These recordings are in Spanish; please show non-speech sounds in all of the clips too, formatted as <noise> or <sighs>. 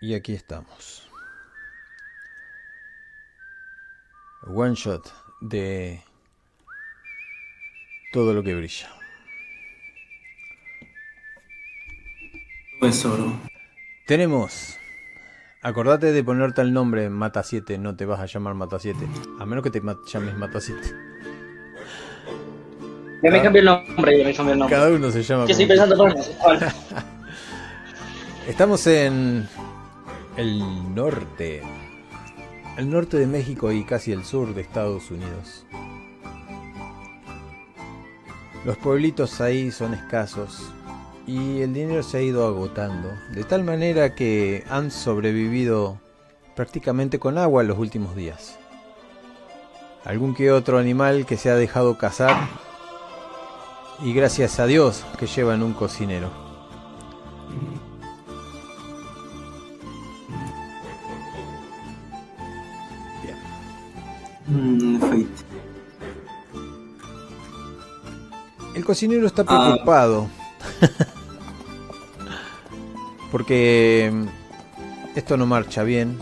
Y aquí estamos. One shot de todo lo que brilla. Pues oro. Tenemos. Acordate de ponerte el nombre Mata 7, no te vas a llamar Mata 7. A menos que te llames Mata 7. Ya me cambié el nombre, ya me cambié el nombre. Cada uno se llama Yo estoy pensando por. <laughs> Estamos en el norte. El norte de México y casi el sur de Estados Unidos. Los pueblitos ahí son escasos y el dinero se ha ido agotando, de tal manera que han sobrevivido prácticamente con agua los últimos días. Algún que otro animal que se ha dejado cazar y gracias a Dios que llevan un cocinero. Cocinero está Ah. preocupado. <laughs> Porque mm, esto no marcha bien.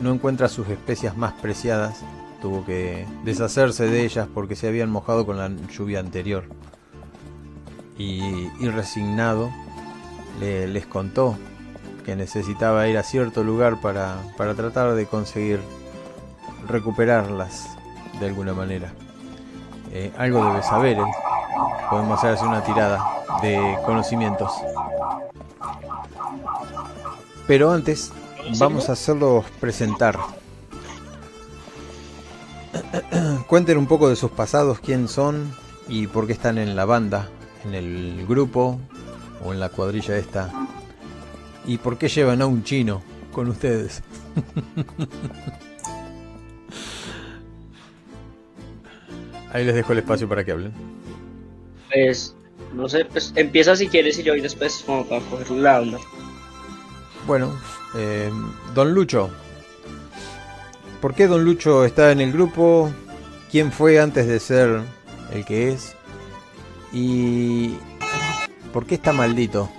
No encuentra sus especias más preciadas. Tuvo que deshacerse de ellas porque se habían mojado con la lluvia anterior. Y, y resignado le- les contó que necesitaba ir a cierto lugar para, para tratar de conseguir recuperarlas de alguna manera. Eh, algo debe saber él. Podemos hacerse una tirada de conocimientos. Pero antes vamos a hacerlos presentar. Cuenten un poco de sus pasados, quién son y por qué están en la banda, en el grupo o en la cuadrilla esta. Y por qué llevan a un chino con ustedes. <laughs> Ahí les dejo el espacio para que hablen. Pues, no sé, pues empieza si quieres y yo y después como para coger la onda. Bueno, eh, Don Lucho. ¿Por qué Don Lucho está en el grupo? ¿Quién fue antes de ser el que es? ¿Y por qué está maldito?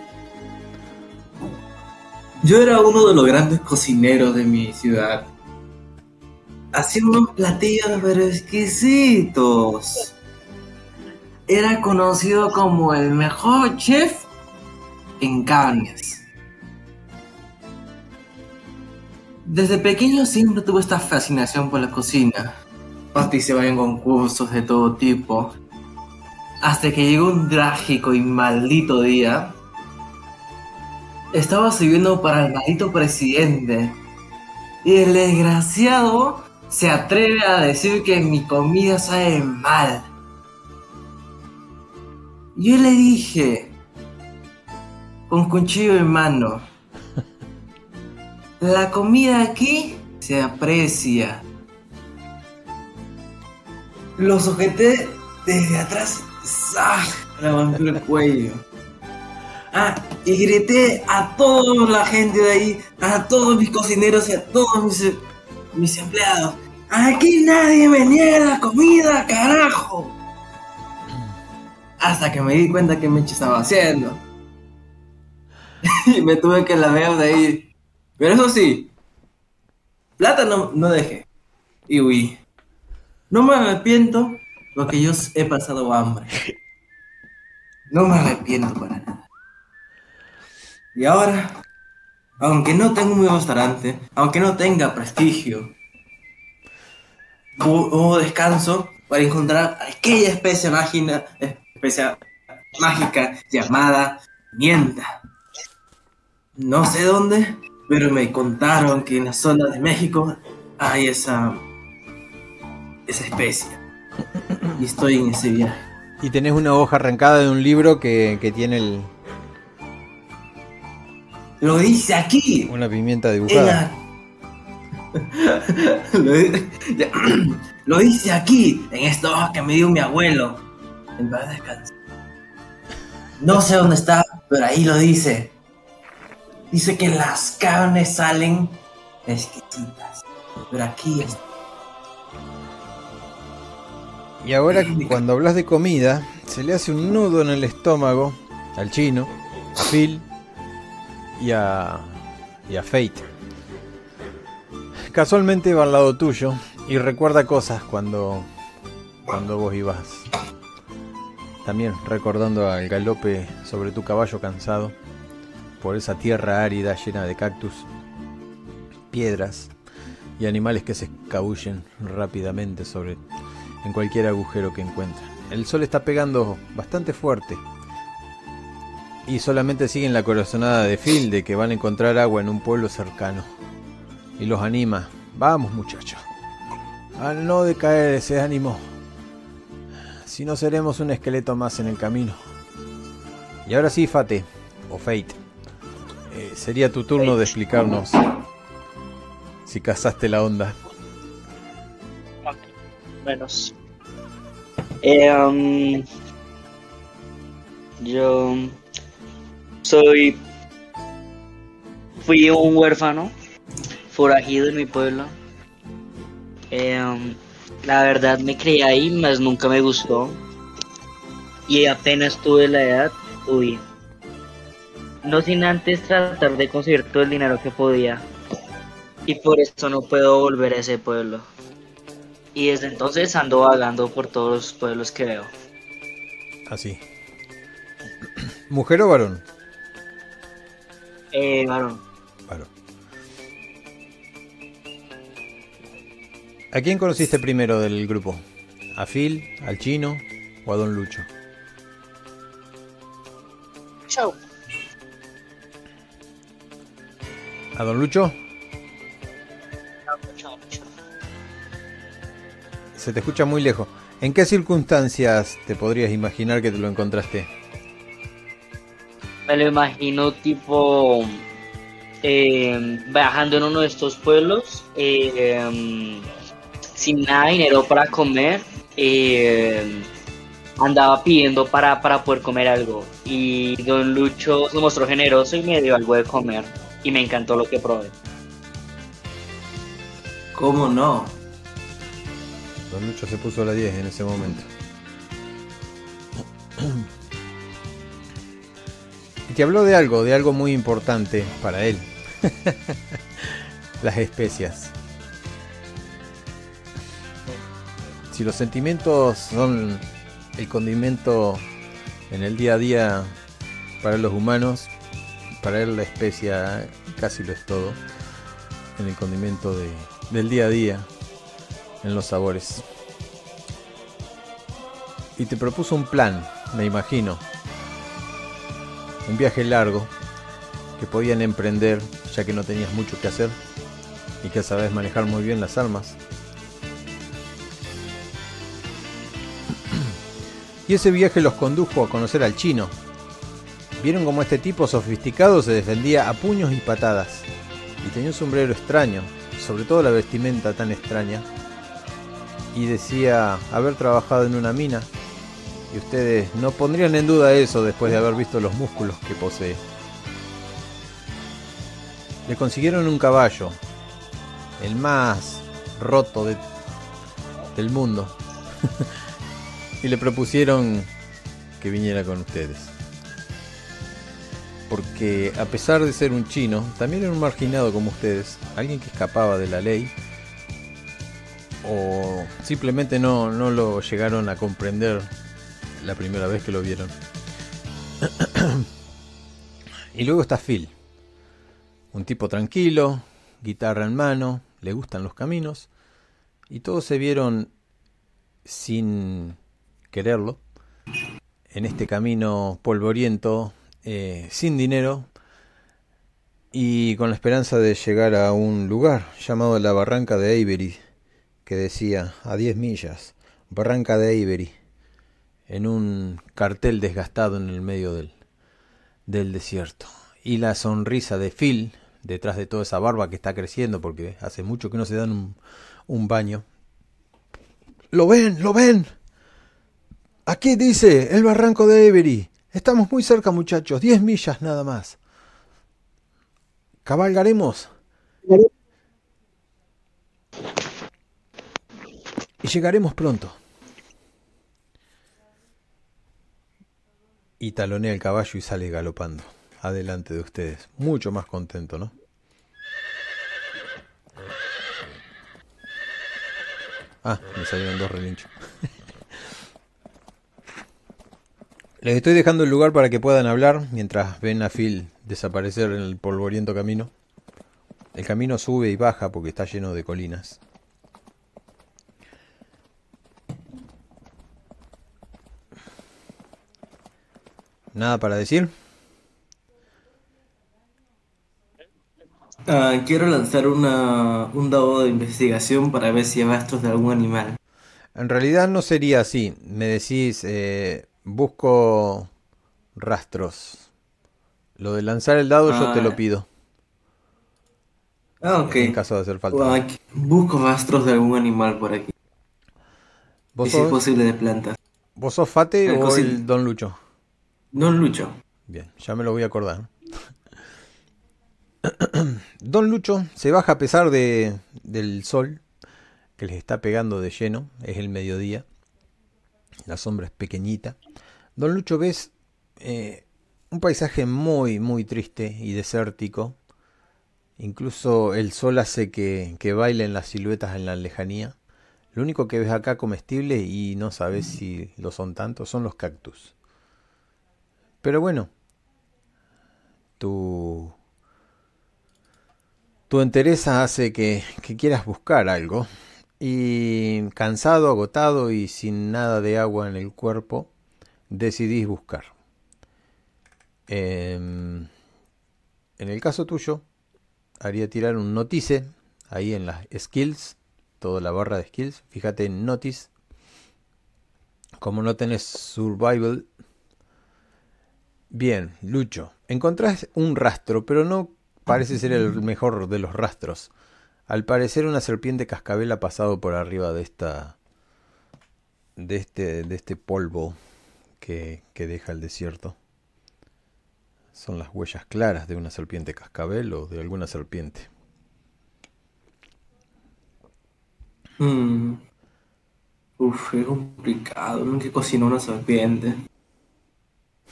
Yo era uno de los grandes cocineros de mi ciudad. Hacía unos platillos pero exquisitos. Era conocido como el mejor chef en carnes. Desde pequeño siempre tuve esta fascinación por la cocina. Participaba en concursos de todo tipo. Hasta que llegó un trágico y maldito día estaba sirviendo para el maldito presidente. Y el desgraciado se atreve a decir que mi comida sabe mal. Yo le dije, con cuchillo en mano, <laughs> la comida aquí se aprecia. Lo sujeté desde atrás, ¡zah! le levanté el cuello. Ah, y grité a toda la gente de ahí, a todos mis cocineros y a todos mis, mis empleados. Aquí nadie me niega la comida, carajo. Hasta que me di cuenta que Meche estaba haciendo. <laughs> y me tuve que lavar de ahí. Pero eso sí, plata no, no dejé. Y huí. No me arrepiento porque yo he pasado hambre. No me arrepiento para nada. Y ahora, aunque no tenga un restaurante, aunque no tenga prestigio, hubo, hubo descanso para encontrar aquella especie mágica, especie mágica llamada Nienta. No sé dónde, pero me contaron que en la zona de México hay esa, esa especie. Y estoy en ese viaje. Y tenés una hoja arrancada de un libro que, que tiene el- Lo dice aquí. una pimienta en dibujada. la- <laughs> <clears throat> lo dice aquí, en esta hoja que me dio mi abuelo. En paz descanse. No sé dónde está, pero ahí lo dice. Dice que las carnes salen exquisitas. Pero aquí está. Y ahora cuando hablas de comida, se le hace un nudo en el estómago al chino, a Phil y a, y a Fate. Casualmente va al lado tuyo y recuerda cosas cuando, cuando vos ibas. También recordando al galope sobre tu caballo cansado por esa tierra árida llena de cactus, piedras y animales que se escabullen rápidamente sobre en cualquier agujero que encuentran. El sol está pegando bastante fuerte y solamente siguen la corazonada de Phil de que van a encontrar agua en un pueblo cercano. Y los anima. Vamos muchachos. A no decaer ese ánimo. Si no seremos un esqueleto más en el camino. Y ahora sí, Fate. O Fate. Eh, sería tu turno de explicarnos si cazaste la onda. Menos. Eh, um, yo soy. Fui un huérfano, forajido en mi pueblo. Eh, um, la verdad me crié ahí, mas nunca me gustó. Y apenas tuve la edad, huí. No sin antes tratar de conseguir todo el dinero que podía. Y por esto no puedo volver a ese pueblo. Y desde entonces ando vagando por todos los pueblos que veo. Así. <clears throat> ¿Mujer o varón? Eh, varón. Varón. ¿A quién conociste primero del grupo? ¿A Phil, al chino o a Don Lucho? Chau. ¿A Don Lucho? Se te escucha muy lejos. ¿En qué circunstancias te podrías imaginar que te lo encontraste? Me lo imagino tipo eh, viajando en uno de estos pueblos eh, em, sin nada de dinero para comer. eh, andaba pidiendo para, para poder comer algo. Y don Lucho se mostró generoso y me dio algo de comer. Y me encantó lo que probé. ¿Cómo no? Don Lucho se puso a la 10 en ese momento. Y te habló de algo, de algo muy importante para él. <laughs> Las especias. Si los sentimientos son el condimento en el día a día para los humanos, para él la especia casi lo es todo. En el condimento de- del día a día, en los sabores. Y te propuso un plan, me imagino. Un viaje largo que podían emprender ya que no tenías mucho que hacer y que sabes manejar muy bien las armas. Y ese viaje los condujo a conocer al chino. Vieron como este tipo sofisticado se defendía a puños y patadas. Y tenía un sombrero extraño, sobre todo la vestimenta tan extraña. Y decía haber trabajado en una mina. Y ustedes no pondrían en duda eso después de haber visto los músculos que posee. Le consiguieron un caballo, el más roto de- del mundo. <laughs> y le propusieron que viniera con ustedes. Porque a pesar de ser un chino, también era un marginado como ustedes, alguien que escapaba de la ley, o simplemente no, no lo llegaron a comprender la primera vez que lo vieron. <clears throat> y luego está Phil, un tipo tranquilo, guitarra en mano, le gustan los caminos, y todos se vieron sin quererlo en este camino polvoriento, eh, sin dinero y con la esperanza de llegar a un lugar llamado la Barranca de Avery, que decía a 10 millas, Barranca de Avery, en un cartel desgastado en el medio del, del desierto. Y la sonrisa de Phil, detrás de toda esa barba que está creciendo, porque hace mucho que no se dan un, un baño. ¿Lo ven? ¿Lo ven? Aquí dice, el barranco de Avery. Estamos muy cerca, muchachos, 10 millas nada más. Cabalgaremos. Y llegaremos pronto. Y talonea el caballo y sale galopando. Adelante de ustedes. Mucho más contento, ¿no? Ah, me salieron dos relinchos. <laughs> Les estoy dejando el lugar para que puedan hablar mientras ven a Phil desaparecer en el polvoriento camino. El camino sube y baja porque está lleno de colinas. ¿Nada para decir? Ah, quiero lanzar una, un dado de investigación para ver si hay rastros de algún animal. En realidad no sería así. Me decís, eh, busco rastros. Lo de lanzar el dado yo te lo Ah, pido, ah, ok. en caso de hacer falta. Aquí- busco rastros de algún animal por aquí. ¿Vos Y si es posible de plantas. vos sos Fate El o cosi- el Don Lucho? No lucho. Bien, ya me lo voy a acordar. <clears throat> Don Lucho se baja a pesar de, del sol que les está pegando de lleno. Es el mediodía. La sombra es pequeñita. Don Lucho ves eh, un paisaje muy, muy triste y desértico. Incluso el sol hace que, que bailen las siluetas en la lejanía. Lo único que ves acá comestible y no sabes si lo son tanto son los cactus. Pero bueno, tu, tu entereza hace que, que quieras buscar algo. Y cansado, agotado y sin nada de agua en el cuerpo, decidís buscar. Em, en el caso tuyo, haría tirar un notice ahí en las skills, toda la barra de skills. Fíjate en notice. Como no tenés survival, Bien, Lucho, encontrás un rastro, pero no parece ser el mejor de los rastros. Al parecer una serpiente cascabel ha pasado por arriba de esta de este de este polvo que, que deja el desierto. Son las huellas claras de una serpiente cascabel o de alguna serpiente. Mm. Uf, es complicado. Nunca cocinó una serpiente.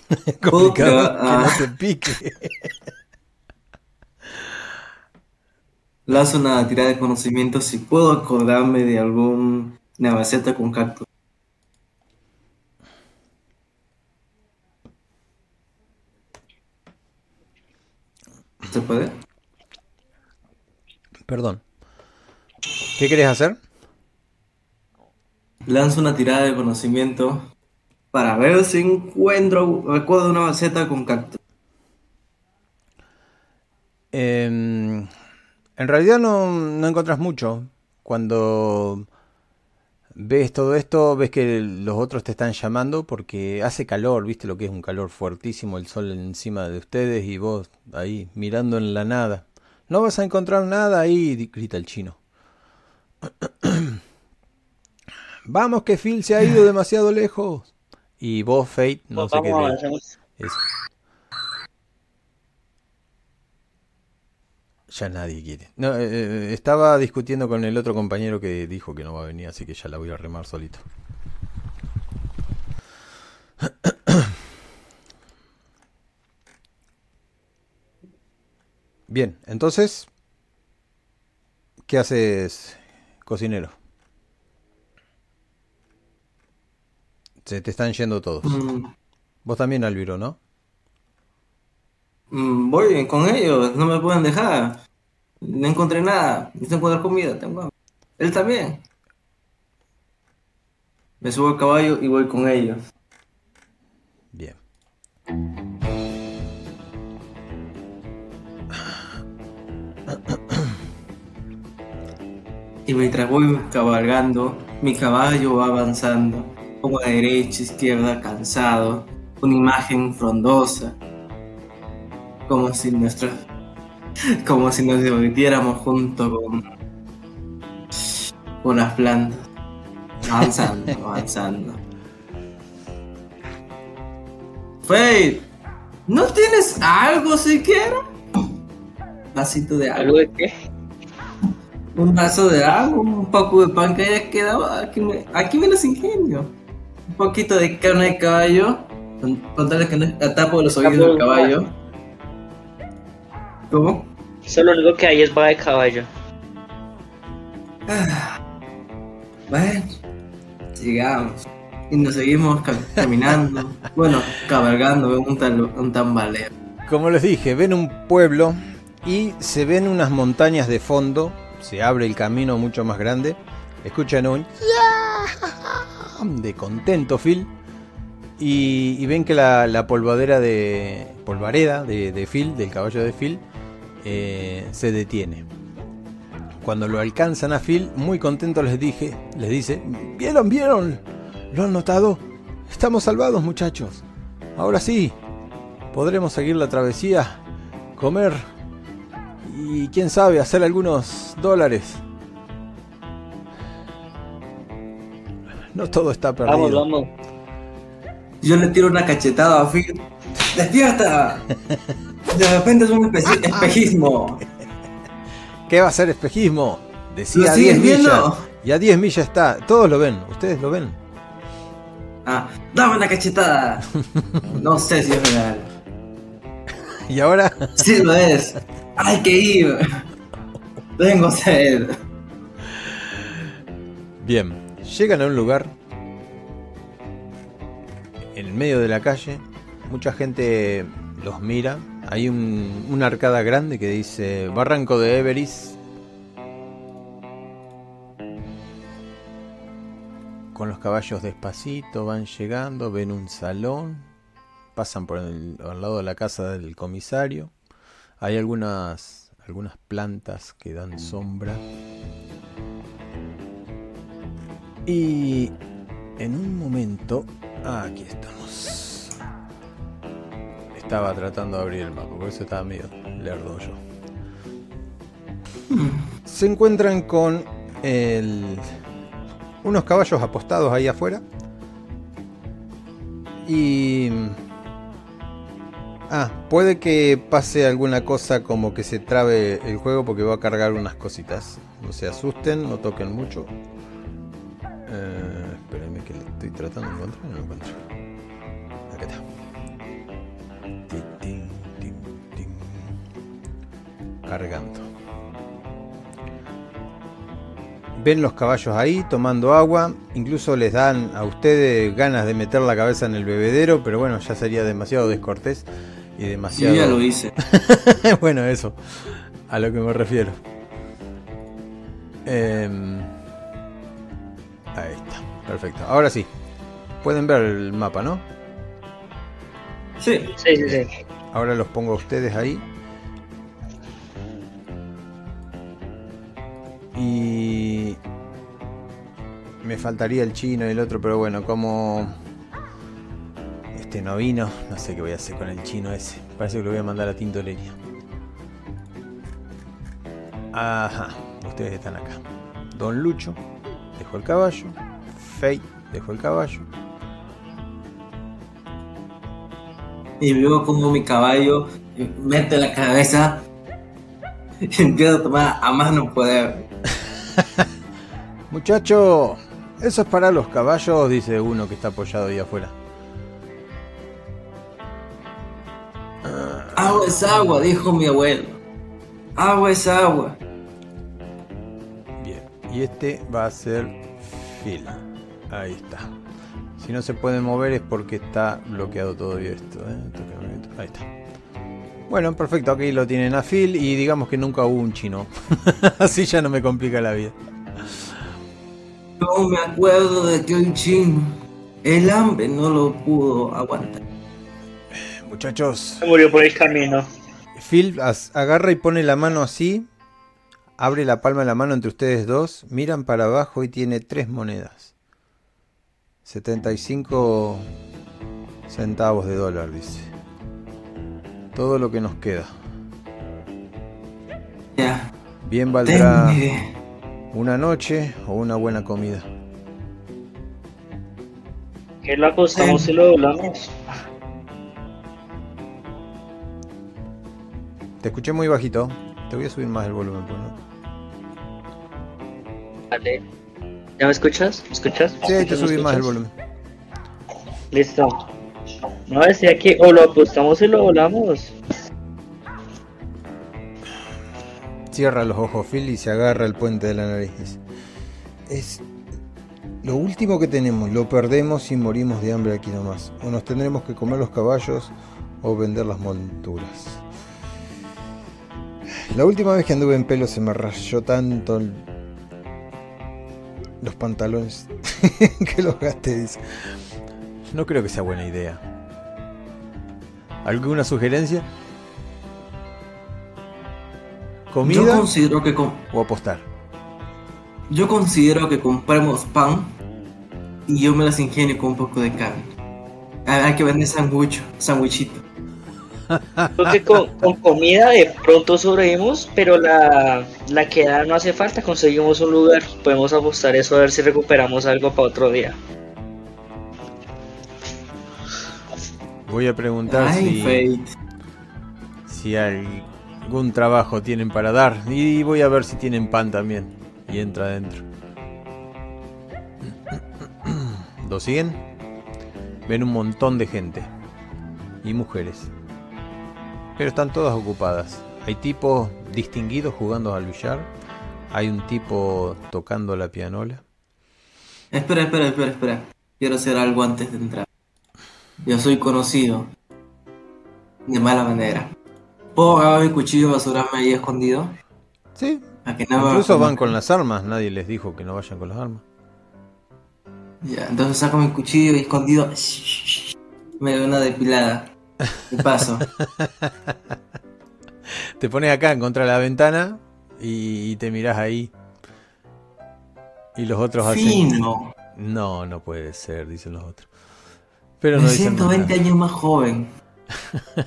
<laughs> Complicado que no ah, te pique. <laughs> lanzo una tirada de conocimiento si puedo acordarme de algún navaceta con cactus. ¿Se puede? Perdón. ¿Qué querés hacer? Lanzo una tirada de conocimiento para ver si encuentro, recuerdo una maceta con cactus. Em, en realidad no, no encontrás mucho. Cuando ves todo esto, ves que los otros te están llamando porque hace calor, viste lo que es un calor fuertísimo, el sol encima de ustedes y vos ahí mirando en la nada. No vas a encontrar nada ahí, grita el chino. <clears throat> Vamos que Phil se ha ido <laughs> demasiado lejos. Y vos, Fate, no sé qué eso. Ya nadie quiere. No, eh, eh, estaba discutiendo con el otro compañero que dijo que no va a venir, así que ya la voy a remar solito. <coughs> Bien, entonces, ¿qué haces, cocinero? Se te están yendo todos. Mm, Vos también, Albiro, ¿no? Mm, voy con ellos, no me pueden dejar. No encontré nada, no encuentro comida, tengo hambre. Él también. Me subo al caballo y voy con ellos. Bien. Y mientras voy cabalgando, mi caballo va avanzando, como a derecha, izquierda, cansado, una imagen frondosa, como si nuestra, como si nos divirtiéramos junto con, las plantas, avanzando, <laughs> avanzando. Fate, ¿no tienes algo siquiera? Vasito de agua. ¿Algo de qué? Un vaso de agua, un poco de pan que haya quedado. Aquí me, aquí me los ingenio. Un poquito de carne de caballo. Con, con tal de que no atapo los oídos del caballo. ¿Cómo? Eso lo único que hay es va de caballo. Bueno, sigamos. Y nos seguimos ca- <laughs> caminando. bueno, cabalgando en un, tal- un tambaleo. Como les dije, ven un pueblo y se ven unas montañas de fondo. Se abre el camino mucho más grande. Escuchan un <laughs> de contento Phil. Y, y ven que la, la polvadera de. polvareda de, de Phil, del caballo de Phil, eh, se detiene. Cuando lo alcanzan a Phil, muy contento les dije, les dice, ¿vieron, vieron? ¿Lo han notado? Estamos salvados, muchachos. Ahora sí, podremos seguir la travesía, comer y quién sabe, hacer algunos dólares. No todo está Vamos, perdido. vamos. Yo le tiro una cachetada a Phil. ¡Despierta! <laughs> De repente es un espe- espejismo. ¿Qué va a ser espejismo? Decía ¿Lo a sigues 10 millas. viendo? Y a 10 millas está. Todos lo ven. Ustedes lo ven. Ah, dame una cachetada. No sé si es real. Y ahora Sí lo es. Hay que ir. Tengo sed. Bien, llegan a un lugar en el medio de la calle. Mucha gente los mira. Hay un, una arcada grande que dice Barranco de Everis. Con los caballos despacito van llegando, ven un salón, pasan por el, al lado de la casa del comisario. Hay algunas, algunas plantas que dan sombra. Y en un momento, ah, aquí estamos. Estaba tratando de abrir el mapa, por eso estaba medio lerdo yo. Se encuentran con unos caballos apostados ahí afuera. Y... Ah, puede que pase alguna cosa como que se trabe el juego porque va a cargar unas cositas. No se asusten, no toquen mucho. Eh, espérenme que lo estoy tratando de encontrar no lo encuentro. Acá está. Cargando. Ven los caballos ahí tomando agua. Incluso les dan a ustedes ganas de meter la cabeza en el bebedero. Pero bueno, ya sería demasiado descortés. Y Yo demasiado... ya lo hice. <laughs> bueno, eso. A lo que me refiero. Em, ahí está. Perfecto. Ahora sí. Pueden ver el mapa, ¿no? Sí. Sí, sí, sí. Ahora los pongo a ustedes ahí. Y me faltaría el chino y el otro, pero bueno, como este no vino, no sé qué voy a hacer con el chino ese. Parece que lo voy a mandar a Tintolería. Ajá, ustedes están acá. Don Lucho dejó el caballo. Fate dejó el caballo. Y veo como mi caballo mete la cabeza <laughs> y empieza a tomar a más no poder. <laughs> Muchacho, eso es para los caballos, dice uno que está apoyado ahí afuera. Agua es agua, dijo mi abuelo. Agua es agua. Bien, y este va a ser Phil. Ahí está. Si no se puede mover es porque está bloqueado todavía esto. ¿eh? Ahí está. Bueno, perfecto, aquí lo tienen a Phil y digamos que nunca hubo un chino. <laughs> Así ya no me complica la vida. Yo me acuerdo de que un chino, el hambre no lo pudo aguantar. Muchachos, Se murió por el camino. Phil agarra y pone la mano así, abre la palma de la mano entre ustedes dos, miran para abajo y tiene tres monedas. 75 centavos de dólar, dice. Todo lo que nos queda. Ya, Bien valdrá tenme. una noche o una buena comida. ¿Qué lo acostamos y lo doblamos? Te escuché muy bajito. Te voy a subir más el volumen. pues, ¿no? Vale. ¿Ya me escuchas? ¿Me escuchas? Sí, ahí te ¿Me subí más el volumen. Listo. No decía que o lo apostamos y lo volamos. Cierra los ojos Phil y se agarra el puente de la nariz. Es Lo último que tenemos, lo perdemos y morimos de hambre aquí nomás. O nos tendremos que comer los caballos o vender las monturas. La última vez que anduve en pelo se me rayó tanto el- los pantalones <laughs> que los gasté. dice. No creo que sea buena idea. ¿Alguna sugerencia? Yo ¿Comida considero que com- o apostar? yo considero que compremos pan y yo me las ingenio con un poco de carne. Ah, Hay que vender sangucho, sanguichito. Creo que con, con comida de pronto sobrevivimos, pero la, la queda no hace falta, conseguimos un lugar, podemos apostar eso a ver si recuperamos algo para otro día. Voy a preguntar Ay, si, Fate. si algún trabajo tienen para dar. Y voy a ver si tienen pan también. Y entra adentro. ¿Lo siguen? Ven un montón de gente. Y mujeres. Pero están todas ocupadas. Hay tipos distinguidos jugando al billar. Hay un tipo tocando la pianola. Espera, espera, espera, espera. Quiero hacer algo antes de entrar. Yo soy conocido. De mala manera. ¿Puedo agarrar mi cuchillo y basurarme ahí escondido? Sí. A que no Incluso van con las armas. Nadie les dijo que no vayan con las armas. Ya, entonces saco mi cuchillo y escondido. Me doy una depilada. Y paso. <laughs> Te pones acá en contra de la ventana y, te mirás ahí. Y los otros hacen. No, no puede ser, dicen los otros. Pero Me no dicen siento más 20 nada. años más joven. <laughs>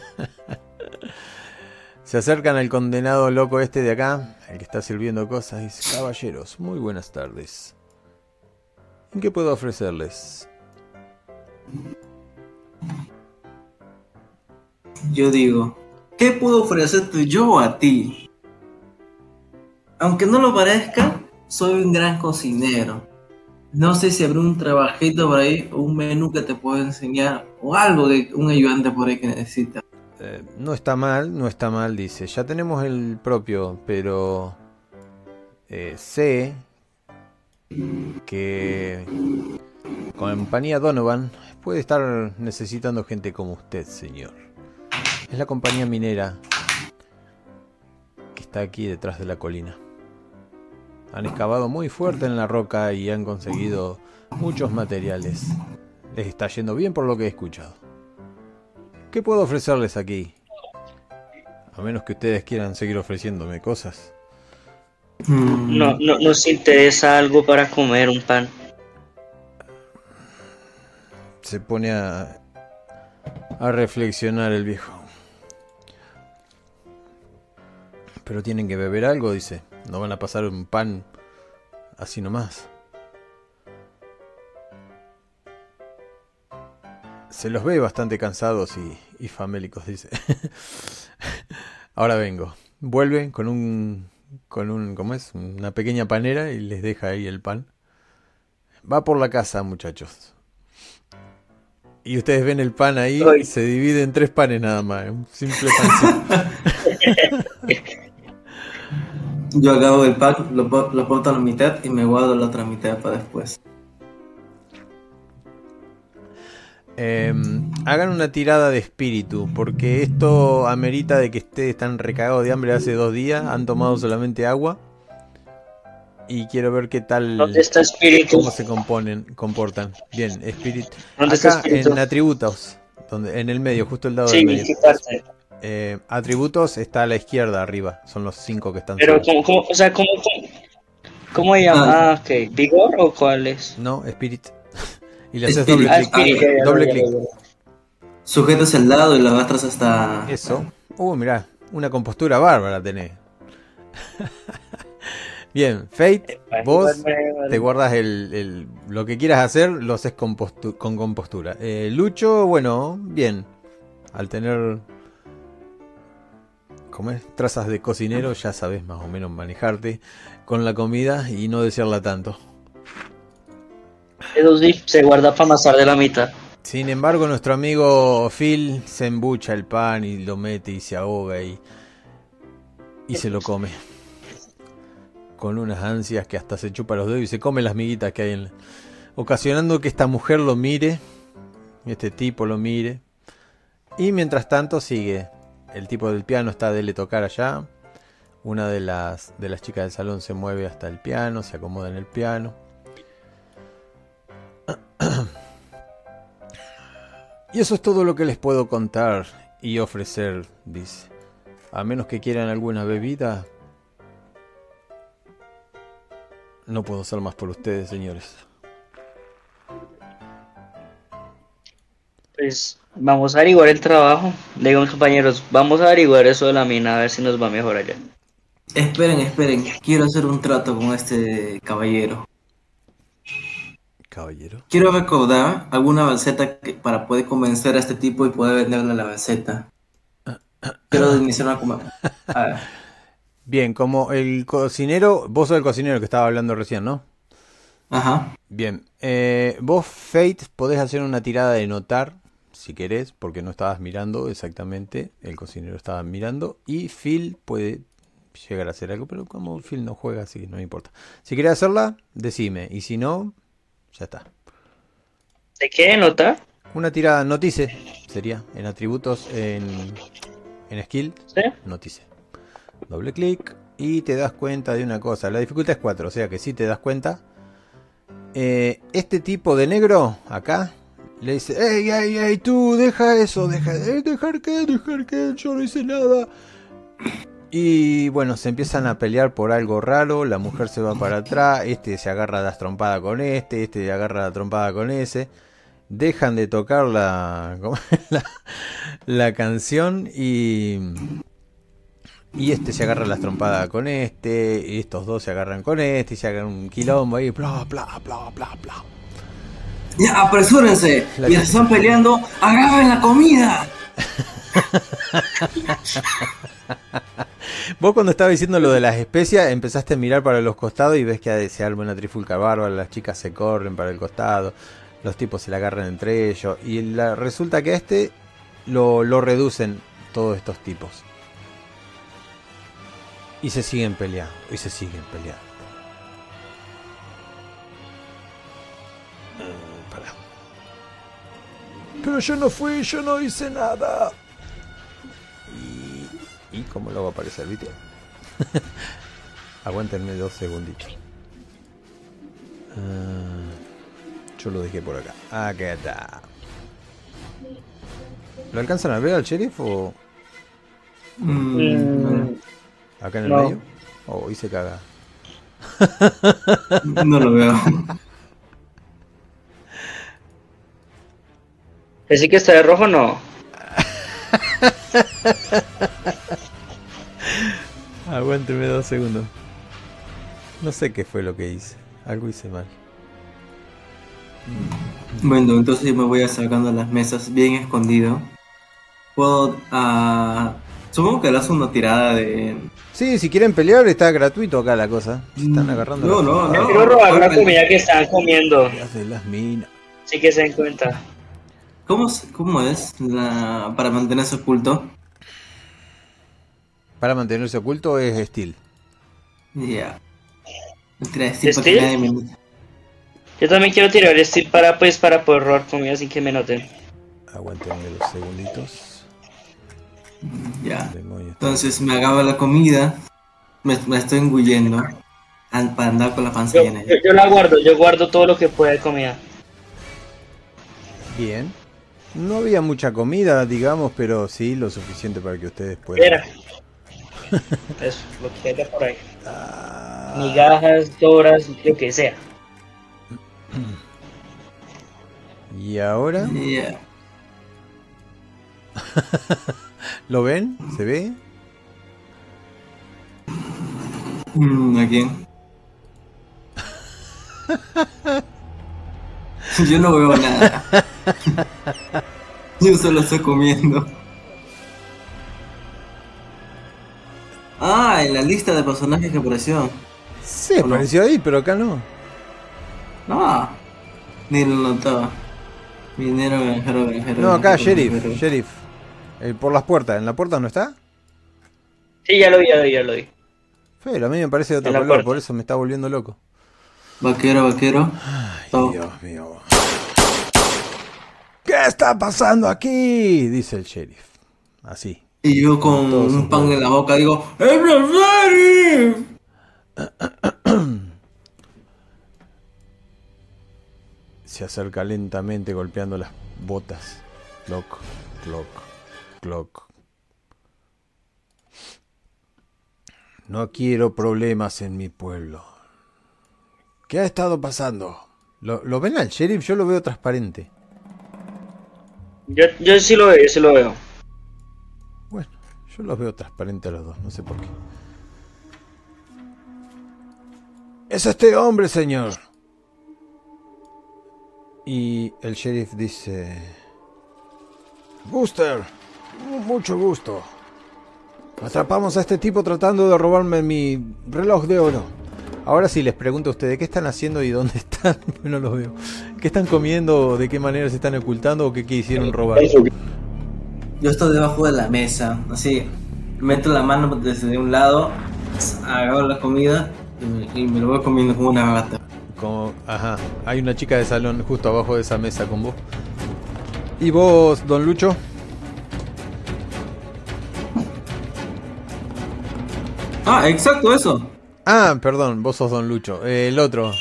Se acercan al condenado loco este de acá, el que está sirviendo cosas, y dice: Caballeros, muy buenas tardes. ¿En qué puedo ofrecerles? Yo digo, ¿qué puedo ofrecerte yo a ti? Aunque no lo parezca, soy un gran cocinero. No sé si habrá un trabajito por ahí, o un menú que te puedo enseñar, o algo de un ayudante por ahí que necesita. Eh, no está mal, no está mal, dice. Ya tenemos el propio, pero eh, sé que compañía Donovan puede estar necesitando gente como usted, señor. Es la compañía minera que está aquí detrás de la colina. Han excavado muy fuerte en la roca y han conseguido muchos materiales. Les está yendo bien por lo que he escuchado. ¿Qué puedo ofrecerles aquí? A menos que ustedes quieran seguir ofreciéndome cosas. Mm, No, no, nos interesa algo para comer, un pan. Se pone a, a reflexionar el viejo. Pero tienen que beber algo, dice. No van a pasar un pan así nomás. Se los ve bastante cansados y, y famélicos, dice. <laughs> Ahora vengo. Vuelve con un. con un. ¿cómo es? Una pequeña panera y les deja ahí el pan. Va por la casa, muchachos. Y ustedes ven el pan ahí, se divide en tres panes nada más. Un simple pancito. <laughs> Yo agarro el pack, lo, lo porto a la mitad y me guardo la otra mitad para después. Eh, hagan una tirada de espíritu, porque esto amerita de que ustedes están recagados de hambre hace dos días, han tomado solamente agua. Y quiero ver qué tal, ¿Dónde está espíritu? cómo se componen, comportan. Bien, espíritu. ¿Dónde está Acá espíritu? en atributos, donde, en el medio, justo el lado Sí, del medio. ¿qué parte? Eh, atributos está a la izquierda arriba, son los cinco que están. Pero. ¿cómo, cómo, o sea, ¿cómo, cómo, cómo se llama? Ah. Ah, ok. ¿Vigor o cuál es? No, spirit. <laughs> y le haces doble Ah, clic. ya, doble clic. Sujetas el lado y lo arrastras hasta. Eso. Uh, mirá, una compostura bárbara tenés. <laughs> Bien, Fate, vos te guardas el, el- lo que quieras hacer, lo haces con, postu- con compostura. Eh, Lucho, bueno, bien. Al tener ¿cómo es? trazas de cocinero, ya sabes más o menos manejarte con la comida y no desearla tanto. Eso sí, se guarda para la mitad. Sin embargo, nuestro amigo Phil se embucha el pan y lo mete y se ahoga y, y se lo come. Con unas ansias que hasta se chupa los dedos y se come las miguitas que hay en la... ocasionando que esta mujer lo mire, este tipo lo mire. Y mientras tanto sigue. El tipo del piano está de le tocar allá. Una de las, de las chicas del salón se mueve hasta el piano, se acomoda en el piano. <clears throat> Y eso es todo lo que les puedo contar y ofrecer, dice. A menos que quieran alguna bebida, no puedo hacer más por ustedes, señores. Pues vamos a averiguar el trabajo. Le digo a mis compañeros, vamos a averiguar eso de la mina, a ver si nos va mejor allá. Esperen, esperen. Quiero hacer un trato con este caballero. Caballero. Quiero recaudar alguna balseta que- para poder convencer a este tipo y poder venderle la balseta. Quiero iniciar una com- A ver. Bien, como el cocinero, vos sos el cocinero que estaba hablando recién, ¿no? Ajá. Bien, eh, vos, Fate, podés hacer una tirada de notar, si querés, porque no estabas mirando exactamente, el cocinero estaba mirando, y Phil puede llegar a hacer algo, pero como Phil no juega, así que no me importa. Si querés hacerla, decime, y si no, ya está. ¿De qué nota? Una tirada notice sería, en atributos, en, en skill, ¿Sí? notice. Doble clic y te das cuenta de una cosa. La dificultad es 4, o sea que si te das cuenta. Eh, este tipo de negro, acá, le dice, ¡Ey, ey, ey, tú! Deja eso, deja, eh, dejar que, dejar que, yo no hice nada. Y bueno, se empiezan a pelear por algo raro, la mujer se va para atrás, este se agarra las trompadas con este, este agarra la trompada con ese. Dejan de tocar la, <laughs> la, la canción y... Y este se agarra las trompadas con este, y estos dos se agarran con este, y se hagan un quilombo ahí, bla, bla, bla, bla, bla. Ya, apresúrense. La Mientras están peleando, agarren la comida. <laughs> Vos cuando estaba diciendo lo de las especias, empezaste a mirar para los costados y ves que se arma una trifulca bárbara, las chicas se corren para el costado, los tipos se la agarran entre ellos, y la- resulta que a este lo, lo reducen todos estos tipos. Y se siguen peleando, y se siguen peleando. Pero yo no fui, yo no hice nada. Y, y cómo lo va a aparecer, ¿viste? <laughs> Aguántenme dos segunditos. Ah, yo lo dejé por acá. Acá está. ¿Lo alcanzan a ver al sheriff o Mm, Mm, acá en el No. medio? Oh, y se caga. no lo veo. ¿Ese que está de rojo no? <laughs> Aguánteme dos segundos. No sé qué fue lo que hice. Algo hice mal. Bueno, entonces me voy acercando a las mesas bien escondido. Puedo. ah, supongo que le hace una tirada de. Sí, si quieren pelear está gratuito acá la cosa. Se están agarrando No, no, no. Quiero robar la comida que están comiendo. Las de las minas. Sí que se den cuenta. ¿Cómo, es- cómo es la, para mantenerse oculto? Para mantenerse oculto es Steel. Ya. ¿Steel? nadie me- Yo también quiero tirar este para pues para poder robar comida sin que me noten. Aguántenme dos segunditos. Ya. Entonces me acaba la comida. Me, me estoy engullendo. Para andar con la panza Yo, llena. yo- yo la guardo, yo guardo todo lo que pueda de comida. Bien. No había mucha comida, digamos, pero sí lo suficiente para que ustedes puedan. Mira. <laughs> Eso, lo que haya por ahí. Ah, Migajas, sobras, lo que sea. y ahora, Ya. <laughs> ¿lo ven? ¿Se ve? Mm, ¿A quién? <laughs> <laughs> Yo no veo nada. <laughs> Yo solo estoy comiendo. Ah, en la lista de personajes que apareció. Sí, apareció ahí, pero acá no. No, ni lo notaba. Minero, granjero, granjero. No, acá, granjero, sheriff, granjero. sheriff. Eh, por las puertas, ¿en la puerta no está? Sí, ya lo vi, ya lo vi, ya lo vi. Pero a mí me parece de otro color, puerta. por eso me está volviendo loco. Vaquero, vaquero. Dios mío. ¿Qué está pasando aquí? Dice el sheriff. Así. Y yo con Todos un pan en la boca digo, ¡Es el sheriff! <clears throat> Se acerca lentamente golpeando las botas. Clock, clock, clock. No quiero problemas en mi pueblo. ¿Qué ha estado pasando? ¿Lo, lo ven al sheriff? Yo lo veo transparente. Yo, yo sí lo veo, yo sí lo veo. Bueno, yo los veo transparentes a los dos, no sé por qué. Es este hombre, señor. Y el sheriff dice... Buster, mu- mucho gusto. Atrapamos a este tipo tratando de robarme mi reloj de oro. Ahora sí les pregunto a ustedes, ¿qué están haciendo y dónde están? <laughs> no los veo. ¿Qué están comiendo? ¿De qué manera se están ocultando? ¿O qué quisieron robar? Yo estoy debajo de la mesa, así, meto la mano desde un lado, agarro la comida y me, y me lo voy comiendo como una gata. Como, ajá, hay una chica de salón justo abajo de esa mesa con vos. ¿Y vos, don Lucho? Ah, exacto, eso. Ah, perdón, vos sos don Lucho. Eh, el otro.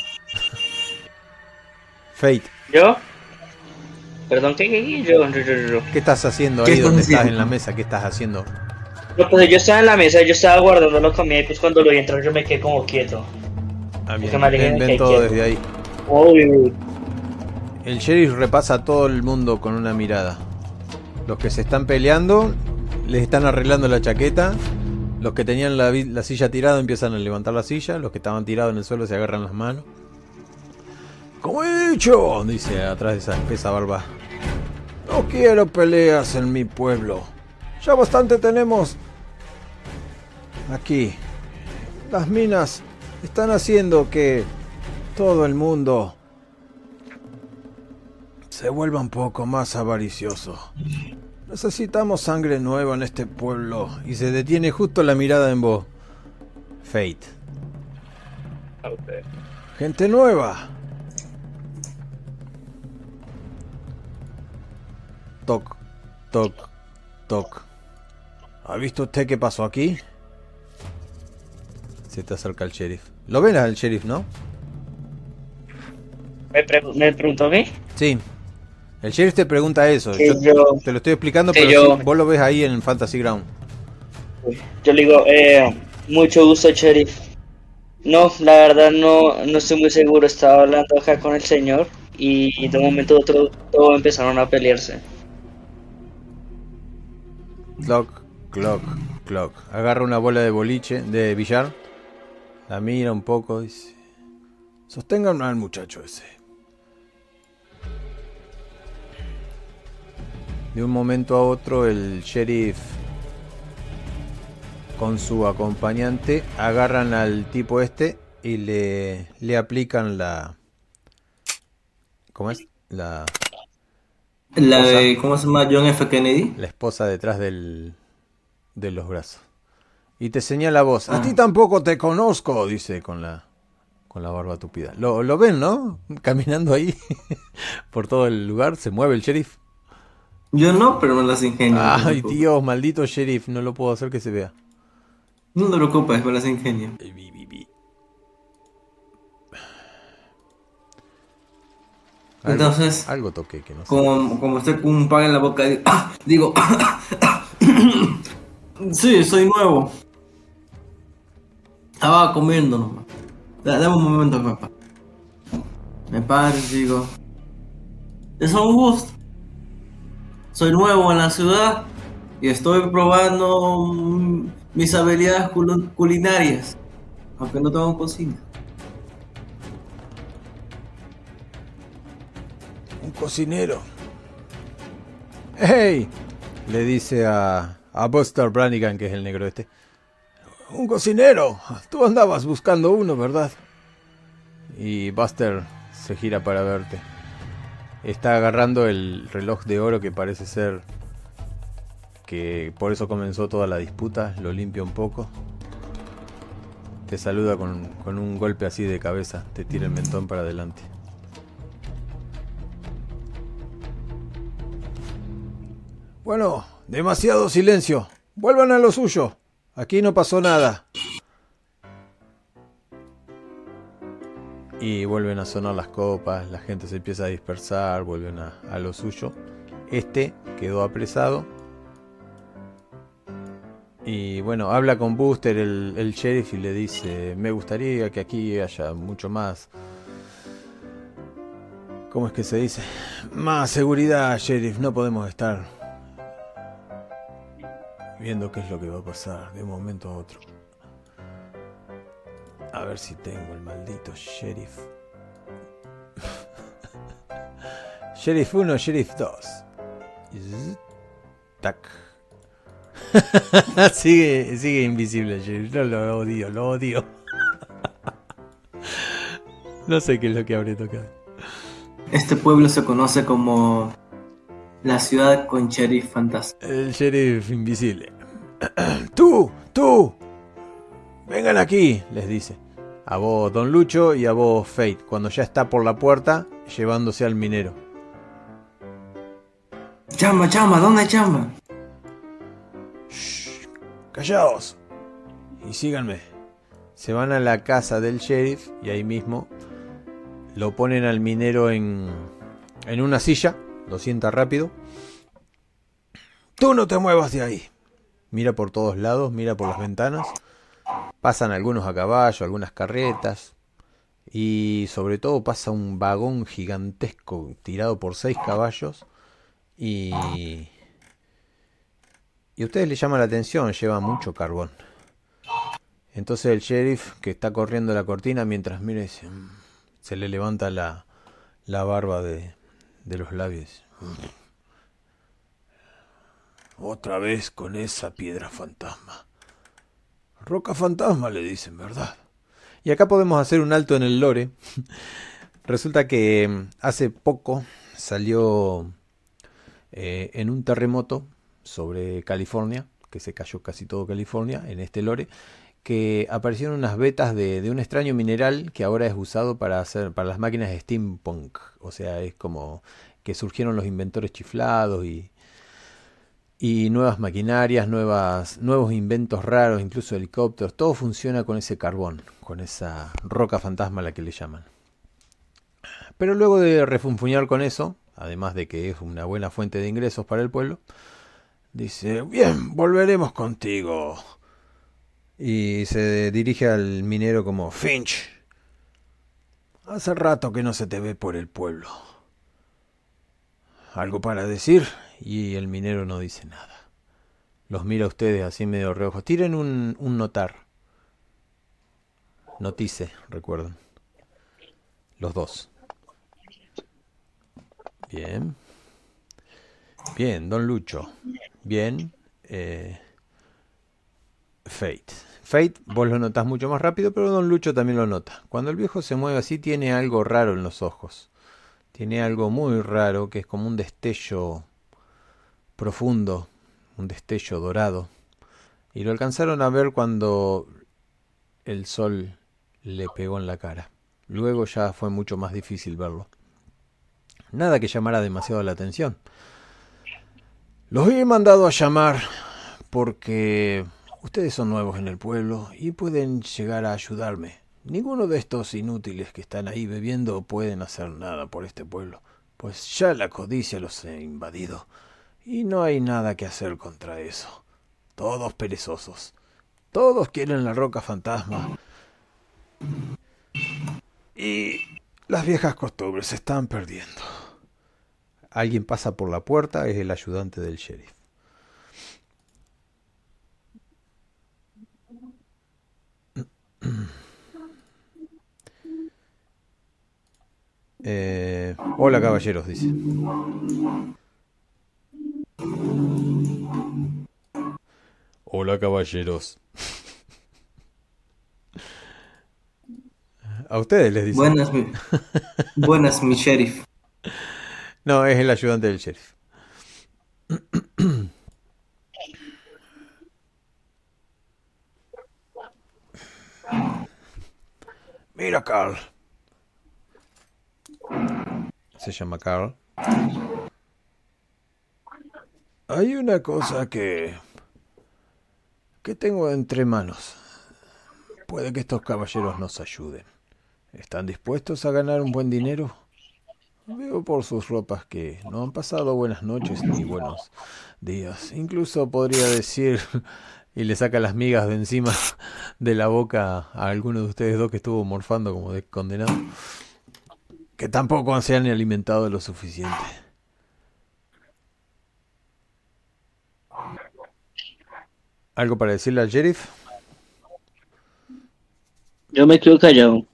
Fate, ¿Yo? Perdón, ¿qué, qué, qué? Yo, yo, yo, yo. ¿qué estás haciendo ¿Qué ahí donde estás haciendo? en la mesa? ¿Qué estás haciendo? No, pues yo estaba en la mesa, yo estaba guardando la comida y pues cuando lo vi entrar yo me quedé como quieto. Ah, bien, me ven, todo quiero. desde ahí. Uy, El sheriff repasa a todo el mundo con una mirada. Los que se están peleando, les están arreglando la chaqueta. Los que tenían la, silla tirada empiezan a levantar la silla. Los que estaban tirados en el suelo se agarran las manos. Como he dicho, dice atrás de esa espesa barba. No quiero peleas en mi pueblo. Ya bastante tenemos aquí. Las minas están haciendo que todo el mundo se vuelva un poco más avaricioso. Necesitamos sangre nueva en este pueblo. Y se detiene justo la mirada en vos. Fate. Gente nueva. Toc, toc, toc. ¿Ha visto usted qué pasó aquí? Se te acerca el sheriff. ¿Lo ven al sheriff, no? ¿Me, pregu- me preguntó qué? Sí. El sheriff te pregunta eso. Yo yo- te lo estoy explicando, pero yo- vos lo ves ahí en Fantasy Ground. Yo le digo, eh, mucho gusto, sheriff. No, la verdad no, no estoy muy seguro. Estaba hablando acá con el señor y de un momento a otro todos empezaron a pelearse. Clock, clock, clock. Agarra una bola de boliche, de billar. La mira un poco y dice... Sostengan al muchacho ese. De un momento a otro el sheriff con su acompañante agarran al tipo este y le, le aplican la... ¿Cómo es? La, La de, ¿cómo se llama? John F. Kennedy. la esposa detrás del, de los brazos. Y te señala vos. A ti tampoco te conozco, dice con la, con la barba tupida. Lo, lo ven, ¿no? Caminando ahí <laughs> por todo el lugar. Se mueve el sheriff. Yo no, pero me las ingenio. no Ay, preocupes. Dios, maldito sheriff. No lo puedo hacer que se vea. No te preocupes, me las ingenio. Algo- Entonces, Algo toqué que no sé. como, como estoy con un pan en la boca, <coughs> digo, ¡ah! <coughs> digo sí, soy nuevo. Estaba comiendo nomás. Da- Dame un momento, papá. Me paro y digo, es un gusto. Soy nuevo en la ciudad y estoy probando mis habilidades cul- culinarias, aunque no tengo cocina. Un cocinero. ¡Hey! Le dice a, a Buster Brannigan, que es el negro este. Un cocinero. Tú andabas buscando uno, ¿verdad? Y Buster se gira para verte. Está agarrando el reloj de oro que parece ser que por eso comenzó toda la disputa. Lo limpia un poco. te saluda con, con un golpe así de cabeza, te tira el mentón para adelante. Bueno, demasiado silencio. Vuelvan a lo suyo. Aquí no pasó nada. Y vuelven a sonar las copas, la gente se empieza a dispersar, vuelven a, a lo suyo. Este quedó apresado. Y bueno, habla con Buster, el, el sheriff, y le dice, me gustaría que aquí haya mucho más... ¿Cómo es que se dice? Más seguridad, sheriff. No podemos estar viendo qué es lo que va a pasar de un momento a otro. A ver si tengo el maldito sheriff. <laughs> sheriff 1, sheriff 2. Tac. <laughs> sigue, sigue invisible, sheriff. No lo odio, lo odio. <laughs> no sé qué es lo que habré tocado. Este pueblo se conoce como la ciudad con sheriff fantasma. El sheriff invisible. <clears throat> ¡Tú! ¡Tú! Vengan aquí, les dice. A vos, Don Lucho, y a vos, Fate, cuando ya está por la puerta llevándose al minero. Chama, chama, ¿dónde hay chama? Shh, callaos. Y síganme. Se van a la casa del sheriff y ahí mismo lo ponen al minero en, en una silla. Lo sienta rápido. Tú no te muevas de ahí. Mira por todos lados, mira por las ventanas. Pasan algunos a caballo, algunas carretas. Y sobre todo pasa un vagón gigantesco tirado por seis caballos. Y... Y a ustedes les llama la atención, lleva mucho carbón. Entonces el sheriff que está corriendo la cortina mientras mira dice, "Mm", se le levanta la, la barba de, de los labios. Otra vez con esa piedra fantasma. Roca fantasma le dicen, ¿verdad? Y acá podemos hacer un alto en el lore. <laughs> Resulta que mm, hace poco salió eh, en un terremoto sobre California, que se cayó casi todo California en este lore, que aparecieron unas vetas de, de un extraño mineral que ahora es usado para hacer para las máquinas de steampunk. O sea, es como que surgieron los inventores chiflados y, y nuevas maquinarias, nuevas, nuevos inventos raros, incluso helicópteros, todo funciona con ese carbón, con esa roca fantasma a la que le llaman. Pero luego de refunfuñar con eso, además de que es una buena fuente de ingresos para el pueblo, dice, bien, volveremos contigo. Y se dirige al minero como, Finch, hace rato que no se te ve por el pueblo. ¿Algo para decir? Y el minero no dice nada. Los mira a ustedes así medio reojos. Tiren un, un notar. Notice, recuerden. Los dos. Bien. Bien, Don Lucho. Bien. Eh, Fate. Fate, vos lo notás mucho más rápido, pero Don Lucho también lo nota. Cuando el viejo se mueve así, tiene algo raro en los ojos. Tiene algo muy raro que es como un destello profundo, un destello dorado. Y lo alcanzaron a ver cuando el sol le pegó en la cara. Luego ya fue mucho más difícil verlo. Nada que llamara demasiado la atención. Los he mandado a llamar porque ustedes son nuevos en el pueblo y pueden llegar a ayudarme. Ninguno de estos inútiles que están ahí bebiendo pueden hacer nada por este pueblo, pues ya la codicia los ha invadido y no hay nada que hacer contra eso. Todos perezosos. Todos quieren la roca fantasma. Y las viejas costumbres se están perdiendo. Alguien pasa por la puerta, es el ayudante del sheriff. Eh, hola caballeros, dice. Hola caballeros. A ustedes les dice. Buenas, mi, buenas, mi sheriff. No, es el ayudante del sheriff. Mira, Carl. Se llama Carl. Hay una cosa que... que tengo entre manos. Puede que estos caballeros nos ayuden. ¿Están dispuestos a ganar un buen dinero? Veo por sus ropas que no han pasado buenas noches ni buenos días. Incluso podría decir, y le saca las migas de encima de la boca a alguno de ustedes dos que estuvo morfando como de condenado, que tampoco se han alimentado lo suficiente. ¿Algo para decirle al sheriff? Yo me quedo callado.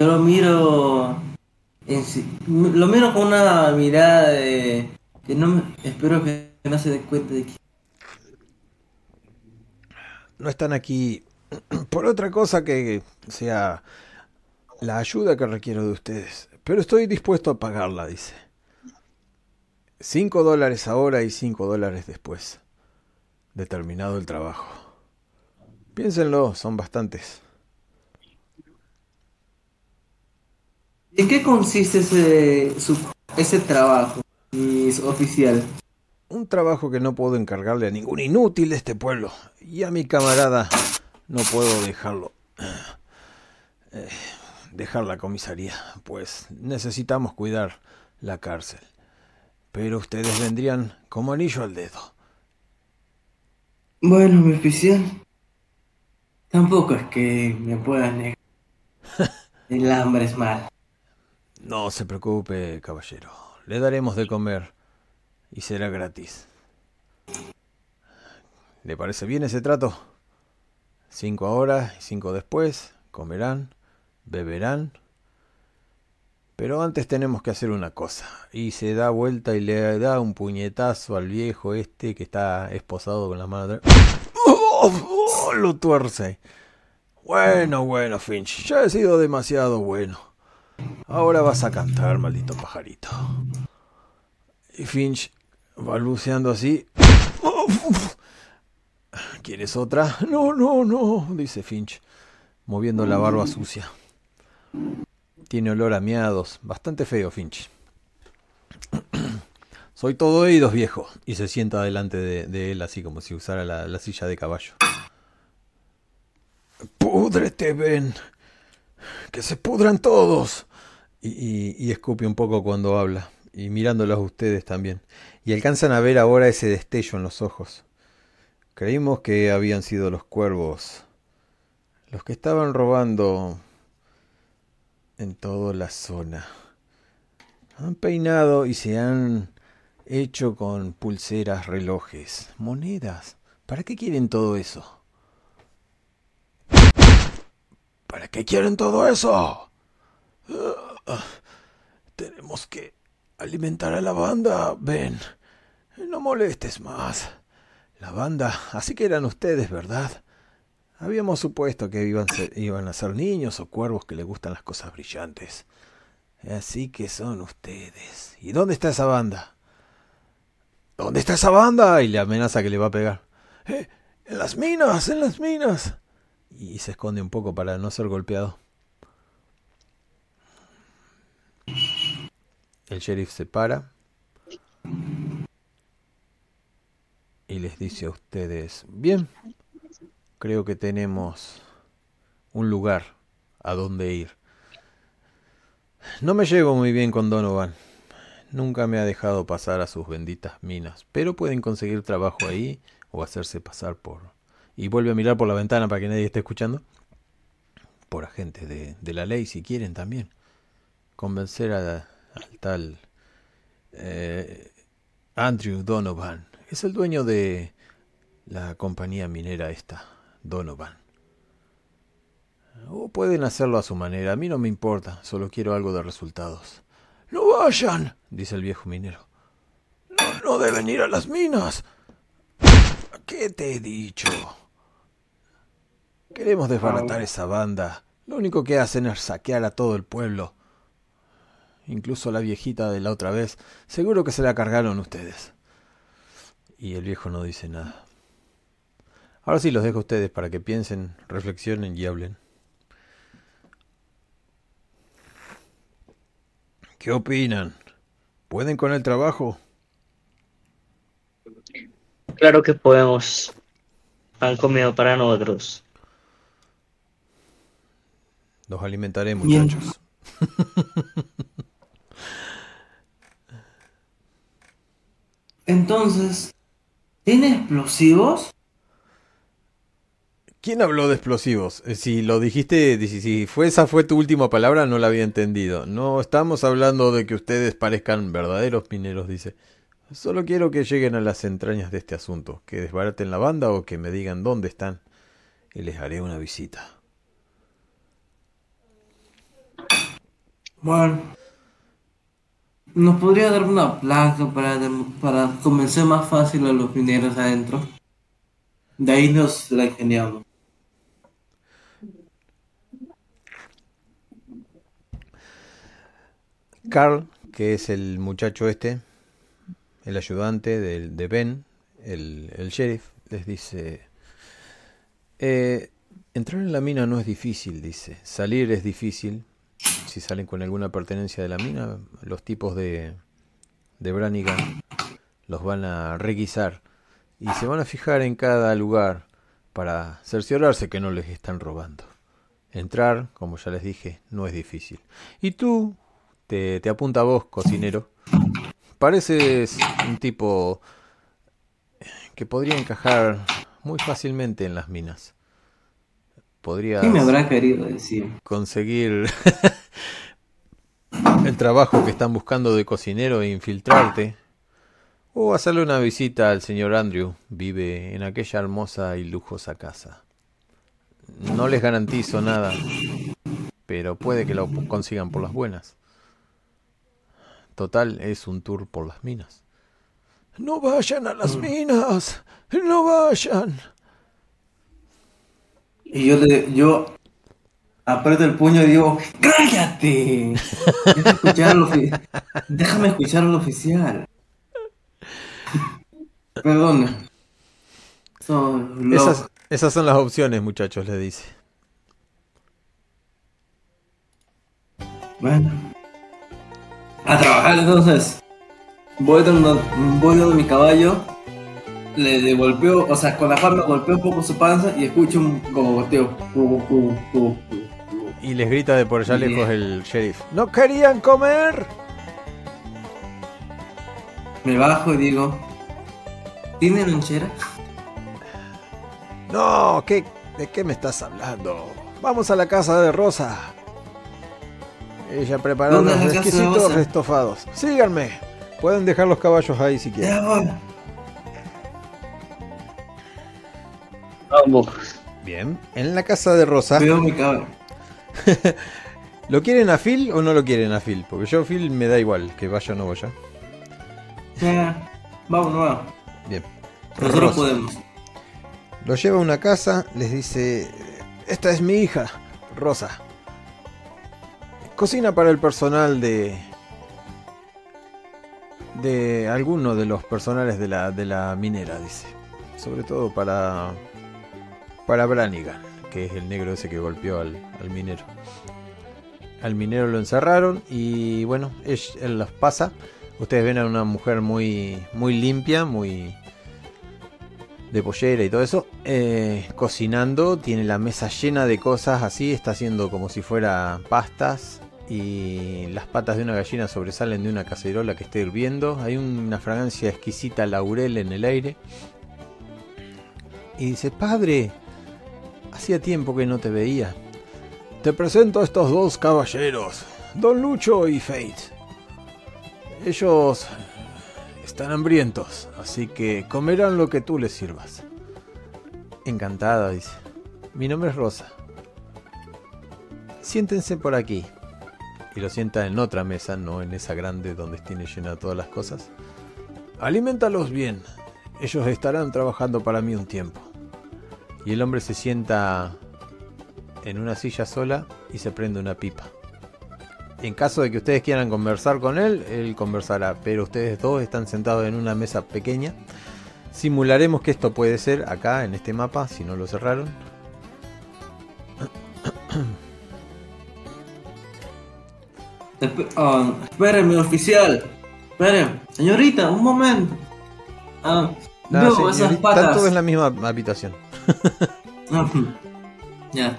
Yo lo miro. en sí- lo miro con una mirada de. que no me. espero que no se dé cuenta de que. No están aquí <clears throat> por otra cosa que sea la ayuda que requiero de ustedes. Pero estoy dispuesto a pagarla, dice. Cinco dólares ahora y cinco dólares después de terminado el trabajo. Piénsenlo, son bastantes. ¿En qué consiste ese, su- ese trabajo, mis oficial? Un trabajo que no puedo encargarle a ningún inútil de este pueblo. Y a mi camarada no puedo dejarlo. eh, dejar la comisaría, pues necesitamos cuidar la cárcel. Pero ustedes vendrían como anillo al dedo. Bueno, mi oficial. Tampoco es que me pueda negar. <laughs> El hambre es mal. No se preocupe, caballero. Le daremos de comer y será gratis. ¿Le parece bien ese trato? Cinco ahora y cinco después. Comerán, beberán. Pero antes tenemos que hacer una cosa. Y se da vuelta y le da un puñetazo al viejo este que está esposado con la atrás. ¡Oh! ¡Oh! Lo tuerce. Bueno, bueno, Finch. Ya he sido demasiado bueno. Ahora vas a cantar, maldito pajarito. Y Finch, balbuceando así. ¿Quieres otra? No, no, no, dice Finch, moviendo la barba sucia. Tiene olor a miados, bastante feo, Finch. <clears throat> Soy todo oídos, viejo. Y se sienta delante de, él, así como si usara la, la silla de caballo. Púdrete, Ben. Que se pudran todos. Y, y- y escupe un poco cuando habla. Y mirándolos a ustedes también. Y alcanzan a ver ahora ese destello en los ojos. Creímos que habían sido los cuervos. Los que estaban robando en toda la zona. Han peinado y se han hecho con pulseras, relojes, monedas. ¿Para qué quieren todo eso? ¿Para qué quieren todo eso? Ah, tenemos que alimentar a la banda, Ben. No molestes más. La banda, así que eran ustedes, ¿verdad? Habíamos supuesto que iban, iban a ser niños o cuervos que les gustan las cosas brillantes. Así que son ustedes. ¿Y dónde está esa banda? ¿Dónde está esa banda? Y le amenaza que le va a pegar. "Eh, en las minas, en las minas. Y se esconde un poco para no ser golpeado. El sheriff se para y les dice a ustedes, bien, creo que tenemos un lugar a donde ir. No me llevo muy bien con Donovan. Nunca me ha dejado pasar a sus benditas minas, pero pueden conseguir trabajo ahí o hacerse pasar por... Y vuelve a mirar por la ventana para que nadie esté escuchando. Por agentes de, la ley, si quieren también. Convencer a- al tal eh, Andrew Donovan. Es el dueño de la compañía minera esta, Donovan. O pueden hacerlo a su manera, a mí no me importa, solo quiero algo de resultados. No vayan, dice el viejo minero. No, no deben ir a las minas. ¿Qué te he dicho? Queremos desbaratar esa banda. Lo único que hacen es saquear a todo el pueblo. Incluso la viejita de la otra vez. Seguro que se la cargaron ustedes. Y el viejo no dice nada. Ahora sí los dejo a ustedes para que piensen, reflexionen y hablen. ¿Qué opinan? ¿Pueden con el trabajo? Claro que podemos. Han comido para nosotros. Los alimentaré, Bien. muchachos. Entonces, ¿tiene explosivos? ¿Quién habló de explosivos? Eh, Si lo dijiste, si, fue esa fue tu última palabra, no la había entendido. No estamos hablando de que ustedes parezcan verdaderos mineros, dice. Solo quiero que lleguen a las entrañas de este asunto, que desbaraten la banda o que me digan dónde están y les haré una visita. Bueno, ¿nos podría dar una placa para, para convencer más fácil a los mineros adentro? De ahí nos la ingeniamos. Carl, que es el muchacho este, el ayudante del- de, Ben, el, el sheriff, les dice, "Eh, entrar en la mina no es difícil, dice, salir es difícil. Si salen con alguna pertenencia de la mina, los tipos de, de Branigan los van a requisar y se van a fijar en cada lugar para cerciorarse que no les están robando. Entrar, como ya les dije, no es difícil. Y tú, te, te apunta a vos, cocinero. Pareces un tipo que podría encajar muy fácilmente en las minas. Podrías ¿Qué me habrá querido decir? conseguir <laughs> el trabajo que están buscando de cocinero e infiltrarte. O hacerle una visita al señor Andrew. Vive en aquella hermosa y lujosa casa. No les garantizo nada, pero puede que lo consigan por las buenas. Total, es un tour por las minas. No vayan a las minas, no vayan. Y yo le, yo aprieto el puño y digo, ¡cállate! Déjame escuchar al, ofi- Déjame escuchar al oficial. Perdona. Soy loco. Esas, esas son las opciones, muchachos, le dice. Bueno. A trabajar entonces. Voy donde, voy donde mi caballo. Le, le golpeo, o sea, con la palma golpeo un poco su panza y escucho un gu, gu. Y les grita de por allá lejos el sheriff. ¿No querían comer? Me bajo y digo, ¿tiene lonchera? No, ¿qué, ¿de qué me estás hablando? Vamos a la casa de Rosa. Ella preparó ¿Dónde unos exquisitos Rosa? restofados. Síganme. Pueden dejar los caballos ahí si quieren. Vamos. Bien. En la casa de Rosa. Veo mi caballo. <laughs> ¿Lo quieren a Phil o no lo quieren a Phil? Porque yo a Phil me da igual, que vaya o no vaya. Ya, Vamos, vamos. Bien. Nosotros Rosa. podemos. Lo lleva a una casa, les dice, esta es mi hija, Rosa. Cocina para el personal de... de alguno de los personales de la, de la minera, dice. Sobre todo para... para Branigan, que es el negro ese que golpeó al, al minero. Al minero lo encerraron y bueno, él, él los pasa. Ustedes ven a una mujer muy, muy limpia, muy, de pollera y todo eso, eh, cocinando, tiene la mesa llena de cosas así, está haciendo como si fuera pastas y las patas de una gallina sobresalen de una cacerola que está hirviendo, hay una fragancia exquisita laurel en el aire. Y dice, padre, hacía tiempo que no te veía. Te presento a estos dos caballeros, Don Lucho y Fate. Ellos están hambrientos, así que comerán lo que tú les sirvas. Encantada, dice. Mi nombre es Rosa. Siéntense por aquí. Y lo sienta en otra mesa, no en esa grande donde tiene llena todas las cosas. Alimentalos bien. Ellos estarán trabajando para mí un tiempo. Y el hombre se sienta en una silla sola y se prende una pipa. En caso de que ustedes quieran conversar con él, él conversará, pero ustedes dos están sentados en una mesa pequeña Simularemos que esto puede ser acá en este mapa, si no lo cerraron. Esp- ah, espéreme, oficial. Espere, señorita, un momento. Ah, No, veo esas patas. todos en la misma habitación. Ujú. <laughs> Ya.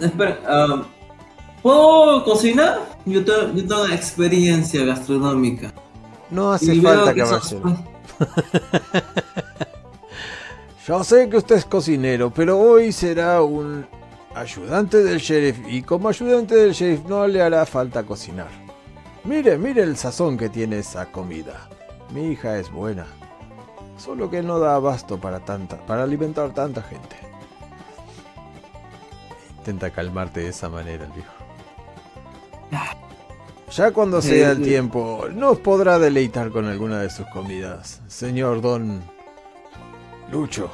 Espera, ah, ¿puedo cocinar? Yo, te- yo tengo experiencia gastronómica. No hace Y falta, caballero. <laughs> Yo sé que usted es cocinero, pero hoy será un ayudante del sheriff y como ayudante del sheriff no le hará falta cocinar. Mire, mire el sazón que tiene esa comida. Mi hija es buena, solo que no da abasto para tanta, para alimentar tanta gente. Intenta calmarte de esa manera, el viejo. Ya cuando sea el tiempo, nos podrá deleitar con alguna de sus comidas, señor Don Lucho.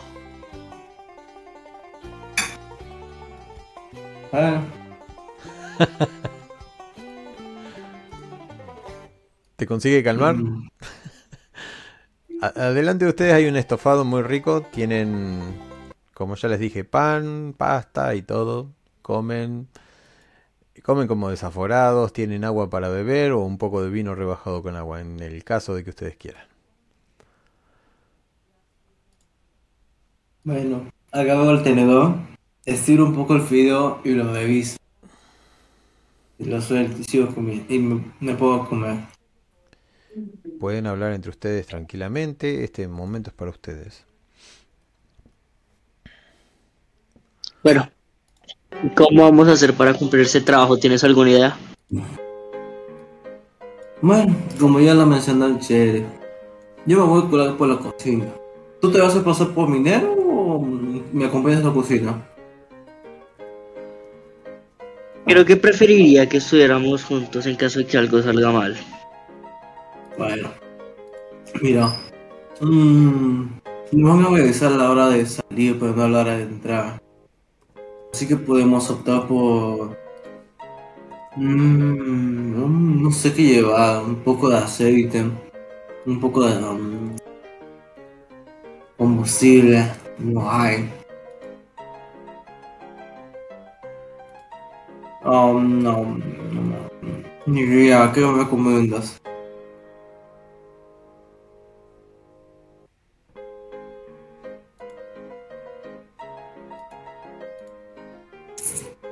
Ah, <laughs> ¿Te consigue calmar? mm, Adelante de ustedes hay un estofado muy rico. Tienen, como ya les dije, pan, pasta y todo. Comen. Comen como desaforados. Tienen agua para beber o un poco de vino rebajado con agua, en el caso de que ustedes quieran. Bueno, agarro el tenedor, estiro un poco el fideo y lo reviso. Y lo suelto y sigo comiendo. Y me, me puedo comer. Pueden hablar entre ustedes tranquilamente. Este momento es para ustedes. Bueno, ¿cómo vamos a hacer para cumplir ese trabajo? ¿Tienes alguna idea? Bueno, como ya lo mencionó el sheriff, yo me voy a curar por la cocina. ¿Tú te vas a pasar por minero o me acompañas a la cocina? Creo que preferiría que estuviéramos juntos en caso de que algo salga mal. Bueno, mira, mm, no van a organizar la hora de salir, pero no la hora de entrar. Así que podemos optar por. mm, no, sé qué llevar, un poco de aceite, un poco de um, combustible, no hay. Um, no, no, no, ni idea, ¿qué me recomiendas?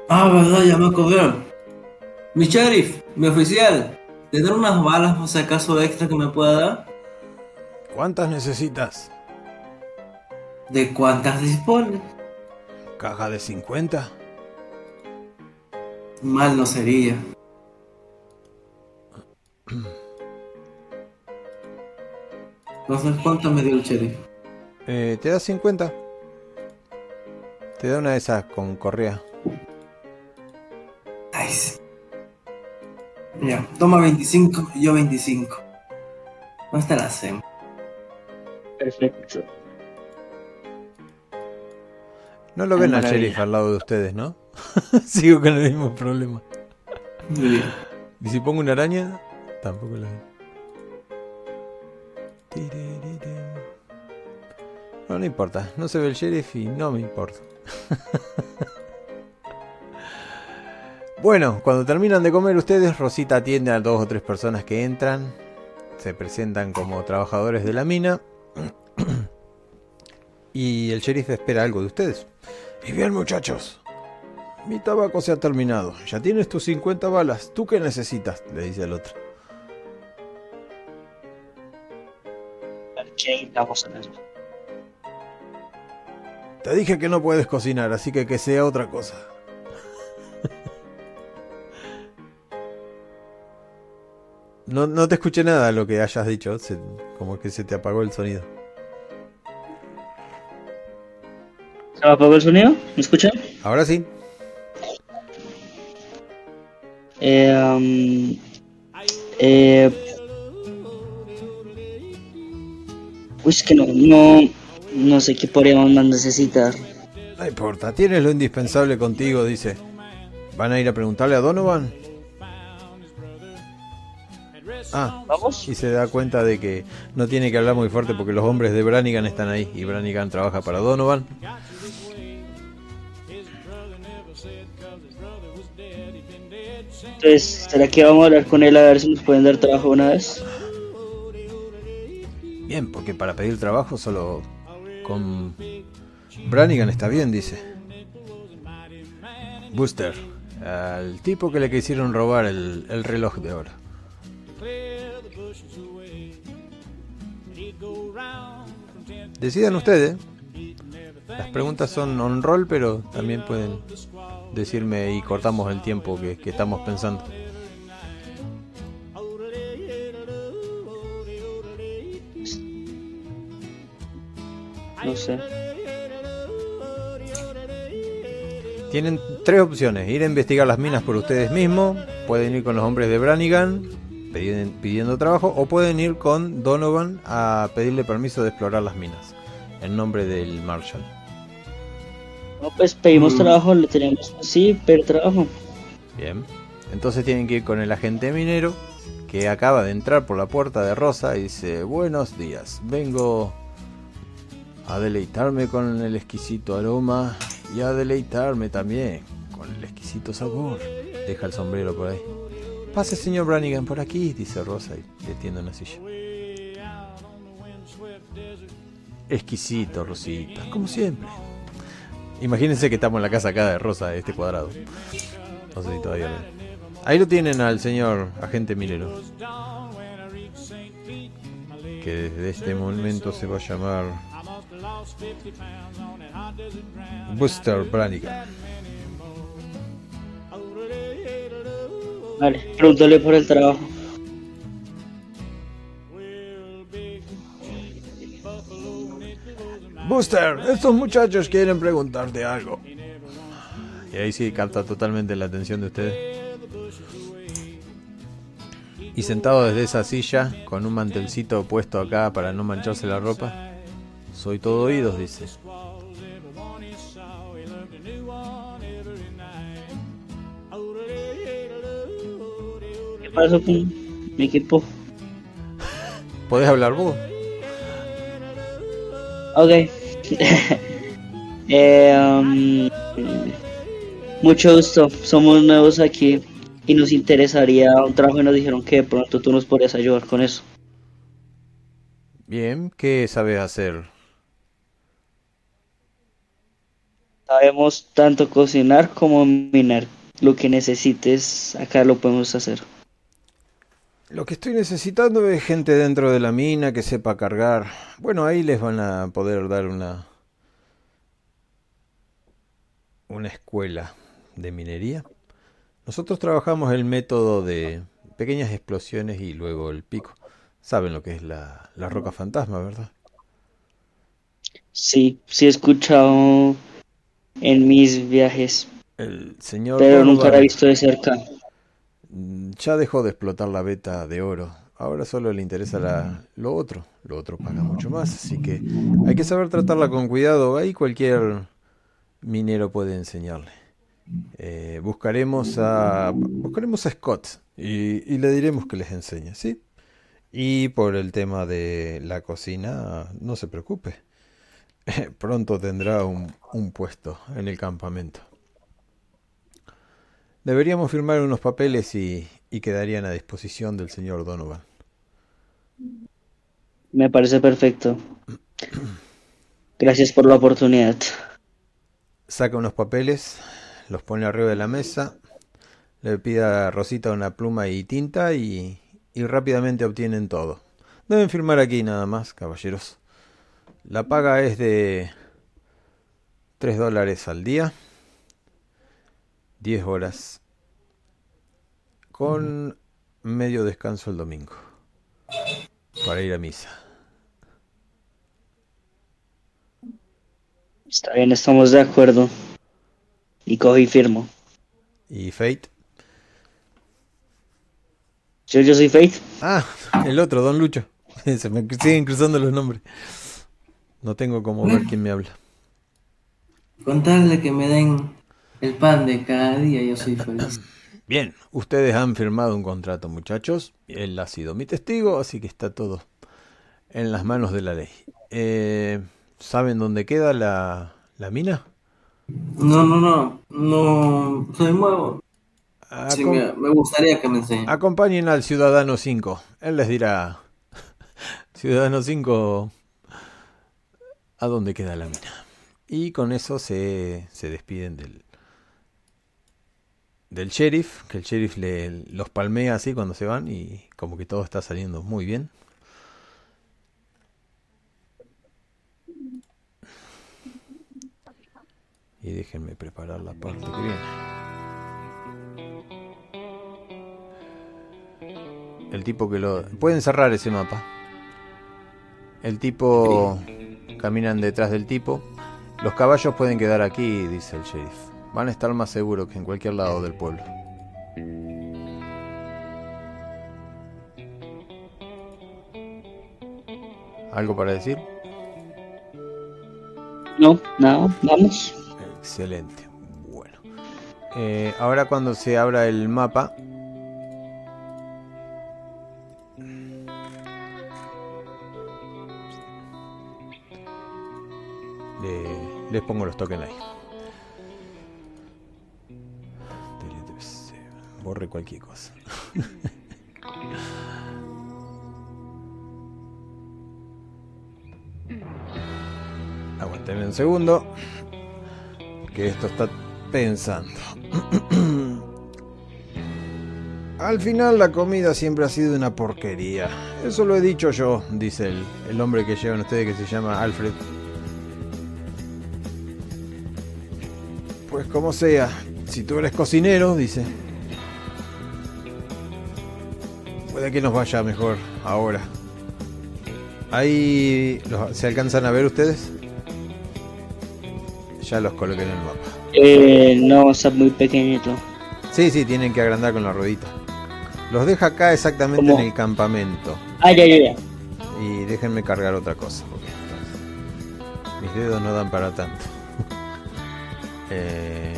Ah, verdad, ya me acordé. Mi sheriff, mi oficial, ¿tendrá unas balas por si acaso extra que me pueda dar? ¿Cuántas necesitas? ¿De cuántas dispone? ¿Caja de 50? Mal no sería. Entonces, ¿cuánto me dio el sheriff? Eh, ¿Te da 50? Te da una de esas con correa. Nice. Ya, toma 25 y yo 25. No te la hacemos. Perfecto. No lo ven al sheriff al lado de ustedes, ¿no? <laughs> Sigo con el mismo problema. Bien. ¿Y si pongo una araña? Tampoco la. Tiriririm. No, no importa. No se ve el sheriff y no me importa. <laughs> bueno, cuando terminan de comer ustedes, Rosita atiende a dos o tres personas que entran. Se presentan como trabajadores de la mina. <clears throat> y el sheriff espera algo de ustedes. Y bien, muchachos. Mi tabaco se ha terminado. Ya tienes tus 50 balas. ¿Tú qué necesitas? Le dice al otro. Te dije que no puedes cocinar, así que que sea otra cosa. No, no te escuché nada de lo que hayas dicho. se- como que se te apagó el sonido. ¿Se me apagó el sonido? ¿Me escuchan? Ahora sí. Eh, um, eh, uy, es que no, no, no sé qué podríamos más necesitar. No importa, tienes lo indispensable contigo, dice. ¿Van a ir a preguntarle a Donovan? Ah, ¿Vamos? y se da cuenta de que no tiene que hablar muy fuerte porque los hombres de Branigan están ahí y Branigan trabaja para Donovan. Entonces, ¿será que vamos a hablar con él a ver si nos pueden dar trabajo una vez? Bien, porque para pedir trabajo solo con Branigan está bien, dice. Booster, al tipo que le quisieron robar el, el reloj de oro. Decidan ustedes. Las preguntas son on roll, pero también pueden decirme y cortamos el tiempo que, que estamos pensando. No sé. Tienen tres opciones. Ir a investigar las minas por ustedes mismos. Pueden ir con los hombres de Branigan pidien- pidiendo trabajo. O pueden ir con Donovan a pedirle permiso de explorar las minas. En nombre del Marshall. No, pues pedimos Mm. trabajo, le tenemos sí, pero trabajo. Bien. Entonces tienen que ir con el agente minero. Que acaba de entrar por la puerta de Rosa y dice, buenos días, vengo a deleitarme con el exquisito aroma y a deleitarme también con el exquisito sabor. Deja el sombrero por ahí. Pase señor Branigan por aquí, dice Rosa y le tiende una silla. Exquisito, Rosita, como siempre. Imagínense que estamos en la casa acá de Rosa, este cuadrado. No sé si todavía lo- Ahí lo tienen al señor agente minero. Que desde este momento se va a llamar Buster Branigan. Vale, pregúntale por el trabajo. Estos muchachos quieren preguntarte algo. Y ahí sí capta totalmente la atención de ustedes. Y sentado desde esa silla, con un mantelcito puesto acá para no mancharse la ropa, soy todo oídos, dice. ¿Qué pasó con mi equipo? ¿Podés hablar vos? Ok. <laughs> Eh, um, mucho gusto. Somos nuevos aquí y nos interesaría un trabajo y nos dijeron que de pronto tú nos podrías ayudar con eso. Bien, ¿qué sabes hacer? Sabemos tanto cocinar como minar. Lo que necesites, acá lo podemos hacer. Lo que estoy necesitando es gente dentro de la mina que sepa cargar. Bueno, ahí les van a poder dar una una escuela de minería. Nosotros trabajamos el método de pequeñas explosiones y luego el pico. Saben lo que es la, la roca fantasma, ¿verdad? Sí, sí he escuchado en mis viajes, El señor pero nunca la he visto de cerca. Mm, ya dejó de explotar la beta de oro. Ahora solo le interesa la- lo otro. Lo otro paga mucho más, así que hay que saber tratarla con cuidado. Ahí cualquier minero puede enseñarle. Eh, buscaremos a buscaremos a Scott y, y le diremos que les enseñe, ¿sí? Y por el tema de la cocina, no se preocupe. <laughs> Pronto tendrá un, un puesto en el campamento. Deberíamos firmar unos papeles y, y quedarían a disposición del señor Donovan. Me parece perfecto. Gracias por la oportunidad. Saca unos papeles, los pone arriba de la mesa, le pide a Rosita una pluma y tinta y, y rápidamente obtienen todo. Deben firmar aquí nada más, caballeros. La paga es de 3 dólares al día, 10 horas, con medio descanso el domingo, para ir a misa. Está bien, estamos de acuerdo. Y cojo y firmo. ¿Y Fate? Yo, yo soy Faith. Ah, el otro, Don Lucho. <laughs> Se me siguen cruzando los nombres. No tengo cómo ver quién me habla. Contarle que me den el pan de cada día, yo soy feliz. Bien, ustedes han firmado un contrato, muchachos. Él ha sido mi testigo, así que está todo en las manos de la ley. Eh, ¿Saben dónde queda la, la mina? No, no, no, no soy nuevo. Sí, me, me gustaría que me enseñen. Acompañen al Ciudadano 5. Él les dirá, <laughs> Ciudadano 5, a dónde queda la mina. Y con eso se, se despiden del, del sheriff, que el sheriff le, los palmea así cuando se van y como que todo está saliendo muy bien. Y déjenme preparar la parte que viene. El tipo que lo... Pueden cerrar ese mapa. El tipo... Caminan detrás del tipo. Los caballos pueden quedar aquí, dice el sheriff. Van a estar más seguros que en cualquier lado del pueblo. ¿Algo para decir? No, nada, vamos. Excelente. Bueno. Eh, ahora cuando se abra el mapa... le- les pongo los tokens ahí. Borre cualquier cosa. <laughs> Aguánteme un segundo. Que esto está pensando. <clears throat> Al final la comida siempre ha sido una porquería. Eso lo he dicho yo, dice el, el hombre que llevan ustedes que se llama Alfred. Pues como sea, si tú eres cocinero, dice. Puede que nos vaya mejor ahora. Ahí los- se alcanzan a ver ustedes. Ya los coloqué en el mapa. Eh, no, está muy pequeñito. Sí, sí, tienen que agrandar con la ruedita. Los deja acá exactamente ¿Cómo? en el campamento. Ah, ya, ya, ya. Y déjenme cargar otra cosa. Porque mis dedos no dan para tanto. <laughs> eh,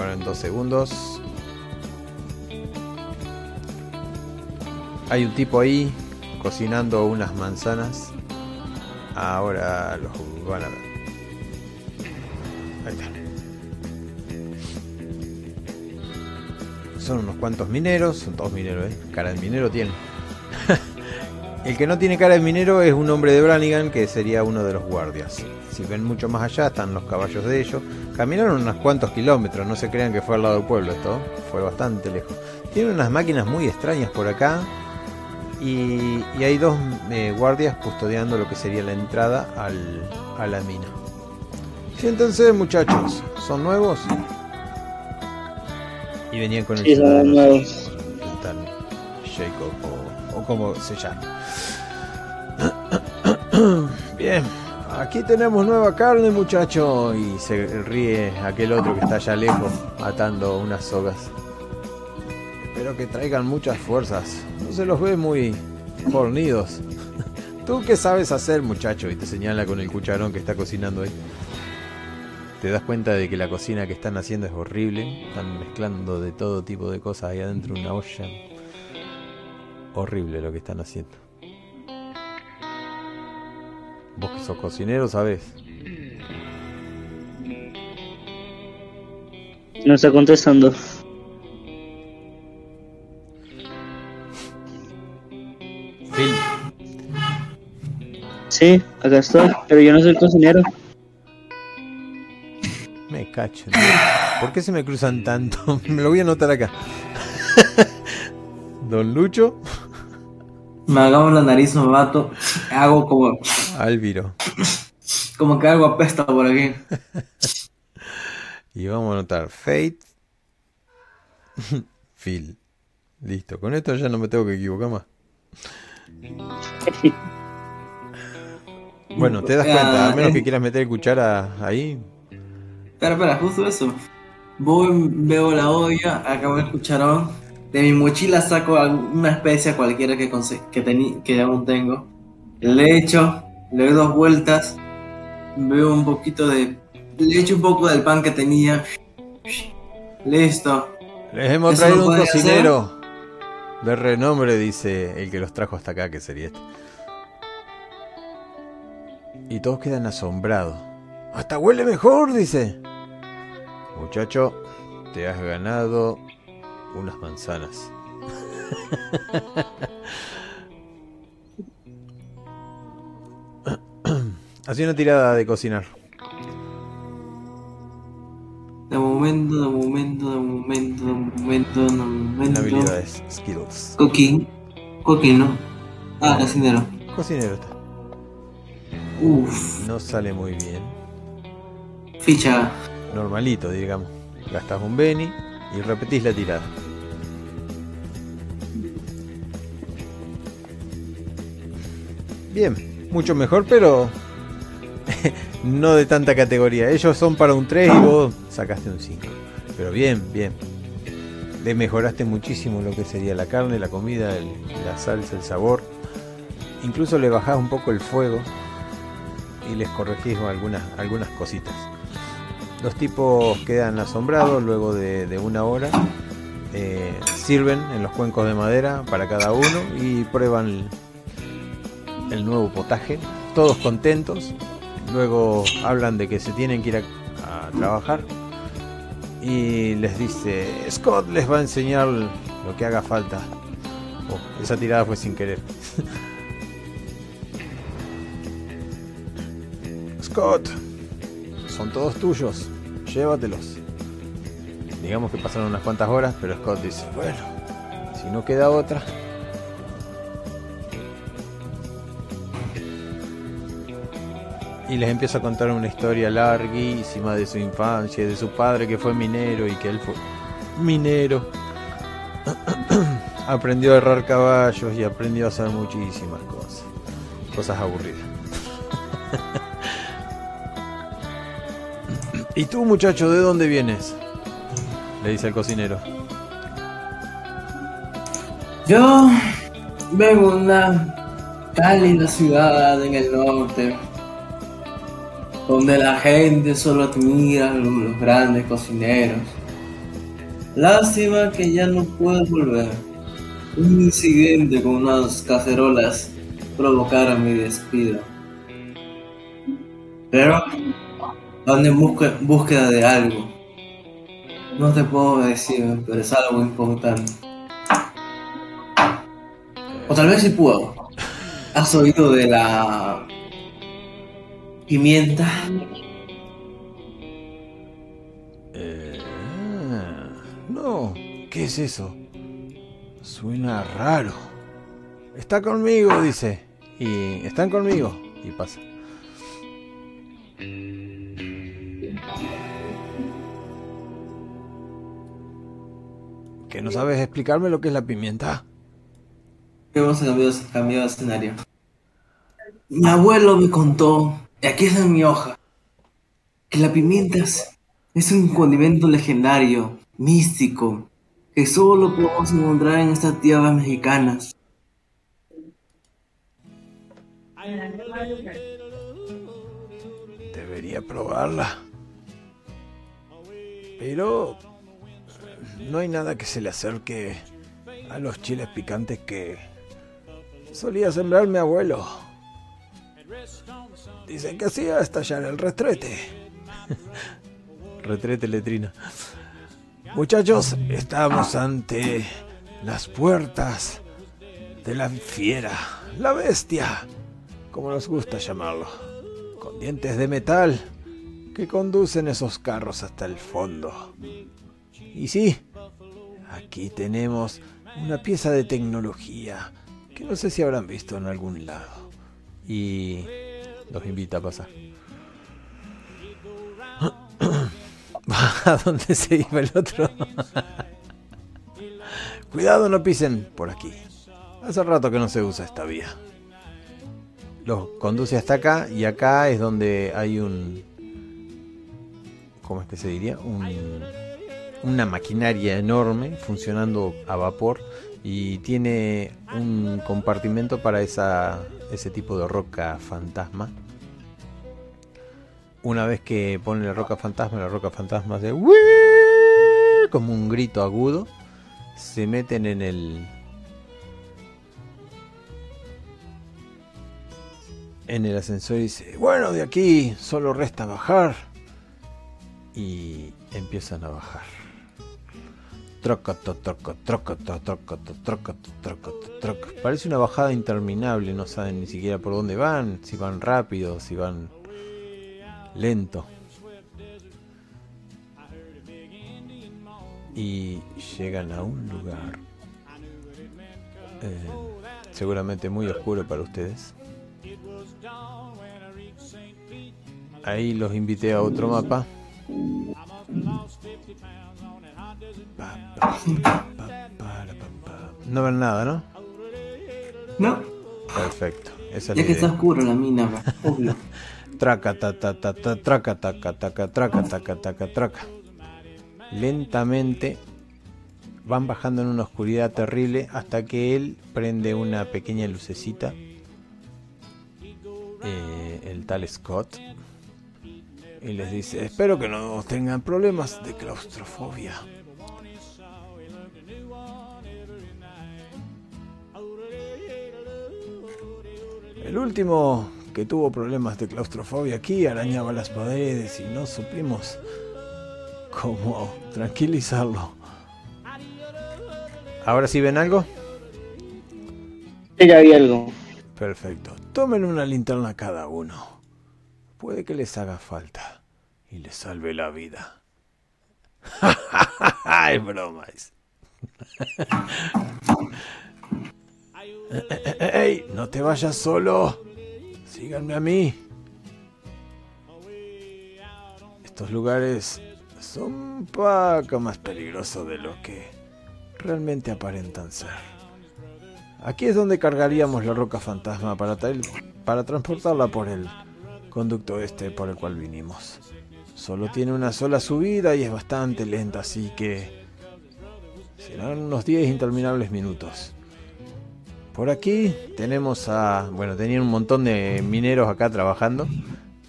Ahora en dos segundos. Hay un tipo ahí cocinando unas manzanas. Ahora los van a ver. Ahí está. Son unos cuantos mineros, son todos mineros, ¿eh? Cara de minero tienen. <laughs> El que no tiene cara de minero es un hombre de Branigan que sería uno de los guardias. Si ven mucho más allá están los caballos de ellos. Caminaron unos cuantos kilómetros, no se crean que fue al lado del pueblo esto, fue bastante lejos. Tienen unas máquinas muy extrañas por acá y, y hay dos eh, guardias custodiando lo que sería la entrada al, a la mina. Siéntense muchachos, ¿son nuevos? Y venían con el Sí, nuevos. Jacob o, o como se llama. <clears throat> Bien, aquí tenemos nueva carne muchacho y se ríe aquel otro que está allá lejos atando unas sogas. Espero que traigan muchas fuerzas, no se los ve muy fornidos. <laughs> ¿Tú qué sabes hacer muchacho? Y te señala con el cucharón que está cocinando ahí. Te das cuenta de que la cocina que están haciendo es horrible. Están mezclando de todo tipo de cosas ahí adentro de una olla. Horrible lo que están haciendo. Vos que sos cocinero sabés. No está contestando. Phil, Sí, acá estoy, pero yo no soy cocinero. me cacho. tío. ¿Por qué se me cruzan tanto? <laughs> me lo voy a anotar acá. <laughs> Don Lucho, Me hago la nariz, me mato. Hago como, Álviro. como que algo apesta por aquí. <laughs> Y vamos a anotar Fate. <laughs> Phil. Listo, con esto ya no me tengo que equivocar más. Bueno, te das cuenta, a menos que quieras meter cuchara ahí. Espera, espera, justo eso. Voy, veo la olla, acabo el cucharón. De mi mochila saco una especia cualquiera que, que, que aún tengo. Le echo, le doy dos vueltas. Veo un poquito de, le echo un poco del pan que tenía. Listo. Les hemos ¿Eso traído un hacer? cocinero. De renombre, dice el que los trajo hasta acá, que sería este. Y todos quedan asombrados. Hasta huele mejor, dice. Muchacho, te has ganado unas manzanas. Así una tirada de cocinar. De momento, de momento, de momento, de momento, de En momento. habilidades, skills. Cooking. Cooking, ¿no? Ah, cocinero. Cocinero está. Uf. No sale muy bien. Ficha. normalito, digamos. Gastas un Beni y repetís la tirada. Bien, mucho mejor, pero <laughs> no de tanta categoría. Ellos son para un 3 y vos sacaste un 5. Pero bien, bien. Le mejoraste muchísimo lo que sería la carne, la comida, la salsa, el sabor. Incluso le bajás un poco el fuego y les corregís algunas, algunas cositas. Los tipos quedan asombrados luego de, una hora. Eh, sirven en los cuencos de madera para cada uno y prueban el, nuevo potaje. Todos contentos. Luego hablan de que se tienen que ir a, a trabajar. Y les dice, Scott les va a enseñar lo que haga falta. Oh, esa tirada fue sin querer. <laughs> Scott, son todos tuyos, llévatelos. Digamos que pasaron unas cuantas horas, pero Scott dice, bueno, si no queda otra. Y les empieza a contar una historia larguísima de su infancia, de su padre que fue minero y que él fue minero. <clears throat> aprendió a herrar caballos y aprendió a hacer muchísimas cosas. Cosas aburridas. <laughs> ¿Y tú, muchacho, de dónde vienes? Le dice el cocinero. Yo vengo de una cálida ciudad en el norte, donde la gente solo admira a los grandes cocineros. Lástima que ya no puedo volver. Un incidente con unas cacerolas provocaron mi despido. Pero ando en busca- búsqueda de algo. No te puedo decir, pero es algo importante. O tal vez sí puedo. ¿Has oído de la pimienta? Eh, no, ¿qué es eso? Suena raro. Está conmigo, dice. Y están conmigo. Y pasa. ¿Que no sabes explicarme lo que es la pimienta? Hemos cambiado, cambiado de escenario. Mi abuelo me contó, y aquí está en mi hoja, que la pimienta es, es un condimento legendario, místico, que solo podemos encontrar en estas tierras mexicanas. Debería probarla. Pero no hay nada que se le acerque a los chiles picantes que solía sembrar mi abuelo. Dicen que hacía estallar el retrete. <laughs> retrete letrina. Muchachos, estamos ante las puertas de la fiera, la bestia, como nos gusta llamarlo, con dientes de metal que conducen esos carros hasta el fondo. Y sí, aquí tenemos una pieza de tecnología que no sé si habrán visto en algún lado. Y los invita a pasar. <coughs> ¿A dónde se iba el otro? <laughs> Cuidado, no pisen por aquí. Hace rato que no se usa esta vía. Los conduce hasta acá y acá es donde hay un... ¿Cómo es que se diría? Un, una maquinaria enorme funcionando a vapor y tiene un compartimento para esa, ese tipo de roca fantasma. Una vez que ponen la roca fantasma, la roca fantasma hace como un grito agudo. Se meten en el en el ascensor y dice, bueno, de aquí solo resta bajar. Y empiezan a bajar. Parece una bajada interminable, no saben ni siquiera por dónde van, si van rápido, si van lento. Y llegan a un lugar eh, seguramente muy oscuro para ustedes. Ahí los invité a otro mapa. No ven nada, ¿no? No, Perfecto. Esa es ya que está oscuro la mina, obvio. <laughs> Traca, ta, ta, ta, ta, traca, taca, taca, traca, taca, taca, traca. Lentamente van bajando en una oscuridad terrible hasta que él prende una pequeña lucecita. eh, el tal Scott. Y les dice, espero que no tengan problemas de claustrofobia. El último que tuvo problemas de claustrofobia aquí arañaba las paredes y no supimos cómo tranquilizarlo. ¿Ahora sí ven algo? Sí, Ya vi algo. Perfecto. Tomen una linterna cada uno. Puede que les haga falta y les salve la vida. <laughs> es broma. ¡Ey! No te vayas solo. Síganme a mí. Estos lugares son un poco más peligrosos de lo que realmente aparentan ser. Aquí es donde cargaríamos la roca fantasma para, para transportarla por el conducto este por el cual vinimos. Solo tiene una sola subida y es bastante lenta, así que serán unos 10 interminables minutos. Por aquí tenemos a... Bueno, tenían un montón de mineros acá trabajando.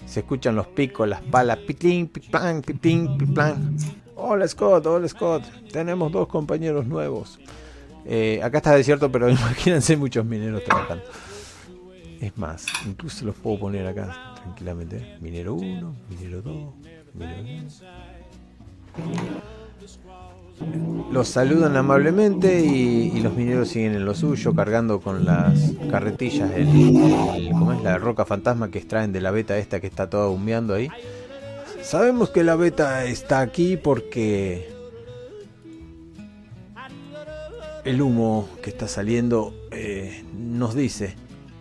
Se escuchan los picos, las palas. Pitlín, piplan, piplín, piplan. Hola Scott, hola Scott. Tenemos dos compañeros nuevos. Eh, acá está desierto, pero <laughs> imagínense muchos mineros trabajando. Es más, incluso los puedo poner acá tranquilamente. Minero 1, minero 2, minero 2. Los saludan amablemente y, los mineros siguen en lo suyo, cargando con las carretillas el- ¿cómo es? la roca fantasma que extraen de la beta esta que está toda humeando ahí. Sabemos que la beta está aquí porque el humo que está saliendo eh, nos dice,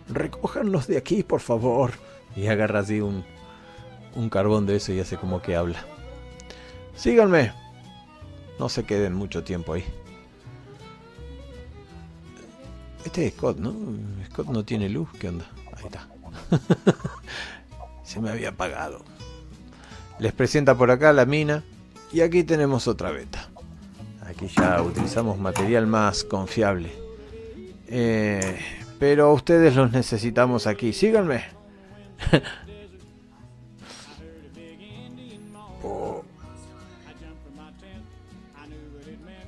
recójanlos de aquí, por favor. Y agarra así un, un carbón de eso y hace como que habla. Síganme. No se queden mucho tiempo ahí. Este es Scott, ¿no? Scott no tiene luz. ¿Qué onda? Ahí está. <laughs> se me había apagado. Les presenta por acá la mina. Y aquí tenemos otra beta. Aquí ya utilizamos material más confiable. Eh, pero a ustedes los necesitamos aquí. Síganme. <laughs>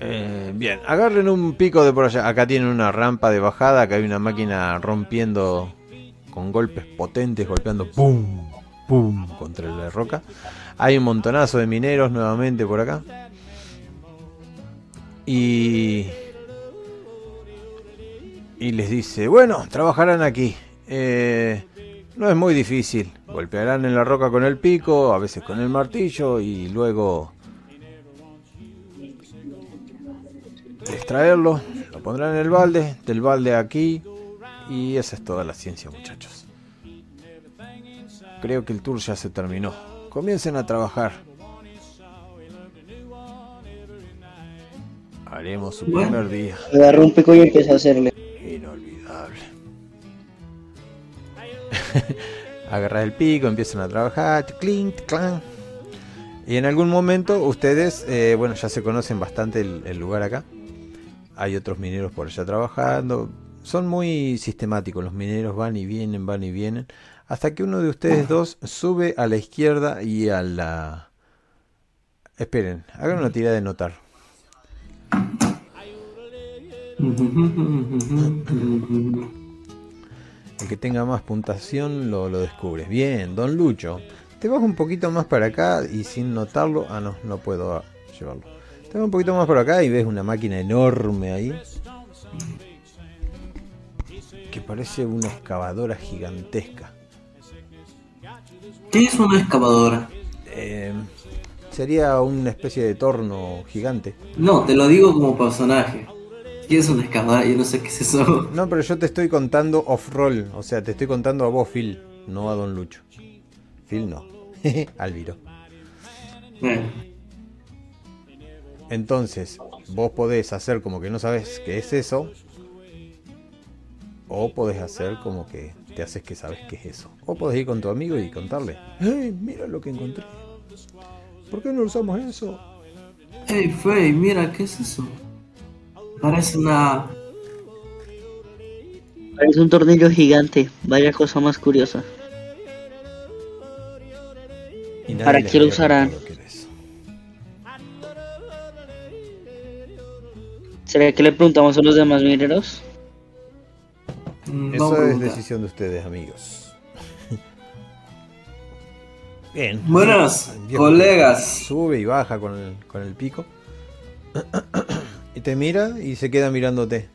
Eh, bien, agarren un pico de por allá. Acá tienen una rampa de bajada. Acá hay una máquina rompiendo con golpes potentes, golpeando ¡pum! ¡pum! contra la roca. Hay un montonazo de mineros nuevamente por acá. Y. Y les dice: Bueno, trabajarán aquí. Eh, no es muy difícil. Golpearán en la roca con el pico, a veces con el martillo y luego extraerlo. Lo pondrán en el balde, del balde aquí. Y esa es toda la ciencia, muchachos. Creo que el tour ya se terminó. Comiencen a trabajar. Haremos su Bueno. primer día. Agarré un pico y empecé a hacerle. Inolvidable. <laughs> Agarrar el pico, empiezan a trabajar, clink, clan. Y en algún momento ustedes, eh, bueno, ya se conocen bastante el, el lugar acá. Hay otros mineros por allá trabajando. son muy sistemáticos. Los mineros van y vienen, van y vienen. Hasta que uno de ustedes dos sube a la izquierda y a la... Esperen, hagan una tirada de notar. El que tenga más puntuación lo, lo descubres. Bien, don Lucho. Te vas un poquito más para acá y sin notarlo... Ah, no, no puedo llevarlo. Te un poquito más por acá y ves una máquina enorme ahí. Que parece una excavadora gigantesca. ¿Qué es una excavadora? Eh, sería una especie de torno gigante. No, te lo digo como personaje. ¿Qué es una excavadora? Yo no sé qué es eso. No, pero yo te estoy contando off-roll. O sea, te estoy contando a vos, Phil, no a Don Lucho. Phil no. <laughs> Alviro. Bueno, Entonces, vos podés hacer como que no sabes qué es eso. O podés hacer como que te haces que sabes qué es eso. O podés ir con tu amigo y contarle. ¡Hey, mira lo que encontré! ¿Por qué no usamos eso? hey, Frey, mira, ¿qué es eso? Parece una. Parece un tornillo gigante. Vaya cosa más curiosa. ¿Para qué lo usarán? ¿Será que le preguntamos a los demás mineros? mm, Eso es decisión de ustedes, amigos. <laughs> Bien. Buenas, colegas. Sube y baja con el, con el pico. <clears throat> Y te mira y se queda mirándote.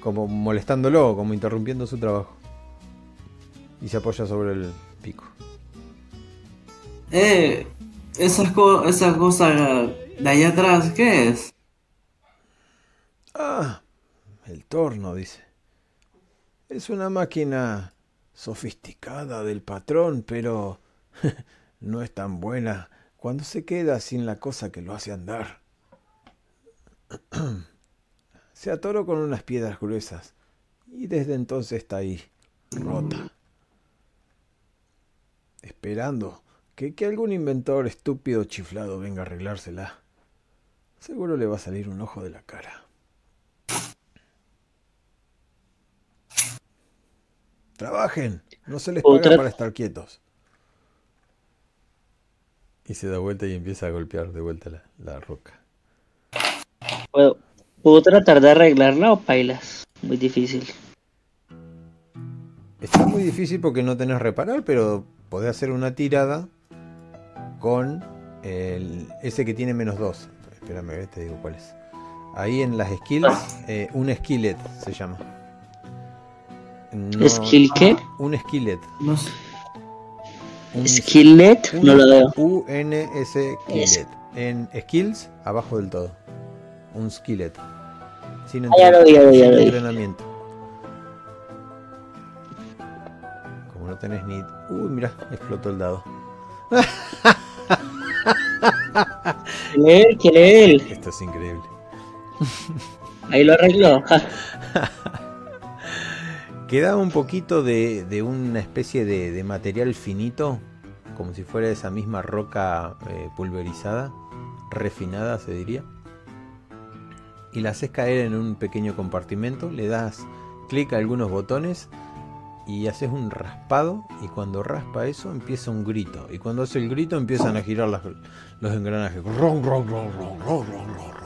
Como molestándolo, como interrumpiendo su trabajo. Y se apoya sobre el pico. Eh, esas co esa cosa de allá atrás, ¿qué es? Ah, el torno, dice. Es una máquina sofisticada del patrón, pero <laughs> no es tan buena cuando se queda sin la cosa que lo hace andar. <clears throat> Se atoró con unas piedras gruesas y desde entonces está ahí, rota. Esperando que, que algún inventor estúpido chiflado venga a arreglársela. Seguro le va a salir un ojo de la cara. Trabajen, no se les paga Otra- para estar quietos. Y se da vuelta y empieza a golpear de vuelta la, la roca. ¿Puedo, ¿Puedo tratar de arreglarla o pailas? Muy difícil. Está muy difícil porque no tenés reparar, pero podés hacer una tirada con el, ese que tiene menos 2. Espérame, te digo cuál es. Ahí en las skills, eh, un skillet se llama. No- ¿Skill qué? Un skillet. No sé. Un, ¿Skillnet? No lo veo. U-N-S skillet. En skills, abajo del todo. Un skillet. Sin, Ah, ya lo vi, ya lo vi, ya sin lo vi. entrenamiento. Como no tenés ni. Uy, mira, explotó el dado. ¿Qué leer? Esto es increíble. Ahí lo arregló. <laughs> Quedaba un poquito de, una especie de, material finito, como si fuera esa misma roca eh, pulverizada, refinada se diría. Y la haces caer en un pequeño compartimento, le das clic a algunos botones y haces un raspado y cuando raspa eso empieza un grito. Y cuando hace el grito empiezan a girar los engranajes. Ron, ron, ron,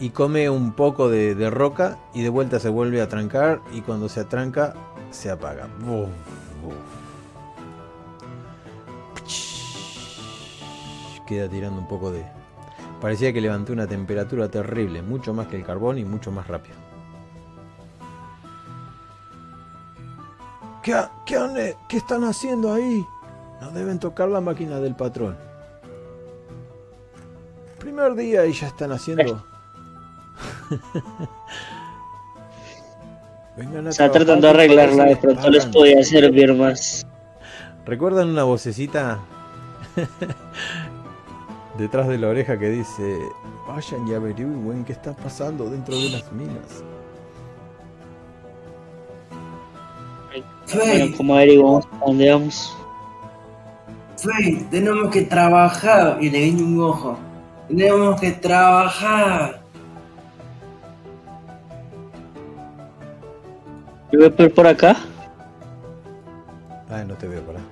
Y come un poco de, de roca y de vuelta se vuelve a trancar y cuando se atranca se apaga. Queda tirando un poco de... Parecía que levantó una temperatura terrible, mucho más que el carbón y mucho más rápido. ¿Qué, qué han- eh, qué están haciendo ahí? No deben tocar la máquina del patrón. Primer día y ya están haciendo... <laughs> Vengan a Está tratando de arreglarla, de pronto les podía servir más. ¿Recuerdan una vocecita <laughs> detrás de la oreja que dice, vayan y averigüen qué está pasando dentro de las minas? Bueno, ¿cómo averiguamos dónde vamos? Frey, tenemos que trabajar. Y le guiño un ojo. Tenemos que trabajar. Yo voy por, por acá, Ah, no te veo por ahí.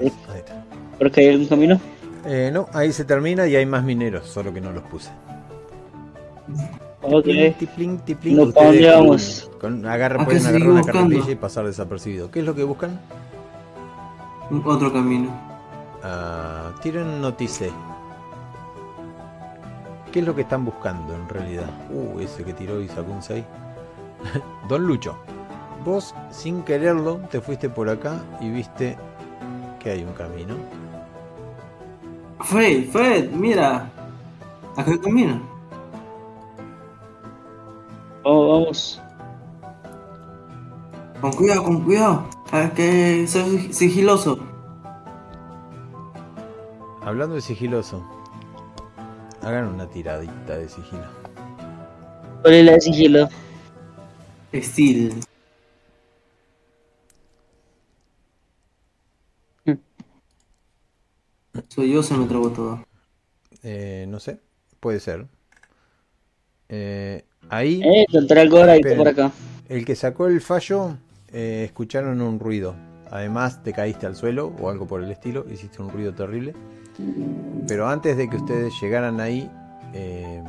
Ahí está. por acá hay algún camino. Eh, no, ahí se termina y hay más mineros, solo que no los puse. Ok. Tiplín, tiplín. No, ¿para Ustedes dónde con- vamos? con- agarra- Hay que pueden agarrar una buscando. carretilla y pasar desapercibido. ¿Qué es lo que buscan? Un- Otro camino. Ah, tiren notice. ¿Qué es lo que están buscando en realidad? Uh, ese que tiró y sacó un 6. <laughs> Don Lucho, vos sin quererlo te fuiste por acá y viste que hay un camino. Fred, Fred, mira. Acá hay camino. Vamos, vamos. Con cuidado, con cuidado. Hay que ser sig- sigiloso. Hablando de sigiloso, hagan una tiradita de sigilo. ¿Cuál es la de sigilo? Steel. Soy yo, se me trabó todo. Eh, no sé, puede ser. Eh, ahí, Eh, ahora Esperen. por acá. el que sacó el fallo, eh, escucharon un ruido. Además, te caíste al suelo o algo por el estilo, hiciste un ruido terrible. Pero antes de que ustedes llegaran ahí, eh...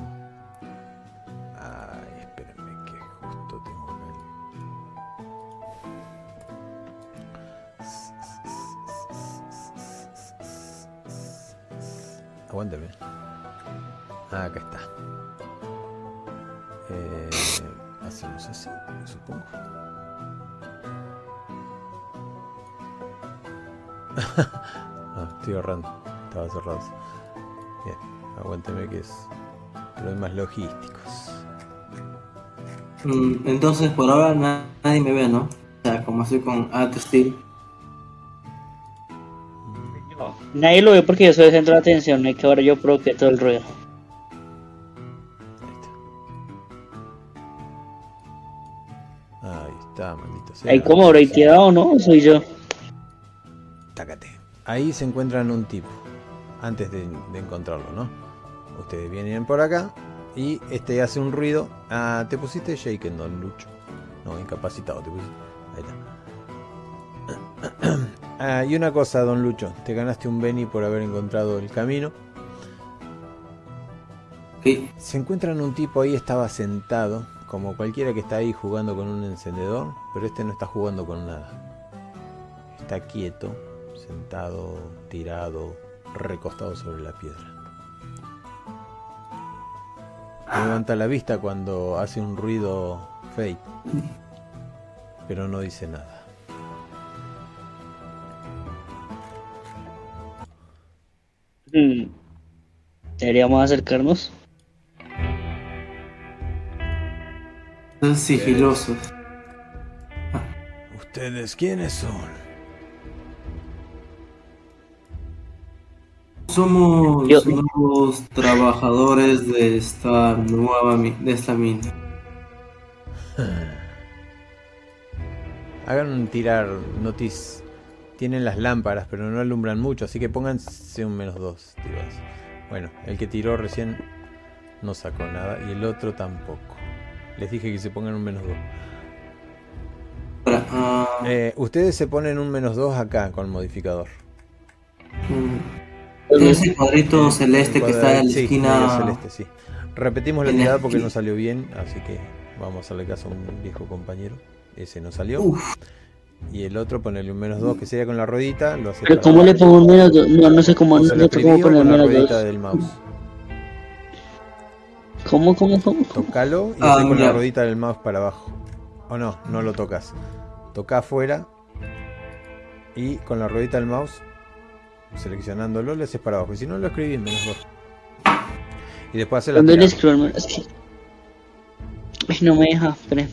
Aguántame. Ah, acá está. Eh, hacemos así, supongo. <laughs> Ah, estoy ahorrando. Estaba cerrado. Bien, aguánteme que es problemas logísticos. Mm, entonces, por ahora na- nadie me ve, ¿no? O sea, como estoy con Art Steel. Nadie lo ve porque yo soy el centro de atención, no hay que ahora yo provoqué todo el ruido. Ahí está. Maldito sea. Ahí como habrá tirado, ¿no? ¿O soy yo? Tácate. Ahí se encuentran un tipo. Antes de, de encontrarlo, ¿no? Ustedes vienen por acá. Y este hace un ruido. Ah, te pusiste shaken, don Lucho. No, incapacitado te pusiste. Ah, y una cosa, don Lucho. Te ganaste un Benny por haber encontrado el camino. Ok. Se encuentran un tipo ahí, estaba sentado, como cualquiera que está ahí jugando con un encendedor, pero este no está jugando con nada. Está quieto, sentado, tirado, recostado sobre la piedra. Levanta la vista cuando hace un ruido fake, pero no dice nada. Hmm. Deberíamos acercarnos. Son sigilosos. ¿Ustedes quiénes son? Somos Yo- nuevos trabajadores de esta nueva de esta mina. <laughs> Hagan un tirar notice. Tienen las lámparas, pero no alumbran mucho, así que pónganse un menos dos. tiros. Bueno, el que tiró recién no sacó nada y el otro tampoco. Les dije que se pongan un menos dos. Ah, Eh, ustedes se ponen un menos dos acá con el modificador. mm, ese cuadrito celeste que está en la Sí, esquina. celeste, sí. Repetimos la tirada porque no salió bien, así que vamos a hacerle caso a un viejo compañero. Ese no salió. Uf, Y el otro ponerle un menos dos que sería con la ruedita. Lo hace Pero ¿cómo le pongo un menos dos? No, no sé cómo, no sé cómo poner con la menos ruedita dos. del mouse. ¿Cómo, cómo, cómo? Tocalo y Ah, hace con la ruedita del mouse para abajo. O no, no lo tocas. Toca afuera y con la ruedita del mouse, seleccionándolo, le haces para abajo. Y si no, lo escribís menos dos. Y después hace la ¿Dónde le escribo? Es que... No me deja, espere.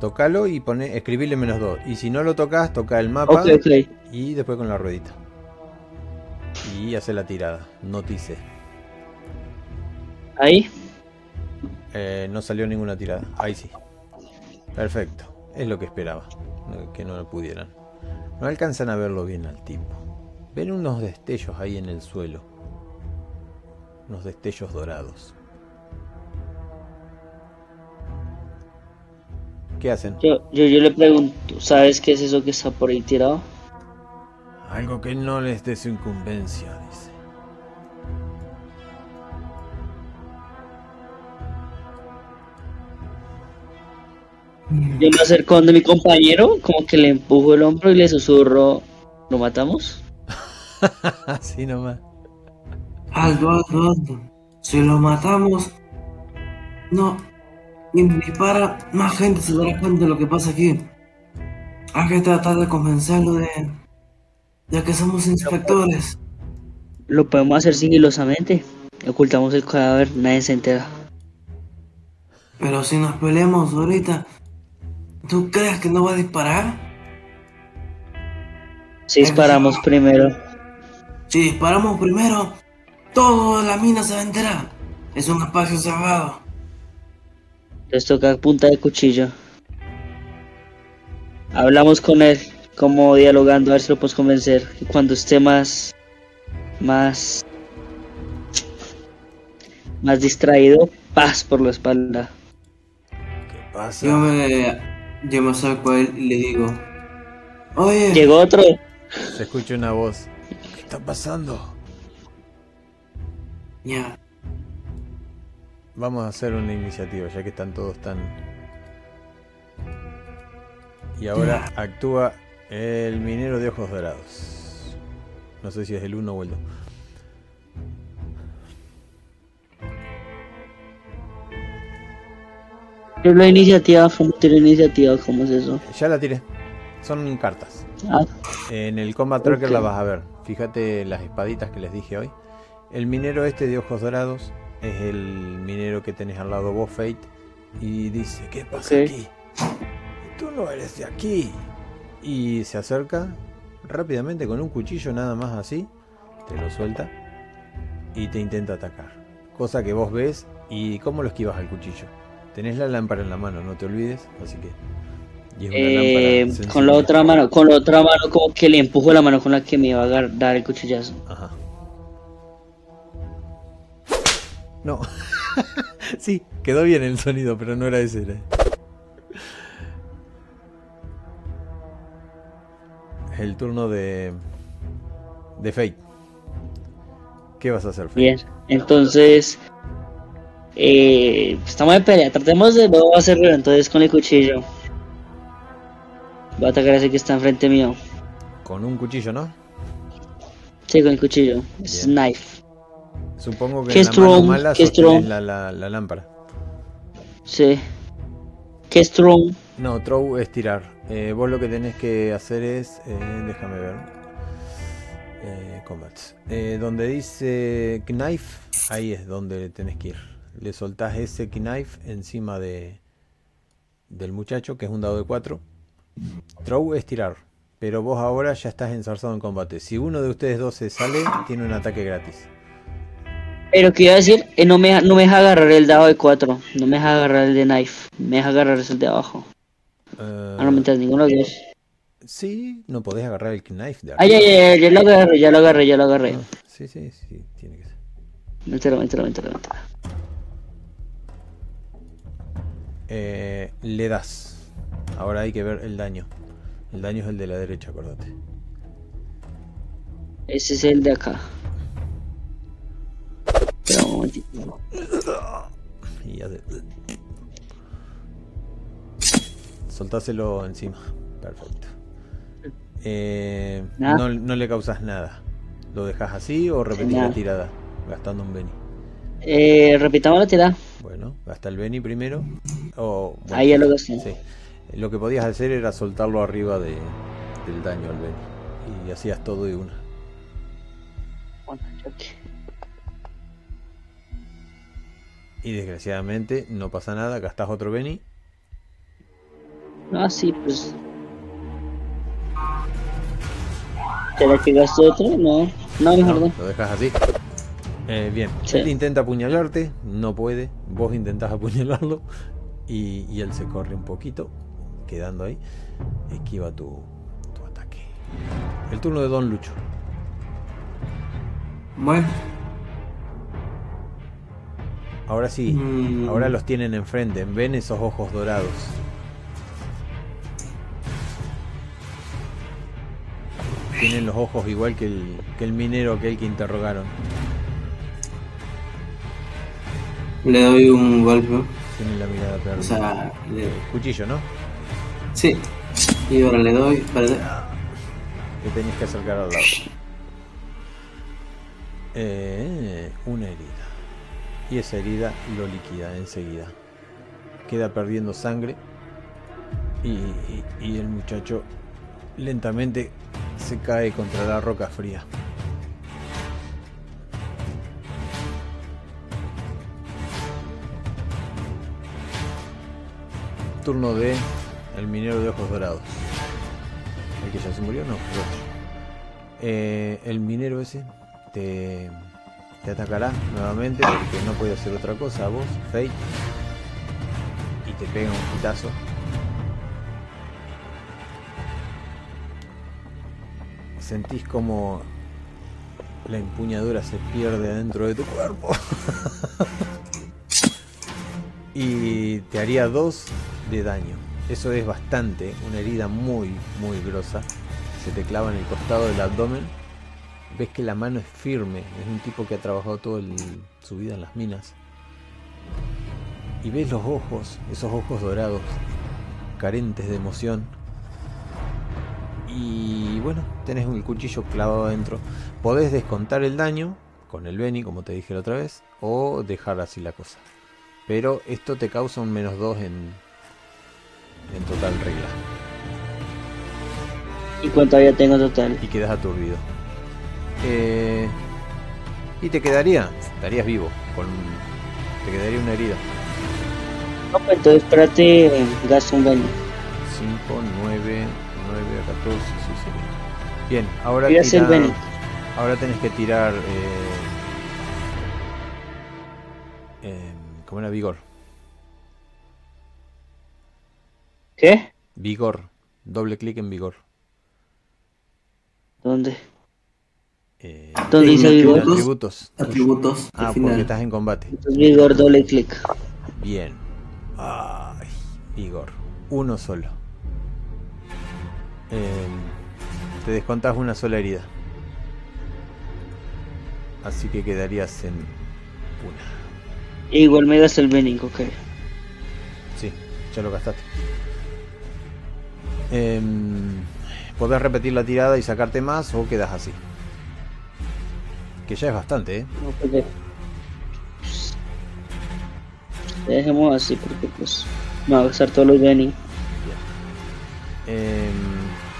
Tocalo y pone, escribirle menos dos. Y si no lo tocas, toca el mapa y después con la ruedita. Y hace la tirada. Notice. Ahí. Eh, no salió ninguna tirada. Ahí sí. Perfecto. Es lo que esperaba. Que no lo pudieran. No alcanzan a verlo bien al tipo. Ven unos destellos ahí en el suelo. Unos destellos dorados. ¿Qué hacen? Yo, yo, yo le pregunto, ¿sabes qué es eso que está por ahí tirado? Algo que no les dé su incumbencia, dice. Yo me acerco donde mi compañero, como que le empujo el hombro y le susurro, ¿lo matamos? <laughs> Así nomás. Aldo, Aldo, Aldo. Si lo matamos, no. Y ni para más gente se dará cuenta de lo que pasa aquí. Hay que tratar de convencerlo de, de que somos inspectores. Lo podemos hacer sigilosamente. Ocultamos el cadáver, nadie se entera. Pero si nos peleamos ahorita, ¿tú crees que no va a disparar? Si disparamos primero. Si disparamos primero, todo la mina se va a enterar. Es un espacio cerrado. Les toca punta de cuchillo. Hablamos con él, como dialogando, a ver si lo podemos convencer. Y cuando esté más. más. más distraído, paz por la espalda. ¿Qué pasa? Yo me, yo me acerco a él y le digo, oye, Llegó otro. Se escucha una voz. ¿Qué está pasando? ya, Vamos a hacer una iniciativa, ya que están todos tan... Y ahora <laughs> actúa el minero de ojos dorados. No sé si es el 1 o el 2. Yo la iniciativa, ¿cómo tiene iniciativa? ¿Cómo es eso? Ya la tiré. Son cartas. Ah, En el Combat Tracker Ok. la vas a ver. Fíjate las espaditas que les dije hoy. El minero este de ojos dorados es el minero que tenés al lado vos, Fate. Y dice, ¿qué pasa aquí? Tú no eres de aquí. Y se acerca rápidamente con un cuchillo nada más así. Te lo suelta. Y te intenta atacar. Cosa que vos ves y cómo lo esquivas al cuchillo. Tenés la lámpara en la mano, no te olvides. Así que... Y es una eh, lámpara con la otra mano, con la otra mano como que le empujo la mano con la que me iba a dar el cuchillazo. Ajá. No. <laughs> sí, quedó bien el sonido, pero no era ese. Era. Es el turno de. de Fate. ¿Qué vas a hacer, Fate? Bien, entonces eh, estamos en pelea. Tratemos de no hacerlo entonces con el cuchillo. Voy a atacar a ese que está enfrente mío. Con un cuchillo, ¿no? Sí, con el cuchillo. Es knife. Supongo que ¿Qué en la mano mala ¿Qué sostenés strong? la, la, la lámpara. Sí. Qué strong. No, throw es tirar. Eh, vos lo que tenés que hacer es. eh, déjame ver. Eh, combats. Eh, donde dice knife, ahí es donde tenés que ir. Le soltás ese knife encima de del muchacho, que es un dado de 4. Throw es tirar. Pero vos ahora ya estás enzarzado en combate. Si uno de ustedes dos se sale, tiene un ataque gratis. Pero que iba a decir, Eh, no, me, no me deja agarrar el dado de 4. No me deja agarrar el de knife. Me deja agarrar el de abajo. Eh, Ah, no mientras ninguno de los sí, no podés agarrar el knife de Ay, arriba. ay, ay, ya lo agarré, ya lo agarré, ya lo agarré. Ah, sí, sí, sí, tiene que ser. Mételo, mételo, mételo, mételo. Eh, le das. Ahora hay que ver el daño. El daño es el de la derecha, acordate. Ese es el de acá. Espera un momentito. Y hace- Soltáselo encima. Perfecto. Eh, no, no le causas nada. ¿Lo dejas así o repetís Nada. la tirada? Gastando un Beni. Eh, repitamos la tirada. Bueno, gasta el Beni primero. O, bueno, Ahí ya lo gasté. Sí. Lo que podías hacer era soltarlo arriba de, del daño al Beni. Y hacías todo de una. Bueno, choque. Y desgraciadamente no pasa nada, gastás otro Beni. Ah, sí, pues. ¿Será que gasto otro? No. No, mejor no. Lo dejas así. Eh, bien, Sí. él intenta apuñalarte, no puede. Vos intentás apuñalarlo y, y él se corre un poquito, quedando ahí. Esquiva tu, tu ataque. El turno de Don Lucho. Bueno, Ahora sí, mm. ahora los tienen enfrente, ven esos ojos dorados. Tienen los ojos igual que el, que el minero aquel que interrogaron. Le doy un golpe. Tiene la mirada perdida. O sea, le... Cuchillo, ¿no? Sí. Y ahora le doy. Para... Tenías que acercar al lado. Eh, una herida. Y esa herida lo liquida enseguida. Queda perdiendo sangre. Y, el muchacho lentamente se cae contra la roca fría. Turno de el minero de ojos dorados. El que ya se murió, no. Eh, el minero ese te, te atacará nuevamente porque no puede hacer otra cosa vos, Fate. Y te pega un pitazo. Sentís como la empuñadura se pierde dentro de tu cuerpo. <laughs> y te haría dos de daño. Eso es bastante, una herida muy, muy grosa. Se te clava en el costado del abdomen. Ves que la mano es firme, es un tipo que ha trabajado toda su vida en las minas. Y ves los ojos, esos ojos dorados, carentes de emoción. Y bueno, tenés el cuchillo clavado adentro. Podés descontar el daño con el Beni, como te dije la otra vez, o dejar así la cosa. Pero esto te causa un menos 2 en, en total regla. ¿Y cuánto ya tengo total? Y quedas aturdido. Eh, y te quedaría, estarías vivo. Con, te quedaría una herida. No, pues entonces espérate, gasto un baño. 5, 9, 9 a 14, sí, sería. Bien, ahora, tira- Beni. ahora tenés que tirar... Eh, eh, ¿Cómo era? Vigor. ¿Qué? Vigor. Doble clic en vigor. ¿Dónde? Eh, ¿Dónde dice vigor? atributos. atributos. Ah, porque estás en combate. Entonces vigor doble clic. Bien. Ay, Igor. Uno solo. Eh, te descontás una sola herida. Así que quedarías en una. Igual me das el Benning, ok. Sí, ya lo gastaste. Em, podés repetir la tirada y sacarte más o quedas así. Que ya es bastante, ¿eh? No, pues, Dejemos así porque pues me va a gastar todos los Benning. Em,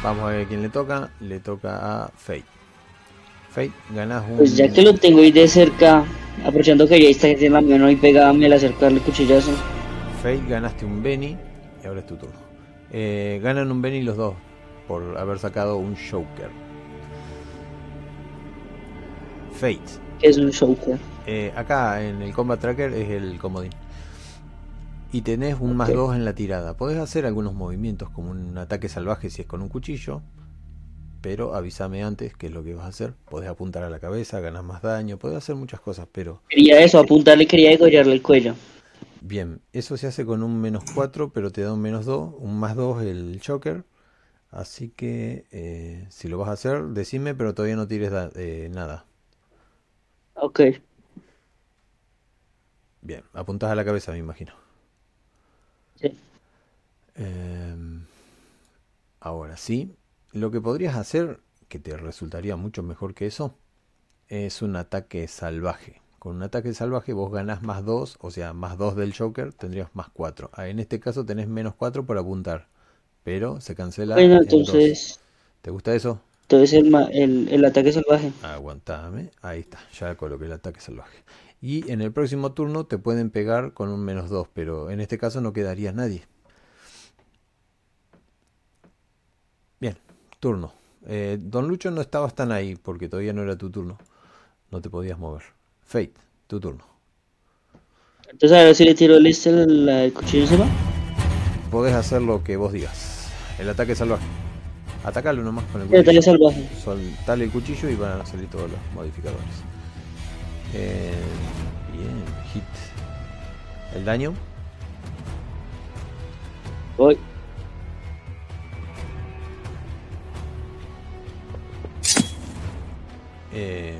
vamos a ver quién le toca. Le toca a Fate. Fate, ganas un. Pues ya que lo tengo ahí de cerca, aprovechando que ya está en la mano y pegada, me la acercarle el cuchillazo. Fate, ganaste un Benny y ahora es tu turno. Eh, ganan un Benny los dos por haber sacado un Joker. Fate. Que es un Joker. eh, acá en el Combat Tracker es el comodín. Y tenés un más Ok. 2 en la tirada. Podés hacer algunos movimientos como un ataque salvaje si es con un cuchillo. Pero avísame antes qué es lo que vas a hacer. Podés apuntar a la cabeza, ganas más daño. Podés hacer muchas cosas, pero Quería eso, apuntarle, quería degollarle el cuello. Bien, eso se hace con un menos 4, pero te da un menos 2, un más 2 el Joker. Así que eh, si lo vas a hacer, decime, pero todavía no tires eh, nada. Ok. Bien, apuntás a la cabeza, me imagino. Sí. Em, ahora sí, lo que podrías hacer, que te resultaría mucho mejor que eso, es un ataque salvaje. Con un ataque salvaje vos ganás más 2, o sea, más 2 del Joker, tendrías más 4. Ah, en este caso tenés menos 4 por apuntar, pero se cancela Bueno, entonces, ¿Te gusta eso? Entonces el, el, el ataque salvaje. Aguantame, ahí está, ya coloqué el ataque salvaje. Y en el próximo turno te pueden pegar con un menos 2, pero en este caso no quedaría nadie. Bien, turno. Eh, Don Lucho no estabas tan ahí porque todavía no era tu turno. No te podías mover. Fate, tu turno. Entonces a ver si le tiro el, este, el, el cuchillo encima. Podés hacer lo que vos digas. El ataque salvaje. Atacalo nomás con el cuchillo. Sí, Soltale el cuchillo y van a salir todos los modificadores. Eh, bien, hit. ¿El daño? Voy. Eh,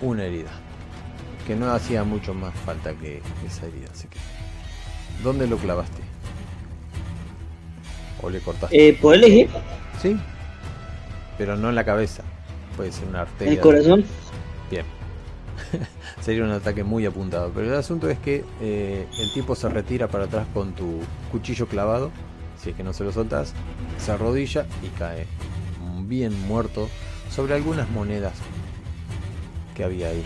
una herida. Que no hacía mucho más falta que esa herida, así que. ¿Dónde lo clavaste? ¿O le cortaste? Eh, ¿Puedo elegir? Sí, pero no en la cabeza. Puede ser una arteria. ¿El corazón? Bien. <laughs> Sería un ataque muy apuntado. Pero el asunto es que eh, el tipo se retira para atrás con tu cuchillo clavado. Si es que no se lo soltas, se arrodilla y cae bien muerto sobre algunas monedas que había ahí.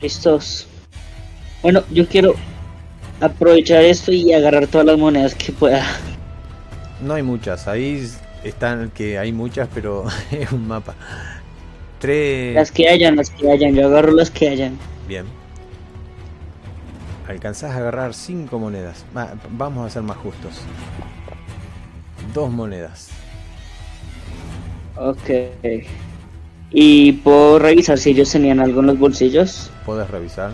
Listos. Bueno, yo quiero aprovechar esto y agarrar todas las monedas que pueda. No hay muchas, ahí están que hay muchas, pero <laughs> es un mapa. Tres. Las que hayan, las que hayan, yo agarro las que hayan. Bien. Alcanzás a agarrar cinco monedas. Va- vamos a ser más justos. Dos monedas. Ok. ¿Y puedo revisar si ellos tenían algo en los bolsillos? Puedes revisar.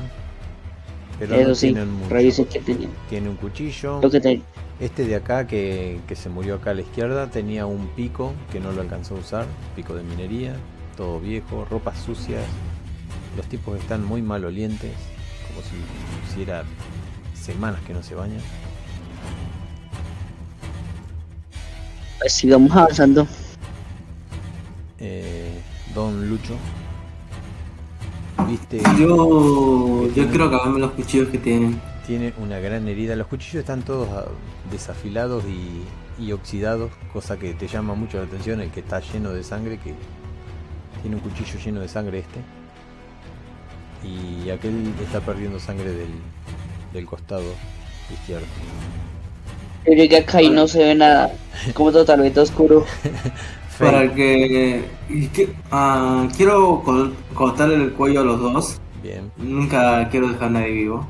Pero Eso no sí, tienen mucho. revise que tenían. Tiene un cuchillo. Lo que te... Este de acá que, que se murió acá a la izquierda tenía un pico que no lo alcanzó a usar, pico de minería, todo viejo, ropas sucias. Los tipos están muy malolientes, como si hiciera semanas que no se bañan. Pues sigamos avanzando. Eh, Don Lucho, viste, Yo, yo quiero acabarme los cuchillos que tienen. tiene una gran herida. Los cuchillos están todos ah, desafilados y, y oxidados, cosa que te llama mucho la atención. El que está lleno de sangre, que tiene un cuchillo lleno de sangre este. Y aquel está perdiendo sangre del, del costado izquierdo. Yo llegué acá y no se ve nada. Como totalmente oscuro. <laughs> Fey, Para el que... ah, quiero col- cortarle el cuello a los dos. Bien. Nunca quiero dejar a nadie vivo.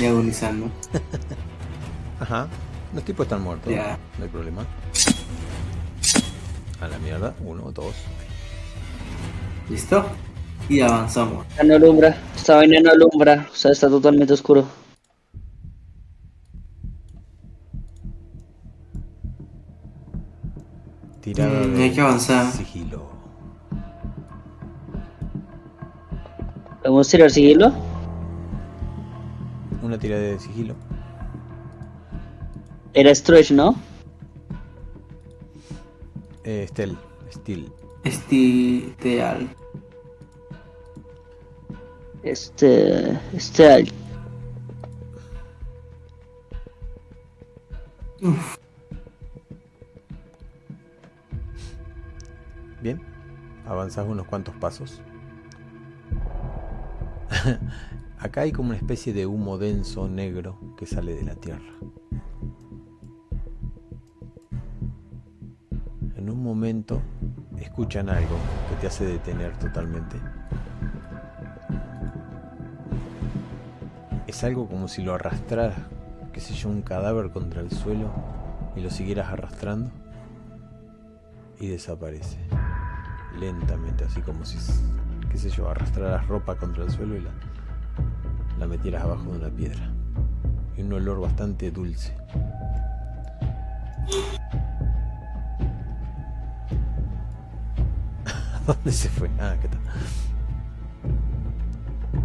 Ni agonizando. <laughs> Ajá. Los tipos están muertos. Ya. No hay problema. A la mierda. Uno, dos. ¿Listo? Y avanzamos. Ya no alumbra. Esta vaina no alumbra. O sea, está totalmente oscuro. Tirada Mm, de hay que avanzar. sigilo. ¿Podemos tirar sigilo? Una tirada de sigilo. Era stretch, ¿no? Eh, Estel. Steel. Estideal. Este. Este. al- Bien. Avanzas unos cuantos pasos. <laughs> Acá hay como una especie de humo denso negro que sale de la tierra. En un momento escuchan algo que te hace detener totalmente. Es algo como si lo arrastraras, qué sé yo, un cadáver contra el suelo y lo siguieras arrastrando y desaparece lentamente, así como si, qué sé yo, arrastraras ropa contra el suelo y la, la metieras abajo de una piedra. Y un olor bastante dulce. ¿A <laughs> dónde se fue? Ah, ¿qué tal?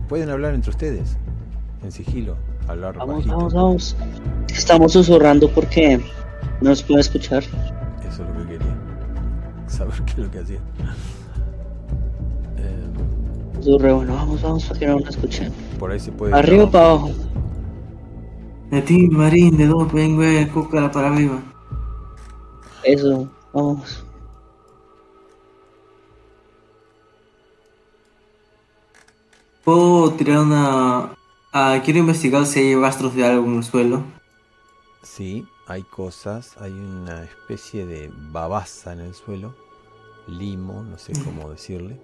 Pueden hablar entre ustedes, en sigilo, hablar Vamos, bajito. vamos, vamos. Estamos susurrando porque no nos pueden escuchar. Eso es lo que quería. <laughs> Saber qué es lo que hacía. Eh, bueno, vamos, vamos para que no nos escuchen. por ahí se puede. Arriba o para abajo. De ti, Marín, de dos, vengue, cúcala para arriba. Eso, vamos. Puedo tirar una. Ah, quiero investigar si hay rastros de algo en el suelo. Sí, hay cosas. Hay una especie de babasa en el suelo. Limo, no sé cómo decirle.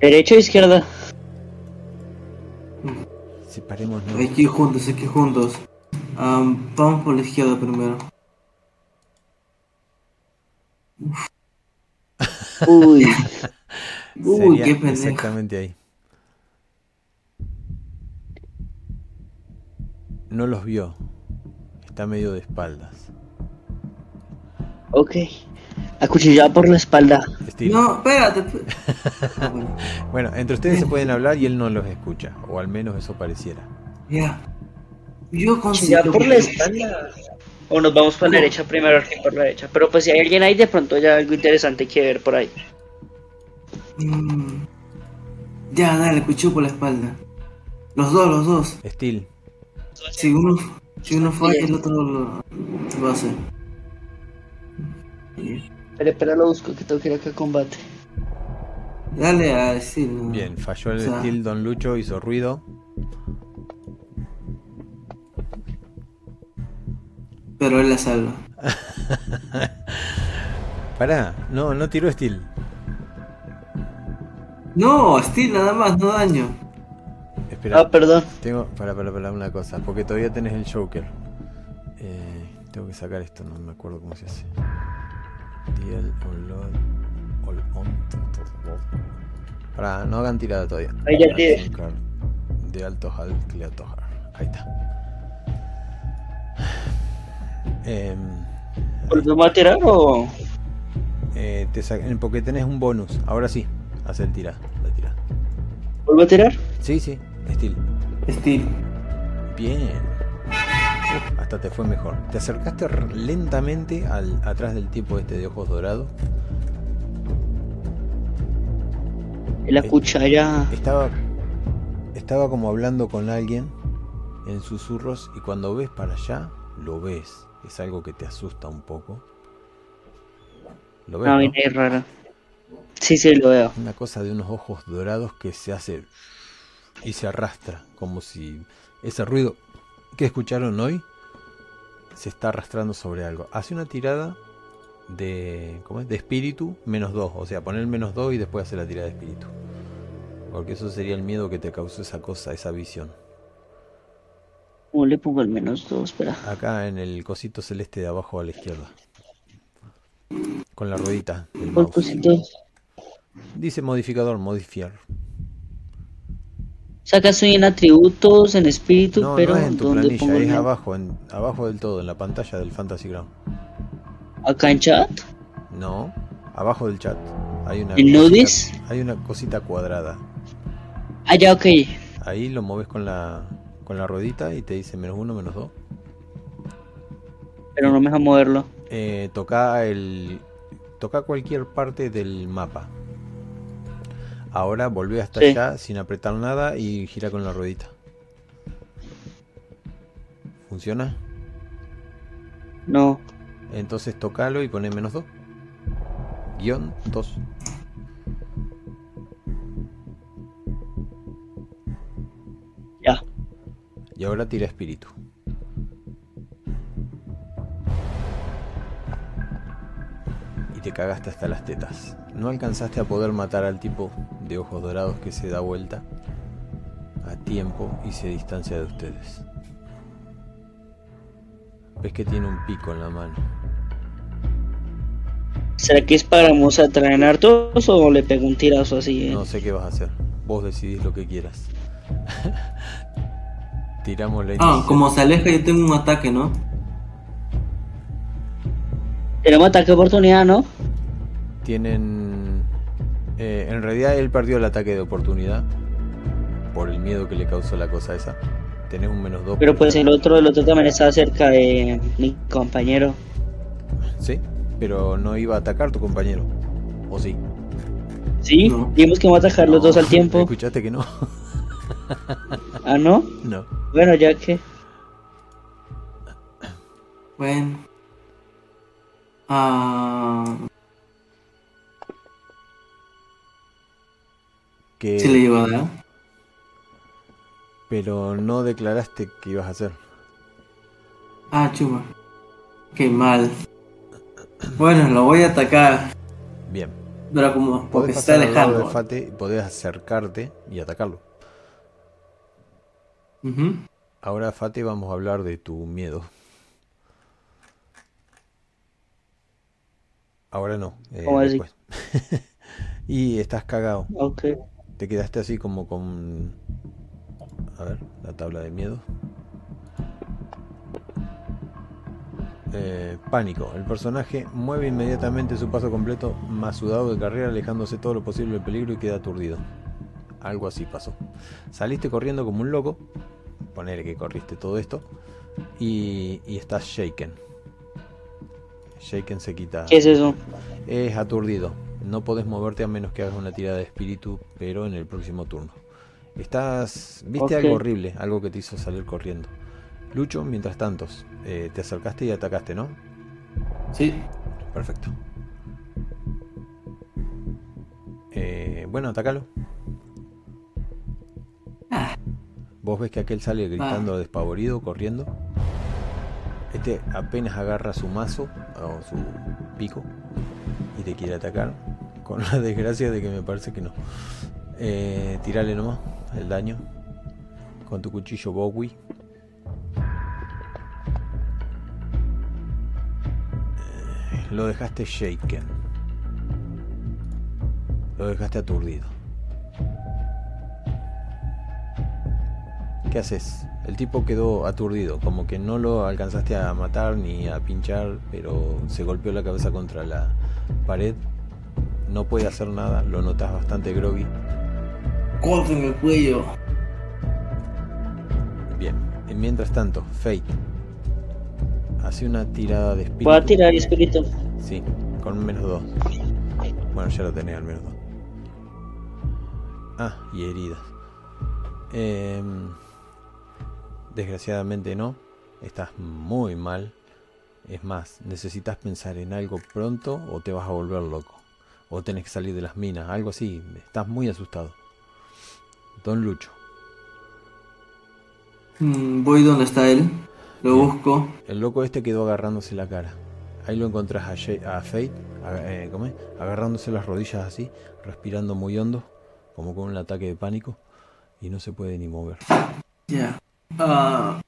¿Derecha o izquierda? Separémonos. Hay que ir juntos, hay que ir juntos. Ah, vamos por la izquierda primero. Uy, <laughs> Uy, qué pendejo. exactamente ahí. No los vio. Está medio de espaldas. ok. Acuchillado por la espalda. Steel. No, espérate. esp- Ah, <laughs> bueno, Bueno, entre ustedes se pueden hablar y él no los escucha, o al menos eso pareciera. ya. Yo Acuchillado considero por que- la espalda. O nos vamos por la derecha primero que por la derecha. Pero pues si hay alguien ahí, de pronto ya algo interesante que ver por ahí. Mm. Ya, dale, cuchillo por la espalda. Los dos, los dos. Steel, uno, si uno falla, el otro lo, lo hace. Espera, espera, lo busco que tengo que ir acá a combate. Dale a decir. bien, falló el O sea- Steel, Don Lucho hizo ruido. Pero él la salva. <laughs> Pará, no, no tiró Steel. No, Steel nada más, no daño. Espera, Ah, perdón. tengo, para, para, para una cosa, porque todavía tenés el Joker. Eh, tengo que sacar esto, no me acuerdo cómo se hace. Deal on load, all on. Pará, no hagan tirada todavía. Ahí ya. Azúcar De alto al. Ahí está. ¿Volvemos a tirar o.? eh, te porque tenés un bonus. Ahora sí, haz el tira, la tira. ¿Vuelvo a tirar? Sí, sí, Steel. Steel. Bien. Uf, hasta te fue mejor. Te acercaste lentamente al, atrás del tipo este de ojos dorados. La cuchara. Estaba, estaba como hablando con alguien en susurros y cuando ves para allá, lo ves. Es algo que te asusta un poco. ¿Lo ves? No? vaina ahí rara. Sí, sí, lo veo. Una cosa de unos ojos dorados que se hace y se arrastra, como si ese ruido que escucharon hoy se está arrastrando sobre algo. Hace una tirada de, ¿cómo es? de espíritu menos 2, o sea, poner menos 2 y después hacer la tirada de espíritu. Porque eso sería el miedo que te causó esa cosa, esa visión. ¿Cómo le pongo el menos dos? Espera. Acá en el cosito celeste de abajo a la izquierda. Con la ruedita. Dice modificador, modificar. Saca estoy en atributos, en espíritu, No, pero no es en tu ¿dónde pongo es abajo, en, abajo del todo, en la pantalla del Fantasy Ground. Acá en chat. No, abajo del chat. Hay una, ¿En cosita- hay una cosita cuadrada. Ah, ya, ok. Ahí lo mueves con la, con la ruedita y te dice menos uno, menos dos. Pero no me deja moverlo. Eh, toca el. Toca cualquier parte del mapa. Ahora volvé hasta Sí. allá sin apretar nada y gira con la ruedita. ¿Funciona? No. Entonces tocalo y pone menos 2. Guión 2. Ya. Y ahora tira espíritu. Y te cagaste hasta las tetas. No alcanzaste a poder matar al tipo de ojos dorados que se da vuelta a tiempo y se distancia de ustedes. Ves que tiene un pico en la mano. ¿Será que es para vamos a traer hartos o le pego un tirazo así? eh? No sé qué vas a hacer. Vos decidís lo que quieras. <laughs> Tiramos la Ah, como se aleja, yo tengo un ataque, ¿no? Tenemos ataque oportunidad, ¿no? Tienen. eh, en realidad él perdió el ataque de oportunidad. Por el miedo que le causó la cosa esa. Tenés un menos 2. Pero pues el otro, el otro también está cerca de mi compañero. Sí, pero no iba a atacar tu compañero. ¿O sí? ¿Sí? No. Dijimos que vamos a atacar los dos al <laughs> tiempo. Escuchaste que no. Ah, ¿no? no. Bueno, ya que... Bueno. Ah, Que... sí le llevo a dar. Pero no declaraste que ibas a hacer. Ah, chuma. Qué mal. Bueno, lo voy a atacar. Bien. Pero como porque se está al alejando. Fate y podés acercarte y atacarlo. Ujú. Ahora, Fate, vamos a hablar de tu miedo. Ahora no. eh, ¿Cómo así? después. <laughs> y estás cagado. Ok. Te quedaste así como con... A ver, la tabla de miedo. Eh, pánico. El personaje mueve inmediatamente su paso completo, más sudado de carrera, alejándose todo lo posible del peligro y queda aturdido. Algo así pasó. Saliste corriendo como un loco, poner que corriste todo esto, y, y estás shaken. Shaken se quita. ¿Qué es eso? Es aturdido. No podés moverte a menos que hagas una tirada de espíritu, pero en el próximo turno. Estás. Viste algo horrible, algo que te hizo salir corriendo. Lucho, mientras tanto, eh, te acercaste y atacaste, ¿no? Sí. Perfecto. Eh, bueno, atacalo. Vos ves que aquel sale gritando despavorido, corriendo. Este apenas agarra su mazo o su pico y te quiere atacar. Con la desgracia de que me parece que no. Eh, tirale nomás el daño con tu cuchillo Bowie. Eh, Lo dejaste shaken. Lo dejaste aturdido. ¿Qué haces? El tipo quedó aturdido, como que no lo alcanzaste a matar ni a pinchar, pero se golpeó la cabeza contra la pared. No puede hacer nada, lo notas bastante groggy. Corte en el cuello. Bien, y mientras tanto, Fate. Hace una tirada de espíritu. A tirar espíritu. Sí, con menos 2. Bueno, ya lo tenés al menos 2. Ah, y heridas. Em, desgraciadamente no. Estás muy mal. Es más, necesitas pensar en algo pronto o te vas a volver loco. O tenés que salir de las minas, algo así. Estás muy asustado. Don Lucho. Mm, voy donde está él. Lo Bien. busco. El loco este quedó agarrándose la cara. Ahí lo encontrás a, Jay- a Fate, a- eh, ¿cómo es? agarrándose las rodillas así, respirando muy hondo, como con un ataque de pánico, y no se puede ni mover. Ya. Ah,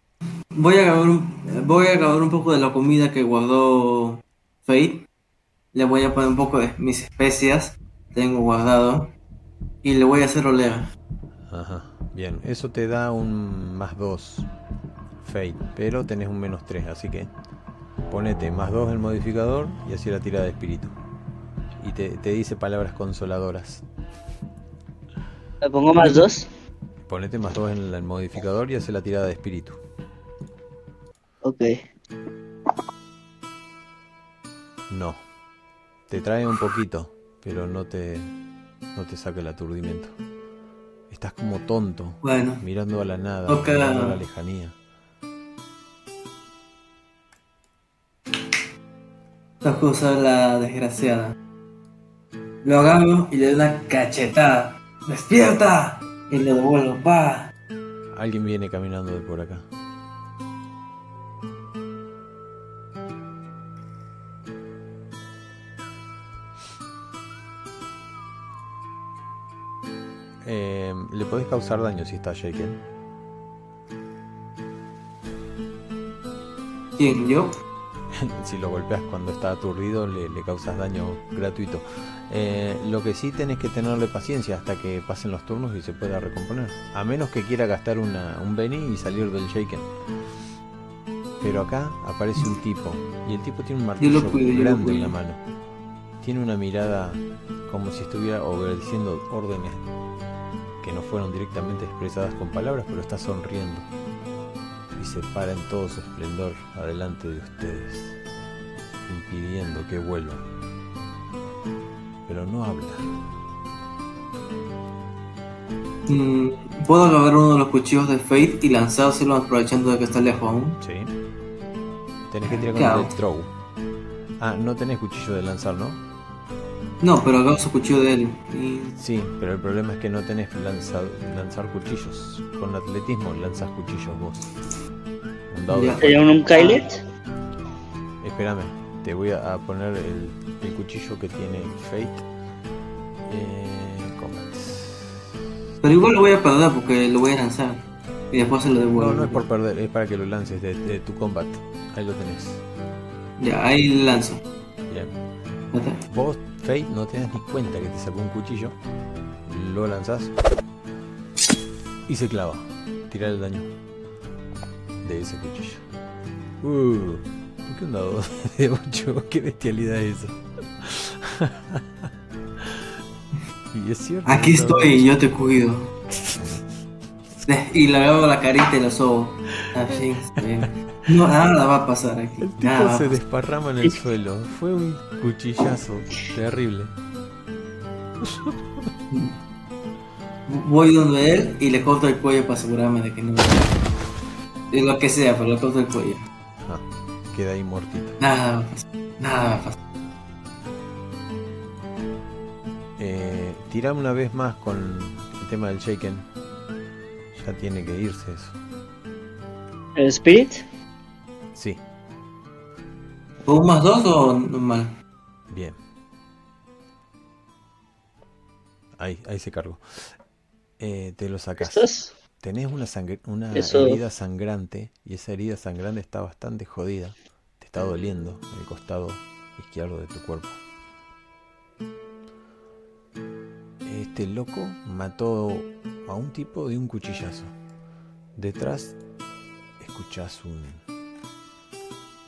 voy a acabar un, voy a acabar un poco de la comida que guardó Fate. Le voy a poner un poco de mis especias. Tengo guardado. Y le voy a hacer oler. Ajá, bien, eso te da un más 2 Fate, pero tenés un menos 3, así que ponete más 2 el modificador y así la tira de espíritu. Y te, te dice palabras consoladoras. ¿Le pongo más dos? Ponete más 2 en el modificador y hace la tirada de espíritu. Ok. No. Te trae un poquito, pero no te no te saca el aturdimiento. Estás como tonto, Bueno. mirando a la nada, Toca- mirando a la lejanía. Que usar la desgraciada. Lo agarro y le doy una cachetada. ¡Despierta! Y le devuelvo. ¡Pa! Alguien viene caminando de por acá. Eh, le podés causar daño si está shaken. ¿Quién? ¿Yo? <laughs> si lo golpeas cuando está aturdido le, le causas daño gratuito. Eh, lo que sí tenés que tenerle paciencia hasta que pasen los turnos y se pueda recomponer. A menos que quiera gastar una, un Benny y salir del Shaken. Pero acá aparece un tipo y el tipo tiene un martillo grande en la mano. Tiene una mirada como si estuviera obedeciendo órdenes que no fueron directamente expresadas con palabras, pero está sonriendo y se para en todo su esplendor adelante de ustedes, impidiendo que vuelvan. Pero no habla. Mm, Puedo agarrar uno de los cuchillos de Fate y lanzárselo aprovechando de que está lejos aún. ¿Sí? Tenés que tirar ¿Qué con el throw. Ah, no tenés cuchillo de lanzar, ¿no? No, pero agarro su cuchillo de él. Y... Sí, pero el problema es que no tenés lanza- lanzar cuchillos. Con atletismo lanzas cuchillos vos. Un dado de Ya. ¿Sería un, Kylet? Espérame, te voy a poner el, el cuchillo que tiene Fate. Eh, combat. Pero igual lo voy a perder porque lo voy a lanzar. Y después se lo devuelvo. No, no es por perder, es para que lo lances de, de tu combat. Ahí lo tenés. Ya, ahí lanzo. Bien. Vos, No te das ni cuenta que te sacó un cuchillo. Lo lanzás. Y se clava. Tira el daño de ese cuchillo. Uh, ¿Por qué un dado <laughs> de 8? ¿Qué bestialidad es eso? <laughs> y es cierto. Aquí estoy, yo te cuido. <laughs> Y le hago la carita y la sobo. Así, está bien. <laughs> No, nada va a pasar aquí. El Nada tipo va a se desparrama en el suelo. Fue un cuchillazo terrible. Voy donde él y le corto el cuello para asegurarme de que no. De lo que sea, pero le corto el cuello. Ah, queda ahí muertito. Nada va a pasar. Nada va a pasar. Eh, tira una vez más con el tema del shaken. Ya tiene que irse eso. ¿El Spirit? Sí, ¿Un más dos o normal? bien. Ahí, ahí se cargó. Eh, te lo sacas. ¿Estos? Tenés una, sangre, una Eso- herida sangrante y esa herida sangrante está bastante jodida. Te está doliendo el costado izquierdo de tu cuerpo. Este loco mató a un tipo de un cuchillazo. Detrás escuchás un,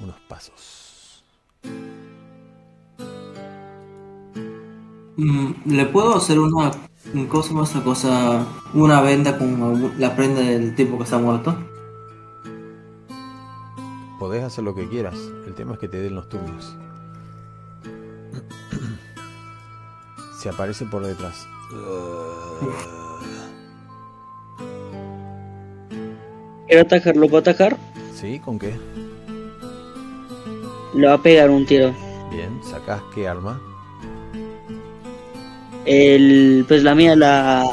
unos pasos. Mm, ¿Le puedo hacer una un cosa más otra cosa? Una venda con la prenda del tipo que está muerto. Podés hacer lo que quieras. El tema es que te den los turnos. Se aparece por detrás. ¿Quiero atacar? ¿Lo puedo atacar? ¿Sí? ¿Con qué? Le va a pegar un tiro. Bien, sacás qué arma. El, pues la mía, la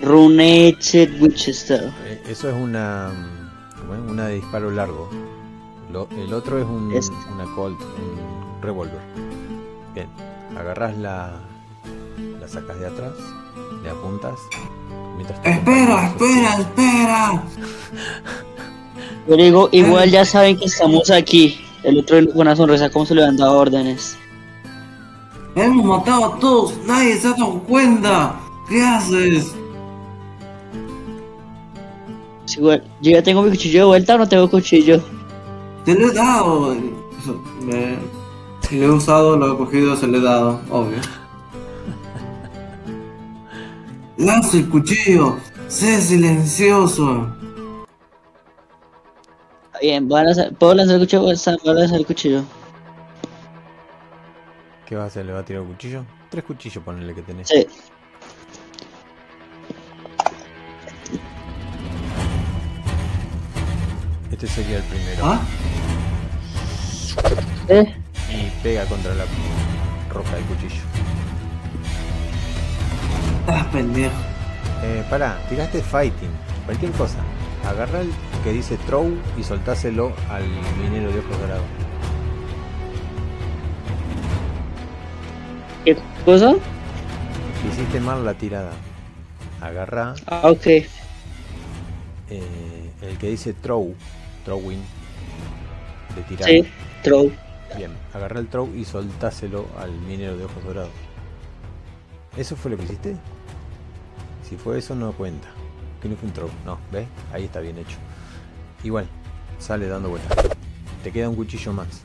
Runated Winchester. Eh, Eso es una. ¿cómo es? Una de disparo largo. Lo- el otro es un, Este. una Colt, un revólver. Bien, agarras la. La sacas de atrás, le apuntas. Mientras ¡Espera, espera, espera! Yo digo, igual ya saben que estamos aquí. El otro con una sonrisa como se le han dado órdenes. ¡Hemos matado a todos! ¡Nadie se ha dado cuenta! ¿Qué haces? Es igual, yo ya tengo mi cuchillo de vuelta o no tengo cuchillo. Te lo he dado. Eso, me- Lo he usado, lo he cogido, se lo he dado, obvio. <laughs> Lanza el cuchillo. Sé silencioso. Bien, voy a lanzar- ¿puedo lanzar el cuchillo? Voy a lanzar el cuchillo. ¿Qué vas a hacer? ¿Le va a tirar un cuchillo? Tres cuchillos, ponele que tenés. Sí. Este sería el primero. ¿Ah? ¿Eh? Y pega contra la roca del cuchillo. Estás pendejo. Eh, pará, tiraste fighting, cualquier cosa. Agarra el que dice throw y soltáselo al minero de ojos dorados. ¿Qué cosa? Hiciste mal la tirada. Agarra Ah, ok. eh, el que dice throw, throwing, de tirar. Sí, throw. Bien, agarra el throw y soltáselo al minero de ojos dorados. ¿Eso fue lo que hiciste? Si fue eso, no cuenta. Que no fue un throw. No, ¿ves? Ahí está bien hecho. Igual, sale dando vueltas. Te queda un cuchillo más.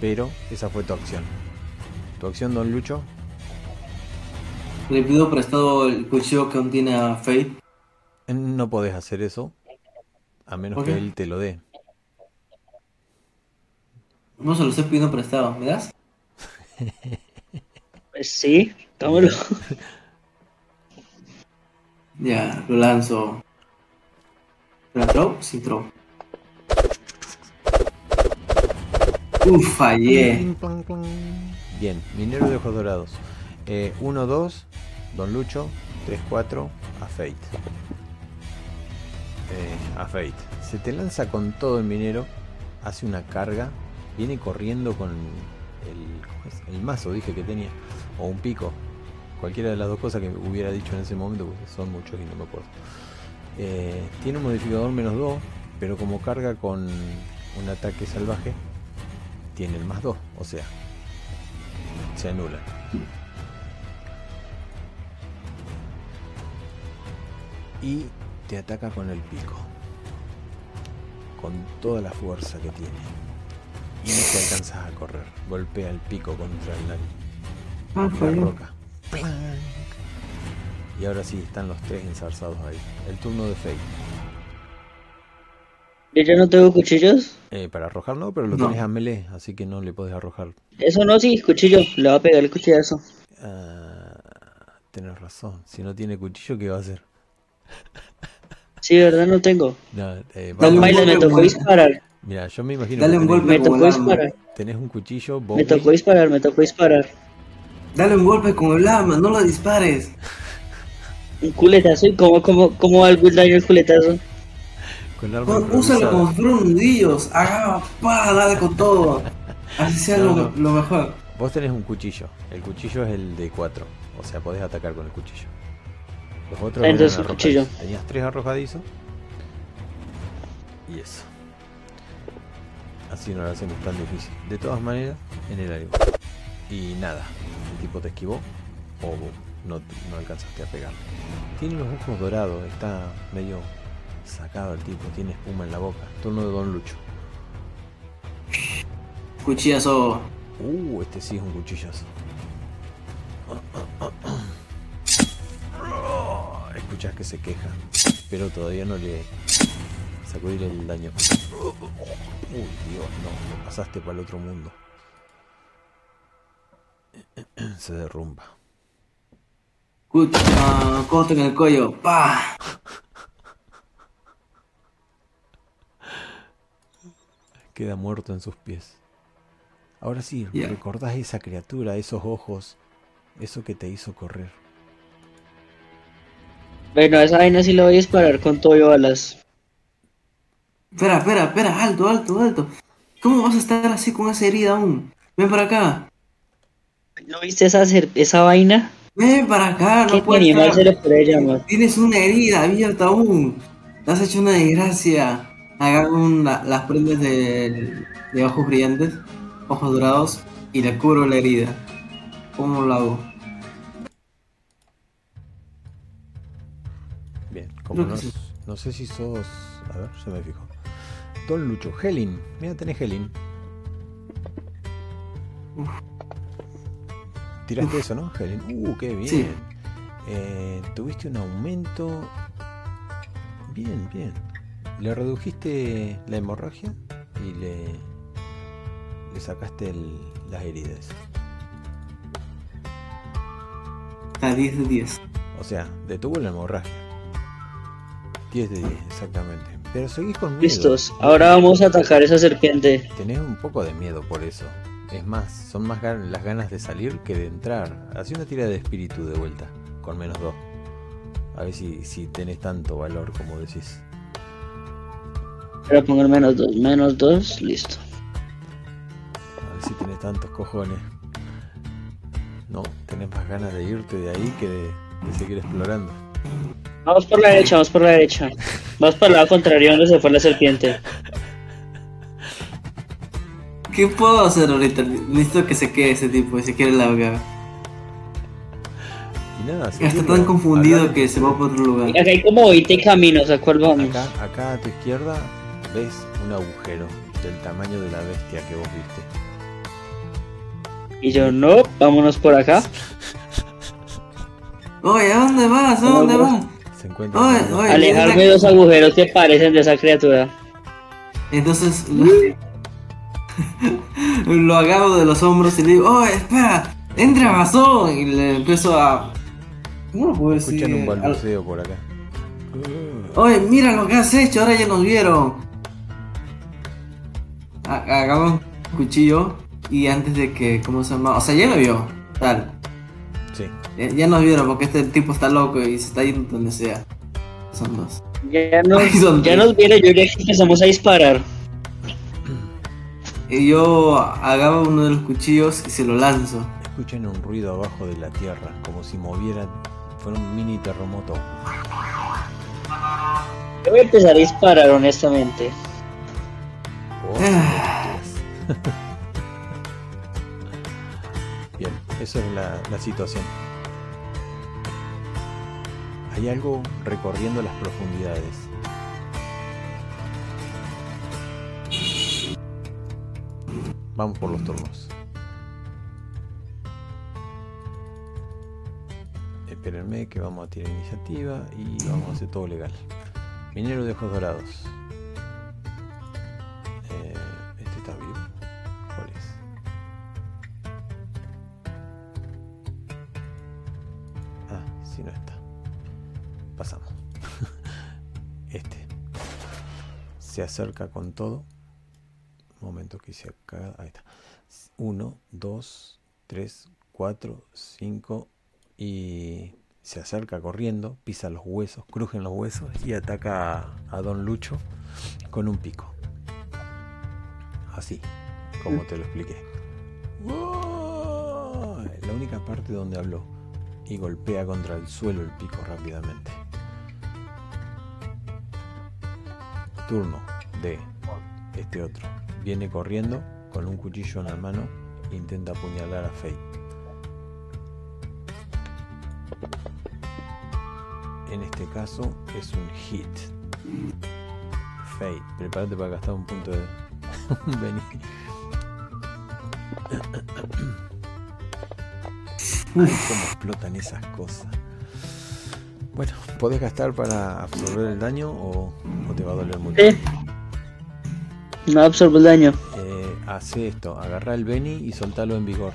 Pero esa fue tu acción. Tu acción, don Lucho. Le pido prestado el cuchillo que contiene a Fate. Eh, No podés hacer eso. A menos ¿Por que él te lo dé. No se lo estoy pidiendo prestado, ¿me das? <laughs> Pues sí, tómalo. <laughs> Ya, lo lanzo. ¿Pero throw? Sí, throw. Uf, fallé. Bien, minero de ojos dorados. 1, 2, Don Lucho. 3, 4, a Fate. Eh, a Fate. Se te lanza con todo el minero. Hace una carga. Viene corriendo con el, el mazo, dije que tenía. O un pico. Cualquiera de las dos cosas que hubiera dicho en ese momento, porque son muchos y no me acuerdo. Eh, tiene un modificador menos 2, pero como carga con un ataque salvaje, tiene el más 2, o sea, se anula. Y te ataca con el pico, con toda la fuerza que tiene. y te alcanzas a correr. Golpea el pico contra el, Ah, la roca. ¡Plank! Y ahora sí, están los tres ensarzados ahí. El turno de Faye. Yo ya no tengo cuchillos. Eh, para arrojar no, pero lo No. tenés a melee, así que no le podés arrojar. Eso no, sí, cuchillo. Le voy a pegar el cuchillazo. Ah, tenés razón. Si no tiene cuchillo, ¿qué va a hacer? Sí, ¿verdad? No tengo. No, eh, Dale un me tocó disparar. Mira, yo me imagino Dale que un tenés, golpe Me tocó disparar. tenés un cuchillo, Me Bowie, tocó disparar, me tocó disparar. Dale un golpe con el arma, no lo dispares. Un culetazo. ¿Y cómo, cómo, cómo va el daño el culetazo? con arma Úsalo como si fueran nudillos. Agarra, pa, dale con todo. Así sea No, lo, no. lo mejor. Vos tenés un cuchillo. El cuchillo es el de 4. O sea, podés atacar con el cuchillo. Los otros Entonces, un cuchillo. Tenías tres arrojadizos. Y eso. Así no lo hacemos tan difícil. De todas maneras, en el aire. Y nada. El tipo te esquivó. O no, no alcanzaste a pegar. Tiene los ojos dorados. Está medio sacado el tipo. Tiene espuma en la boca. Turno de Don Lucho. Cuchillazo. Uh, este sí es un cuchillazo. <coughs> Escuchas que se queja, pero todavía no le sacudir el daño. <coughs> Uy, Dios, no, lo pasaste para el otro mundo. <clears throat> Se derrumba. Cuch, ah, corte en el cuello. Pa. Queda muerto en sus pies. Ahora sí, Ya. recordás esa criatura, esos ojos, eso que te hizo correr. Bueno, a esa vaina sí le voy a disparar con todo y balas. Espera, espera, espera. Alto, alto, alto. ¿Cómo vas a estar así con esa herida aún? Ven para acá. ¿No viste esa, esa vaina? Ven para acá. ¿Qué No puedes? Tienes una herida abierta aún. Te has hecho una desgracia. Agarro una- las prendas de, de ojos brillantes, ojos dorados, y le cubro la herida. ¿Cómo lo hago? Bien, como no, sí. no sé si sos. A ver, se me fijó. Don Lucho, Helin. Mira, tenés Helin. Tiraste eso, ¿no? Helin. Uh, qué bien. Sí. Eh, Tuviste un aumento. Bien, bien. Le redujiste la hemorragia y le. Le sacaste el- las heridas. A 10 de 10. O sea, detuvo la hemorragia. 10 de 10, exactamente. Pero seguís con miedo. Listos. Ahora vamos a atacar esa serpiente. Tenés un poco de miedo por eso. Es más, son más gan- las ganas de salir que de entrar. Hacé una tira de espíritu de vuelta, con menos 2. A ver si, si tenés tanto valor como decís. Voy a poner menos dos. Menos dos, listo. A ver si tenés tantos cojones. No, tenés más ganas de irte de ahí que de, de seguir explorando. Vamos por la derecha, vamos por la derecha. Vamos por el lado contrario donde se fue la serpiente. ¿Qué puedo hacer ahorita? Necesito que se quede ese tipo y se quiere largar. Y nada, Está tan confundido Acá- que se va por otro lugar. Acá hay como 20 caminos, ¿a cuál vamos? Acá, acá a tu izquierda ves un agujero del tamaño de la bestia que vos viste. Y yo, no, vámonos por acá. <laughs> Oye, ¿a dónde vas? ¿A dónde vas? Se encuentra Oye, con- oye. Alejarme de la- los agujeros que parecen de esa criatura. Entonces <laughs> lo, agarro de los hombros y le digo, oh, espera, entra razón. Y le empiezo a... ¿Cómo lo puedo decir? Escuchan un Al- balbuceo por acá. Oye, mira lo que has hecho, ahora ya nos vieron. Agarro un cuchillo y antes de que, ¿cómo se llama? O sea, ya lo vio, tal. Sí. Ya, ya nos vieron porque este tipo está loco y se está yendo donde sea. Son dos. Ya nos, <laughs> ya nos vieron, yo ya empezamos a disparar. Y yo agarro uno de los cuchillos y se lo lanzo. Escuchan un ruido abajo de la tierra, como si movieran. Fuera un mini terremoto. Yo voy a empezar a disparar, honestamente. Oh, Ah. Bien, esa es la, la situación. Hay algo recorriendo las profundidades. Vamos por los turnos. Espérenme que vamos a tirar iniciativa y vamos a hacer todo legal. Minero de ojos dorados. Eh, este está vivo. ¿Cuál es? Ah, sí no está. Pasamos. <laughs> este. Se acerca con todo. Momento que se acá. Ahí está. 1, 2, 3, 4, 5 y se acerca corriendo, pisa los huesos, crujen los huesos y ataca a, Don Lucho con un pico. Así, como te lo expliqué. La única parte donde habló y golpea contra el suelo el pico rápidamente. Turno de este otro. Viene corriendo con un cuchillo en la mano e intenta apuñalar a Fate. En este caso es un hit. Fate, prepárate para gastar un punto de. <laughs> Ay, cómo explotan esas cosas. Bueno, ¿podés gastar para absorber el daño o, te va a doler mucho? Sí. No absorbo el daño. Eh, hace esto, agarra el Beni y soltalo en vigor.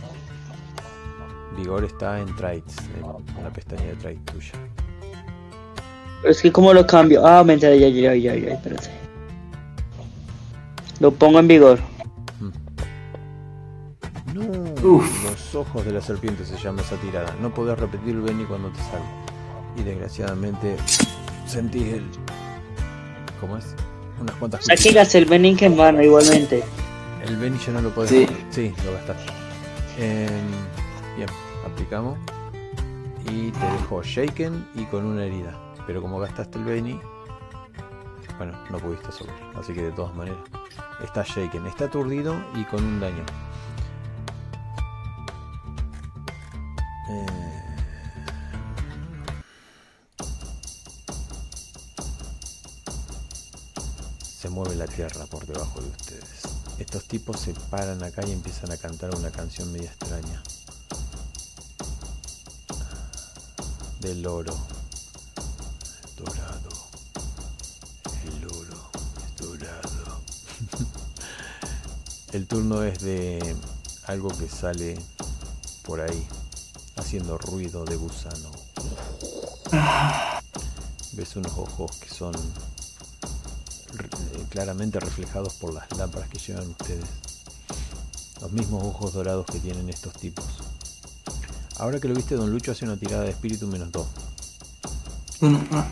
Vigor está en traits, en la pestaña de traits tuya. Pero es que cómo lo cambio. Ah, mentira, ya, ya, ya, ya, espérate. Lo pongo en vigor. No, Uf. los ojos de la serpiente se llama esa tirada. No podés repetir el Beni cuando te sale. Y desgraciadamente sentís el. ¿Cómo es? Unas cuantas gasté el Benin en mano igualmente. El Beni ya no lo podés Sí. gastar. Sí, lo gastaste. Em, bien, aplicamos. Y te dejó shaken y con una herida. Pero como gastaste el Beni, bueno, no pudiste subir. Así que de todas maneras, está shaken, está aturdido y con un daño. Eh, mueve la tierra por debajo de ustedes. Estos tipos se paran acá y empiezan a cantar una canción media extraña. Del oro. Dorado. El oro es dorado. <laughs> El turno es de algo que sale por ahí, haciendo ruido de gusano. <sighs> Ves unos ojos que son eh, claramente reflejados por las lámparas que llevan ustedes. Los mismos ojos dorados que tienen estos tipos. Ahora que lo viste, Don Lucho hace una tirada de espíritu menos 2. Bueno, ah,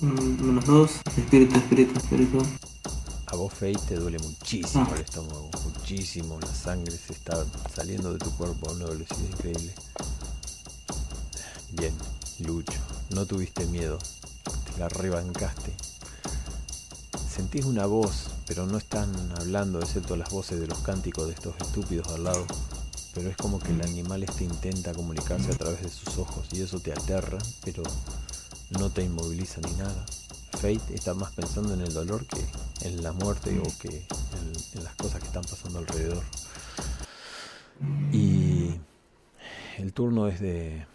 mm, menos dos. Espíritu, espíritu, espíritu. A vos, Fate, te duele muchísimo Ah. el estómago, muchísimo. La sangre se está saliendo de tu cuerpo a una velocidad increíble. Bien, Lucho, no tuviste miedo, te la rebancaste. Sentís una voz, pero no están hablando, excepto las voces de los cánticos de estos estúpidos al lado. Pero es como que el animal este intenta comunicarse a través de sus ojos y eso te aterra, pero no te inmoviliza ni nada. Fate está más pensando en el dolor que en la muerte o que en, las cosas que están pasando alrededor. Y el turno es de.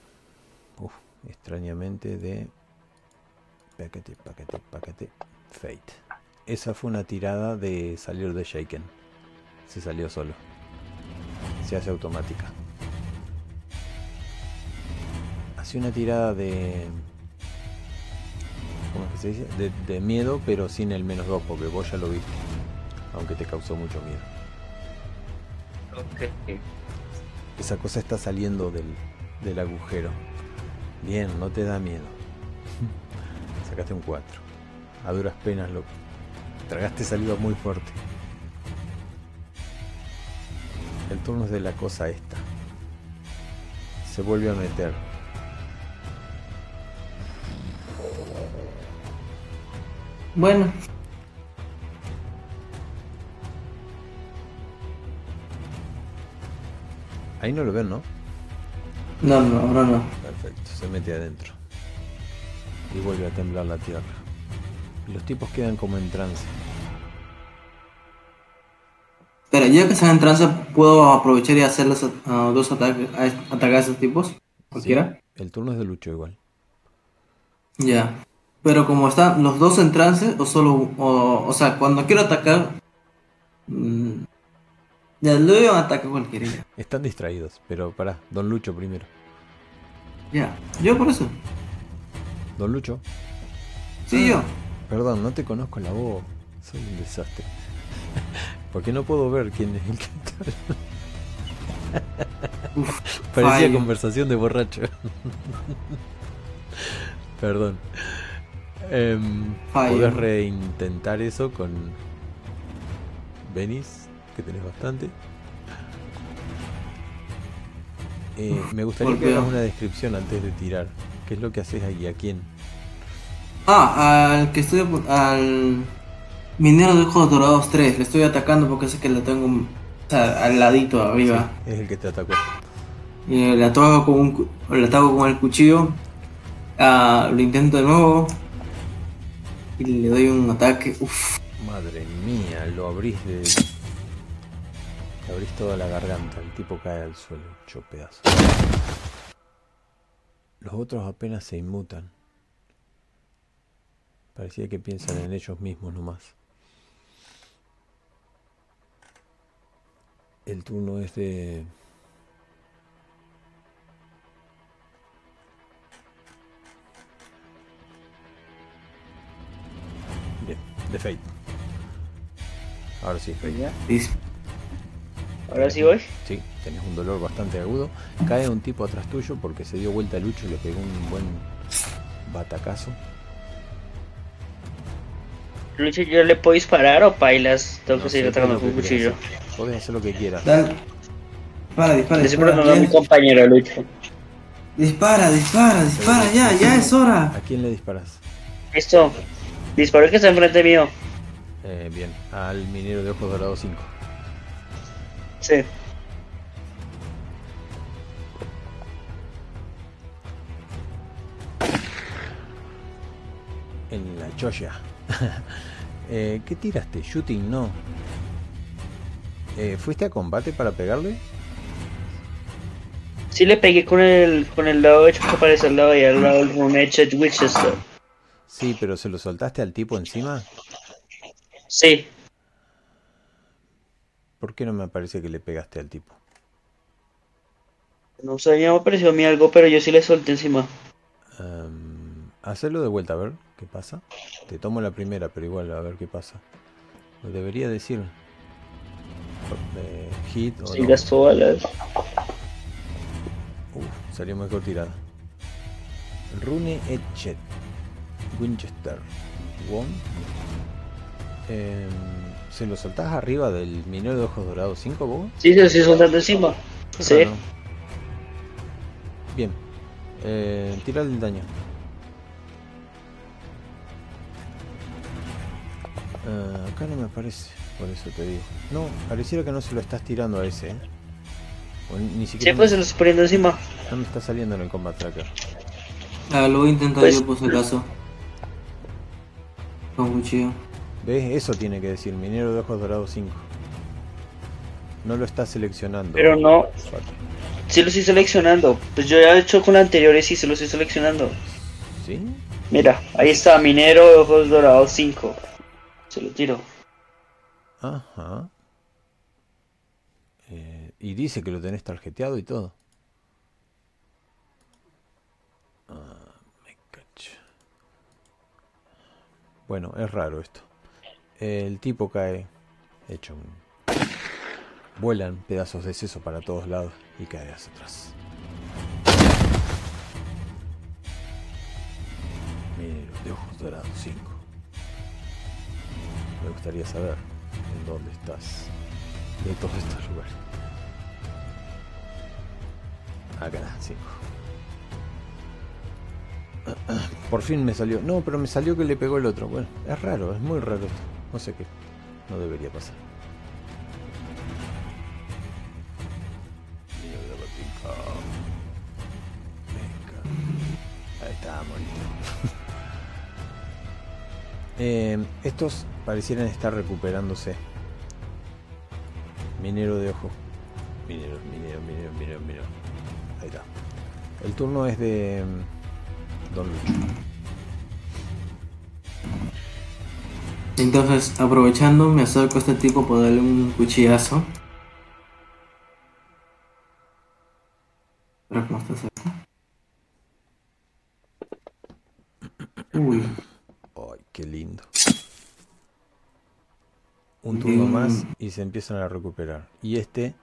Uf, extrañamente de. Paquete, paquete, paquete. Fate. Esa fue una tirada de salir de Shaken. Se salió solo. Se hace automática. Hace una tirada de. ¿Cómo es que se dice? De, de miedo, pero sin el menos 2, porque vos ya lo viste. Aunque te causó mucho miedo. Ok. Esa cosa está saliendo del, del agujero. Bien, no te da miedo. <laughs> Sacaste un 4. A duras penas lo tragaste saliva muy fuerte. El turno es de la cosa esta. Se vuelve a meter. Bueno, Ahí no lo ven, ¿no? no, no, ahora no. Perfecto, se mete adentro. Y vuelve a temblar la tierra. Y los tipos quedan como en trance. Pero ya que están en trance, ¿puedo aprovechar y hacer los ah, dos ataques, a- atacar a esos tipos? ¿Cualquiera? El turno es de Lucho igual. Ya. Pero como están los dos en trance, o solo. O, o sea, cuando quiero atacar. mm, ya un ataque cualquiera. Están distraídos, pero pará, Don Lucho primero. Ya. Yo por eso. Don Lucho, Sí, yo. perdón, no te conozco la voz. Soy un desastre. <laughs> Porque no puedo ver quién es el que está. Uf, <laughs> Parecía conversación de borracho. Perdón. Fallo. ¿Podés reintentar eso con Benis? Que tenés bastante. Eh, me gustaría que hagas una descripción antes de tirar. ¿Qué es lo que haces ahí? ¿A quién? Ah, al que estoy. Al. Minero de ojos dorados 3. Le estoy atacando porque sé que lo tengo. Al ladito arriba. Sí, es el que te atacó. Y le ataco con, un, cu- le ataco con el cuchillo. Ah, lo intento de nuevo. Y le doy un ataque. Uf. Madre mía, lo abrís de. Le abrís toda la garganta. El tipo cae al suelo, hecho. Los otros apenas se inmutan. Parecía que piensan en ellos mismos nomás. El turno es de. Bien, de Fate. Ahora sí, Fate. Ya. Dis- Ahora sí voy. Sí, tenés un dolor bastante agudo. Cae un tipo atrás tuyo porque se dio vuelta a Lucho y le pegó un buen batacazo. Lucho, ¿yo le puedo disparar o pailas? Tengo No que seguir atacando con un cuchillo. hacer. Podés hacer lo que quieras. Dale. Dispara, dispara, dispara. preguntando a mi ya. compañero, Lucho. Dispara, dispara, dispara, ya, ya es hora. ¿A quién le disparas? Listo. Disparo el que está enfrente mío. Eh, bien, al minero de ojos dorados 5. Sí. En la choya. <laughs> eh, ¿Qué tiraste? Shooting, no. Eh, ¿Fuiste a combate para pegarle? Sí le pegué con el, con el lado hecho que aparece al lado y al lado un Edge Winchester. Sí, pero ¿se lo soltaste al tipo encima? Sí. ¿Por qué no me parece que le pegaste al tipo? No sé, ya me pareció a mí algo, pero yo sí le solté encima. Em, hacelo de vuelta, a ver qué pasa. Te tomo la primera, pero igual, a ver qué pasa. Lo debería decir. Eh, hit o Sí, no. gastó balas. Uf, salió mejor tirada. Rune Etchet. Winchester. One. Em, ¿Se lo soltás arriba del minero de ojos dorados 5 vos? Sí, lo estoy soltando encima. Sí. Bien. Eh, tira el daño. Ah, acá no me aparece, por eso te digo. No, pareciera que no se lo estás tirando a ese, ¿eh? O ni Sí, siquiera pues se lo estoy poniendo encima. no me está saliendo en el combat tracker. Ah, lo voy a intentar Pues- yo por si acaso. Con cuchillo. ¿Ves? Eso tiene que decir, minero de ojos dorados 5. No lo está seleccionando. Pero no, sí lo estoy seleccionando. Pues yo ya he hecho con anteriores y sí se lo estoy seleccionando. ¿Sí? Mira, ahí está, minero de ojos dorados 5. Se lo tiro. Ajá. Eh, y dice que lo tenés tarjeteado y todo. Ah, me cacho. Bueno, es raro esto. El tipo cae hecho un... Vuelan pedazos de seso para todos lados y cae hacia atrás. Minero de ojos dorados 5. Me gustaría saber dónde estás de todos estos lugares. Acá, 5. <clears throat> Por fin me salió. No, pero me salió que le pegó el otro. Bueno, es raro, es muy raro esto. No sé qué. No debería pasar. Venga. Ahí está, bonito. Eh, estos parecieran estar recuperándose. Minero de ojo. Minero, minero, minero, minero, minero. Ahí está. El turno es de mm, Don Lucho. Entonces, aprovechando, me acerco a este tipo para darle un cuchillazo. Pero cómo está cerca. Uy, qué lindo. Un turno Mm. más y se empiezan a recuperar. Y este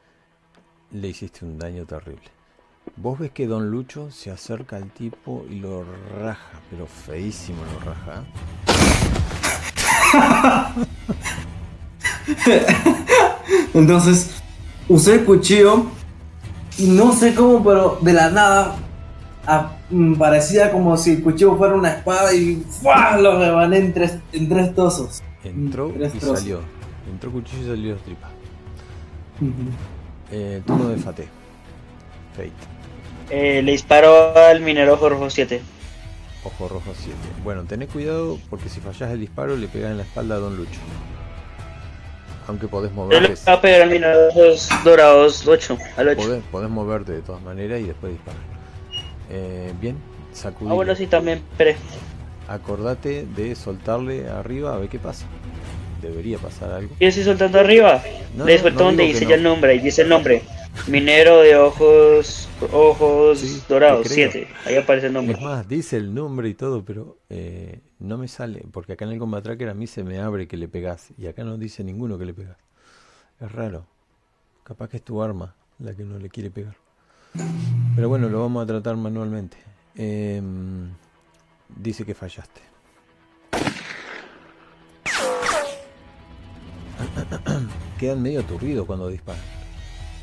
le hiciste un daño terrible. Vos ves que Don Lucho se acerca al tipo y lo raja, pero feísimo lo raja. ¿eh? <laughs> Entonces, usé el cuchillo y no sé cómo, pero de la nada a- mm, parecía como si el cuchillo fuera una espada y ¡fua! lo rebané en tres, en tres trozos. Entró Tres y trozos. salió. Entró cuchillo y salió tripa. Eh, turno de Fate. Fate. Eh, le disparo al minero ojo rojo 7. Ojo rojo 7. Bueno, tené cuidado porque si fallás el disparo le pegás en la espalda a Don Lucho. Aunque podés Yo le moverte. voy a pegar al minero ojos dorados 8. Al 8. Podés, podés moverte de todas maneras y después disparar. Eh, bien, sacudí. Ah, bueno, sí, también. Acordate de soltarle arriba a ver qué pasa. Debería pasar algo. Yo estoy soltando arriba. No, le suelto no donde dice ya el nombre. Ahí dice el nombre. Minero de ojos ojos Sí, dorados te creo. 7. Ahí aparece el nombre. Es más, dice el nombre y todo, pero eh, no me sale. Porque acá en el Combat Tracker a mí se me abre que le pegás. Y acá no dice ninguno que le pegás. Es raro. Capaz que es tu arma la que no le quiere pegar. Pero bueno, lo vamos a tratar manualmente. Em, dice que fallaste. <coughs> Quedan medio aturdidos cuando disparan.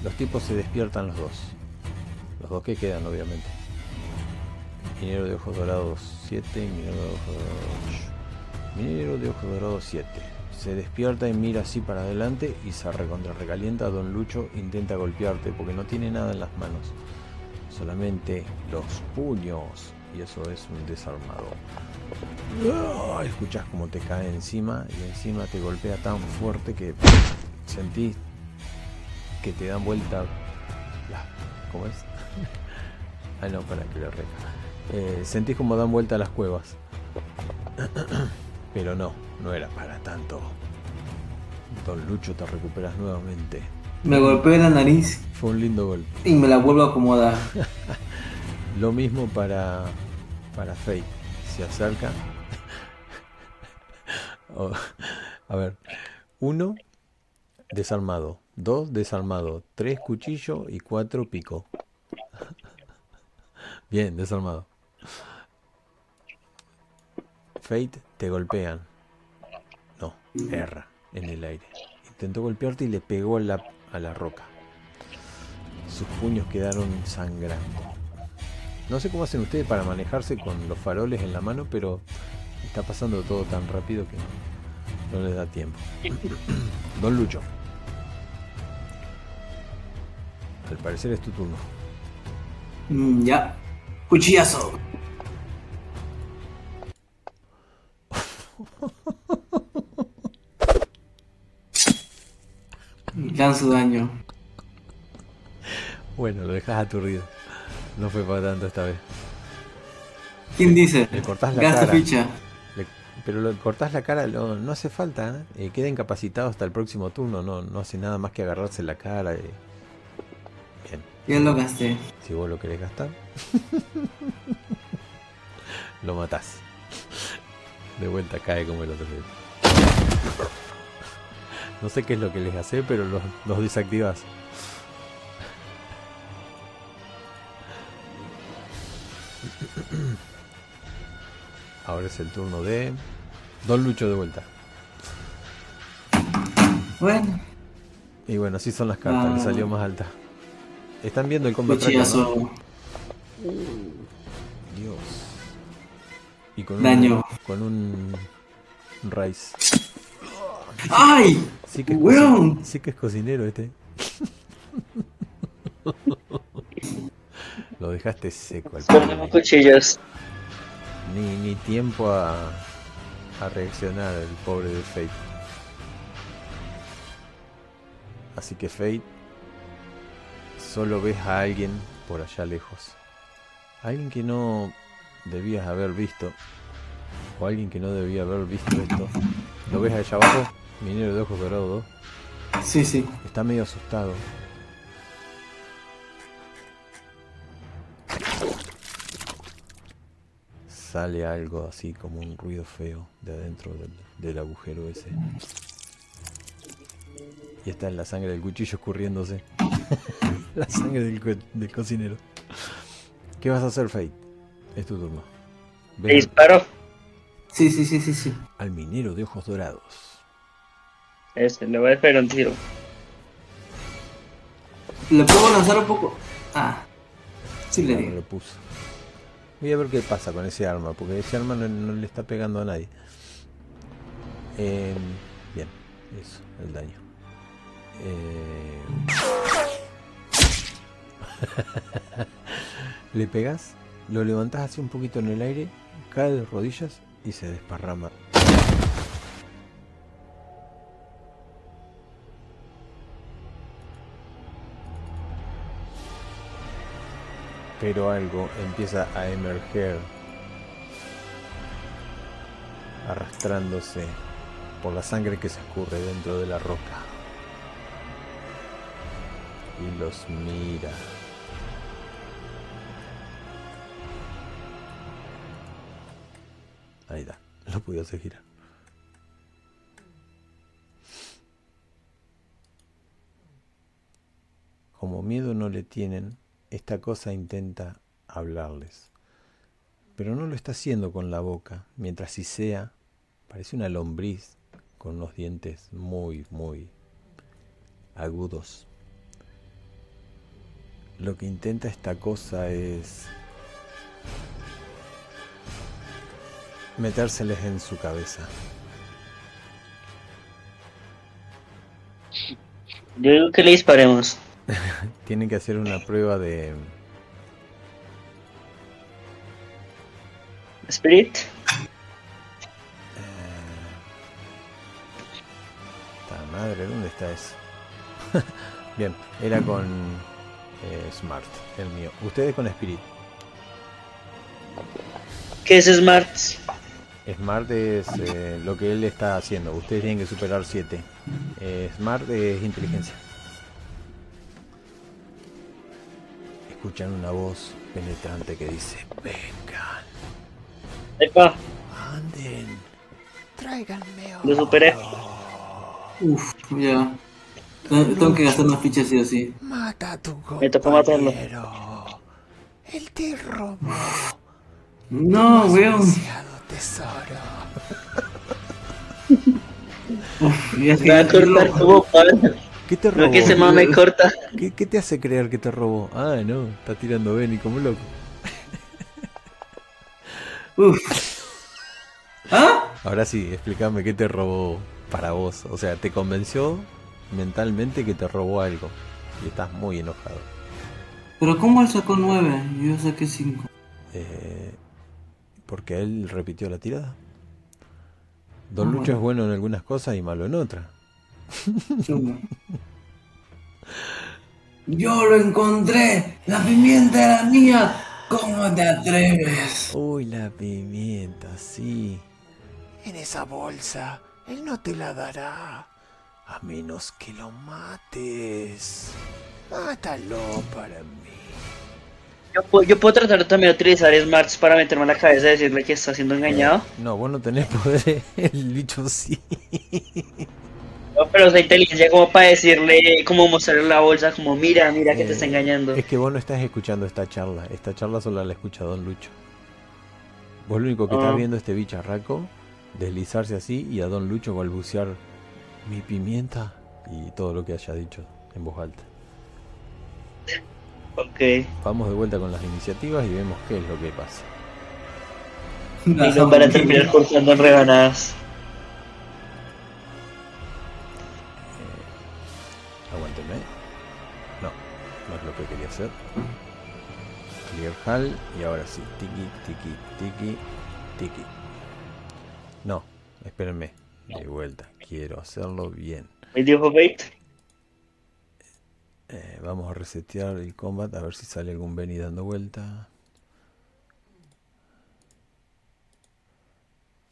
Los tipos se despiertan los dos. Los dos que quedan, obviamente. Minero de ojos dorados 7, minero de ojos dorados 8. Minero de ojos dorados 7. Se despierta y mira así para adelante y se recontra recalienta. Don Lucho intenta golpearte porque no tiene nada en las manos. Solamente los puños. Y eso es un desarmador. ¡Ah! Escuchas como te cae encima y encima te golpea tan fuerte que sentís que te dan vuelta ¿Cómo es? <laughs> ah, no, para que lo reca. Eh, sentís como dan vuelta las cuevas. <clears throat> Pero no, no era para tanto. Don Lucho, te recuperas nuevamente. Me golpeé la nariz Fue un lindo golpe. y me la vuelvo a acomodar. <laughs> Lo mismo para, para Fate. Se acerca. <laughs> Oh, a ver. Uno, desarmado. Dos, desarmado. Tres, cuchillo. Y cuatro, pico. <laughs> Bien, desarmado. Fate, te golpean. Erra en el aire. Intentó golpearte y le pegó a la, a la roca. Sus puños quedaron sangrando. No sé cómo hacen ustedes para manejarse con los faroles en la mano, pero está pasando todo tan rápido que no, no les da tiempo. <clears throat> Don Lucho. Al parecer es tu turno. Mm, ya. Cuchillazo. <laughs> Lanzo daño. Bueno, lo dejas aturdido. No fue para tanto esta vez. ¿Quién dice? Le cortás la Gasta cara. ficha. Le- pero lo cortás la cara, no hace falta. ¿eh? Eh, queda incapacitado hasta el próximo turno. No, no hace nada más que agarrarse la cara. y- Bien. Ya lo gasté. Si vos lo querés gastar, <laughs> lo matás. De vuelta cae como el otro día. No sé qué es lo que les hace, pero los, los desactivas. Ahora es el turno de Don Lucho de vuelta. Bueno, Y bueno, así son las cartas, le Ah. salió más alta. Están viendo el combat tracker, ¿no? cuchillazo. Dios. Y con Daño. un con un raíz. ¡Ay! Sí que es, ¡Weón! sí que es cocinero este. <laughs> Lo dejaste seco al Con pobre. cuchillos. Ni, ni tiempo a, a reaccionar el pobre de Fate. Así que Fate, solo ves a alguien por allá lejos. Alguien que no debías haber visto. O alguien que no debía haber visto esto. ¿Lo ves allá abajo? Minero de ojos dorados 2. Sí, sí. Está medio asustado. Sale algo así como un ruido feo de adentro del, del agujero ese. Y está en la sangre del cuchillo escurriéndose. <laughs> la sangre del, del cocinero. ¿Qué vas a hacer, Fate? Es tu turno. Disparo. Sí, sí, sí, sí, sí. al minero de ojos dorados. Ese, le voy a pegar un tiro. ¿Le puedo lanzar un poco? Ah. Sí le Ah, no digo. lo puso. Voy a ver qué pasa con ese arma, porque ese arma no, no le está pegando a nadie. Eh, bien, eso, el daño. Eh, <laughs> le pegas, lo levantás así un poquito en el aire, cae de rodillas y se desparrama. Pero algo empieza a emerger, arrastrándose por la sangre que se escurre dentro de la roca. Y los mira. Ahí está, lo pude hacer girar. Como miedo no le tienen, esta cosa intenta hablarles. Pero no lo está haciendo con la boca, mientras si sea, parece una lombriz con unos dientes muy, muy agudos. Lo que intenta esta cosa es metérseles en su cabeza. Yo digo que le disparemos. <laughs> Tienen que hacer una prueba de Spirit. esta madre, ¿dónde está eso? <laughs> Bien, era con eh, Smart, el mío. Ustedes con Spirit. ¿Qué es Smart? Smart es eh, lo que él está haciendo. Ustedes tienen que superar 7. Smart es inteligencia. Escuchan una voz penetrante que dice, vengan, Epa, anden, tráiganme lo superé. Uf, ya. Tengo tengo que gastar más fichas sí o sí. Mata a tu Me tocó matarlo. compañero. Él te robó No, weón. demasiado tesoro. Uf, ya Me ¿Qué te robó? Lo que se mame corta. ¿Qué, qué te hace creer que te robó? Ah, no, está tirando Benny como loco. <laughs> Uf. ¿Ah? Ahora sí, explícame qué te robó para vos. O sea, te convenció mentalmente que te robó algo. Y estás muy enojado. Pero ¿cómo él sacó 9? Yo saqué 5. Eh, porque él repitió la tirada. Don Ah, Lucho bueno. es bueno en algunas cosas y malo en otras. Yo lo encontré. La pimienta era mía. ¿Cómo te atreves? Uy, la pimienta, sí. En esa bolsa, él no te la dará. A menos que lo mates. Mátalo para mí. Yo, puedo- yo puedo tratar también de utilizar Smarts para meterme en la cabeza y decirle que está siendo engañado. No, vos no tenés poder. <laughs> El bicho sí. No, pero es la inteligencia como para decirle, como mostrarle la bolsa, como mira, mira que te Eh, está engañando. Es que vos no estás escuchando esta charla. Esta charla solo la escucha Don Lucho. Vos lo único que estás Ah. viendo es este bicharraco deslizarse así y a Don Lucho balbucear mi pimienta y todo lo que haya dicho en voz alta. Ok. Vamos de vuelta con las iniciativas y vemos qué es lo que pasa. Y no van a terminar cortando en rebanadas. Aguánteme. No, no es lo que quería hacer. Clear Hall y ahora sí. Tiki, tiki, tiki, tiki. No, espérenme. De vuelta. Quiero hacerlo bien. ¿Me dijo Bait? Eh, vamos a resetear el combat a ver si sale algún Benny dando vuelta.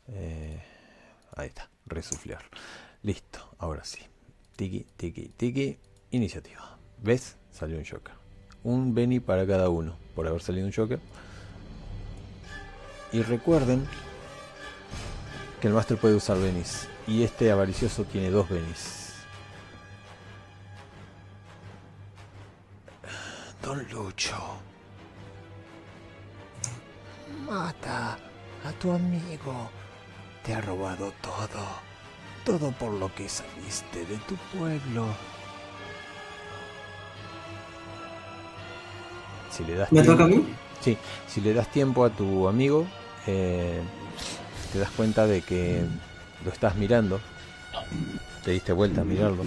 Eh, ahí está, resuflear. Listo, ahora sí. Tiki, tiki, tiki. Iniciativa. ¿Ves? Salió un Joker. Un Benny para cada uno por haber salido un Joker. Y recuerden que el Master puede usar Benis. Y este avaricioso tiene dos Benis. Don Lucho. Mata a tu amigo. Te ha robado todo. Todo por lo que saliste de tu pueblo. Si le das ¿Me tiempo- toca a mí? Sí, si le das tiempo a tu amigo, eh, te das cuenta de que lo estás mirando. Te diste vuelta a mirarlo.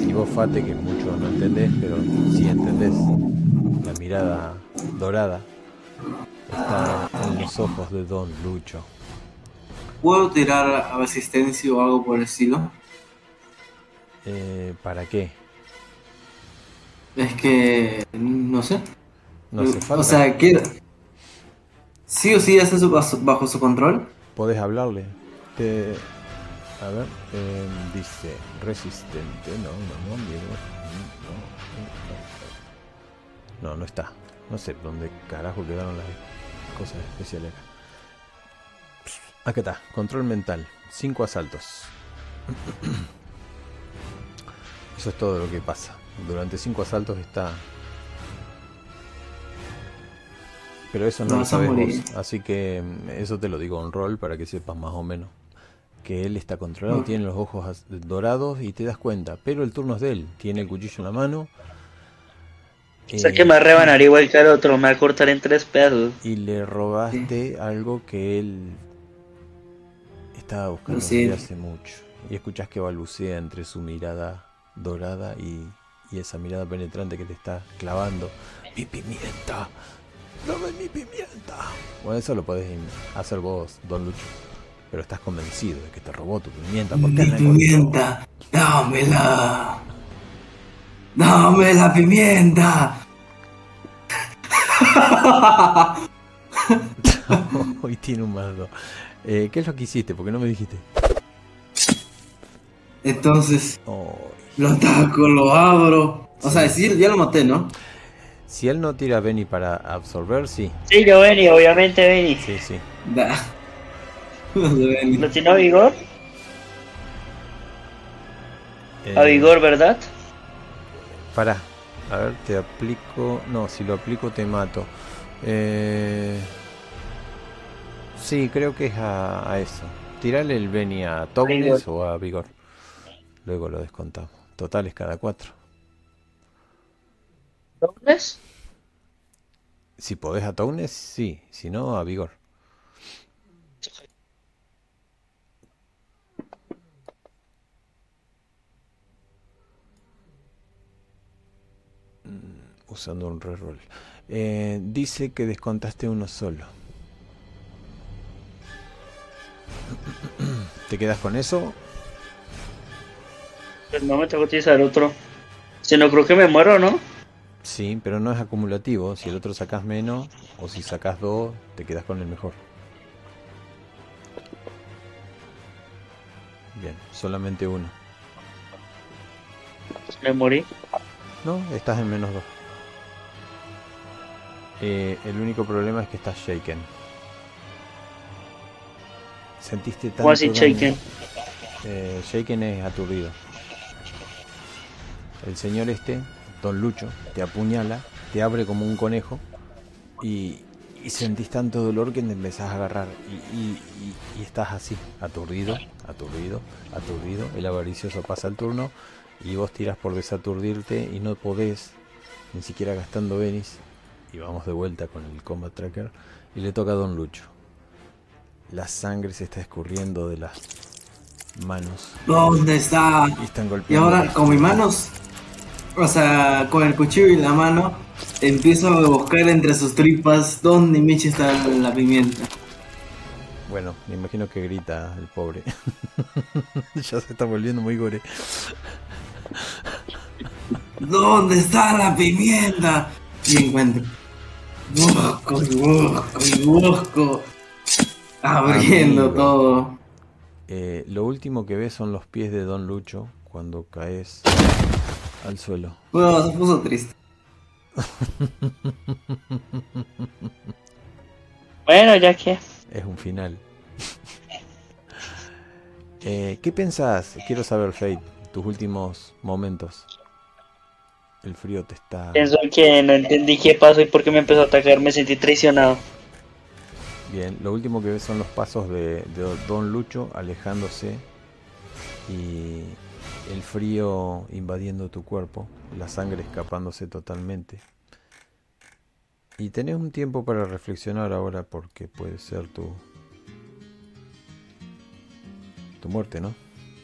Y vos, Fate, que mucho no entendés, pero sí entendés. La mirada dorada está en los ojos de Don Lucho. ¿Puedo tirar a resistencia o algo por el estilo? Eh, ¿Para qué? Es que. No sé. No hace falta. O sea, quiero. Sí o sí está su- bajo, su control. Podés hablarle. Te... A ver, eh, dice resistente. No, no, no, amigo. No, no, no está. No sé dónde carajo quedaron las cosas especiales acá. Acá está, control mental. Cinco asaltos. Eso es todo lo que pasa. Durante cinco asaltos está. Pero eso no No, lo sabes vos. Así que mm, eso te lo digo en rol para que sepas más o menos. Que él está controlado, tiene los ojos dorados y te das cuenta. Pero el turno es de él. Tiene el cuchillo en la mano. O sea eh, que me va a rebanar igual que al otro, me va a cortar en tres pedazos. y le robaste algo que él estaba buscando Sí. desde hace mucho. Y escuchás que balbucea entre su mirada dorada y, y esa mirada penetrante que te está clavando. ¡Mi pimienta! ¡Dame mi pimienta! Bueno, eso lo podés hacer vos, Don Lucho. Pero estás convencido de que te robó tu pimienta. ¿Por qué Mi pimienta, dámela. Dame la pimienta. <laughs> <laughs> Hoy tiene un más. Eh, ¿Qué es lo que hiciste? Porque no me dijiste. Entonces, lo ataco, lo abro. O sea, sí, ya lo maté, ¿no? Si él no tira Benny para absorber, sí. Sí, yo Benny, obviamente Benny. Sí, sí. Da. No se ve ni- ¿Lo tiene a vigor? A Eh, vigor, ¿verdad? Pará. A ver, te aplico. No, si lo aplico te mato. Eh... Sí, creo que es a, a eso. Tirale el Benny a Tognes o a Vigor. Luego lo descontamos. Total es cada cuatro. ¿Dobles? Si podés a Tognes, sí. Si no, a Vigor. Mm, Usando un reroll. Eh, dice que descontaste uno solo. <clears throat> ¿Te quedas con eso? Pues no me tengo que utilizar otro. Si no, creo que me muero, ¿no? Sí, pero no es acumulativo. Si el otro sacas menos o si sacas dos, te quedas con el mejor. Bien, solamente uno. Me morí. No, estás en menos dos. Eh, el único problema es que estás shaken. Sentiste tanto ¿Cómo así, daño. shaken? Eh, shaken es aturdido. El señor este, Don Lucho, te apuñala, te abre como un conejo y, y sentís tanto dolor que te empezás a agarrar y, y- y- y estás así, aturdido, aturdido, aturdido. El avaricioso pasa el turno y vos tiras por desaturdirte y no podés, ni siquiera gastando Venis. Y vamos de vuelta con el Combat Tracker y le toca a Don Lucho. La sangre se está escurriendo de las manos ¿Dónde está? y están Y golpeando. ahora con mis manos, o sea, con el cuchillo y la mano, empiezo a buscar entre sus tripas dónde Michi está la pimienta. Bueno, me imagino que grita el pobre. <laughs> ya se está volviendo muy gore. ¿Dónde está la pimienta? Y encuentro. Busco y busco y busco. Abriendo Amigo. todo. Eh, lo último que ves son los pies de Don Lucho cuando caes al suelo. Bueno, se puso triste. <laughs> Bueno, ya que. Es un final. <laughs> Eh, ¿Qué pensás? Quiero saber, Fate, tus últimos momentos. El frío te está... Pienso que no entendí qué pasó y por qué me empezó a atacar. Me sentí traicionado. Bien, lo último que ves son los pasos de, de Don Lucho alejándose y el frío invadiendo tu cuerpo, la sangre escapándose totalmente. Y tenés un tiempo para reflexionar ahora porque puede ser tu tu muerte, ¿no?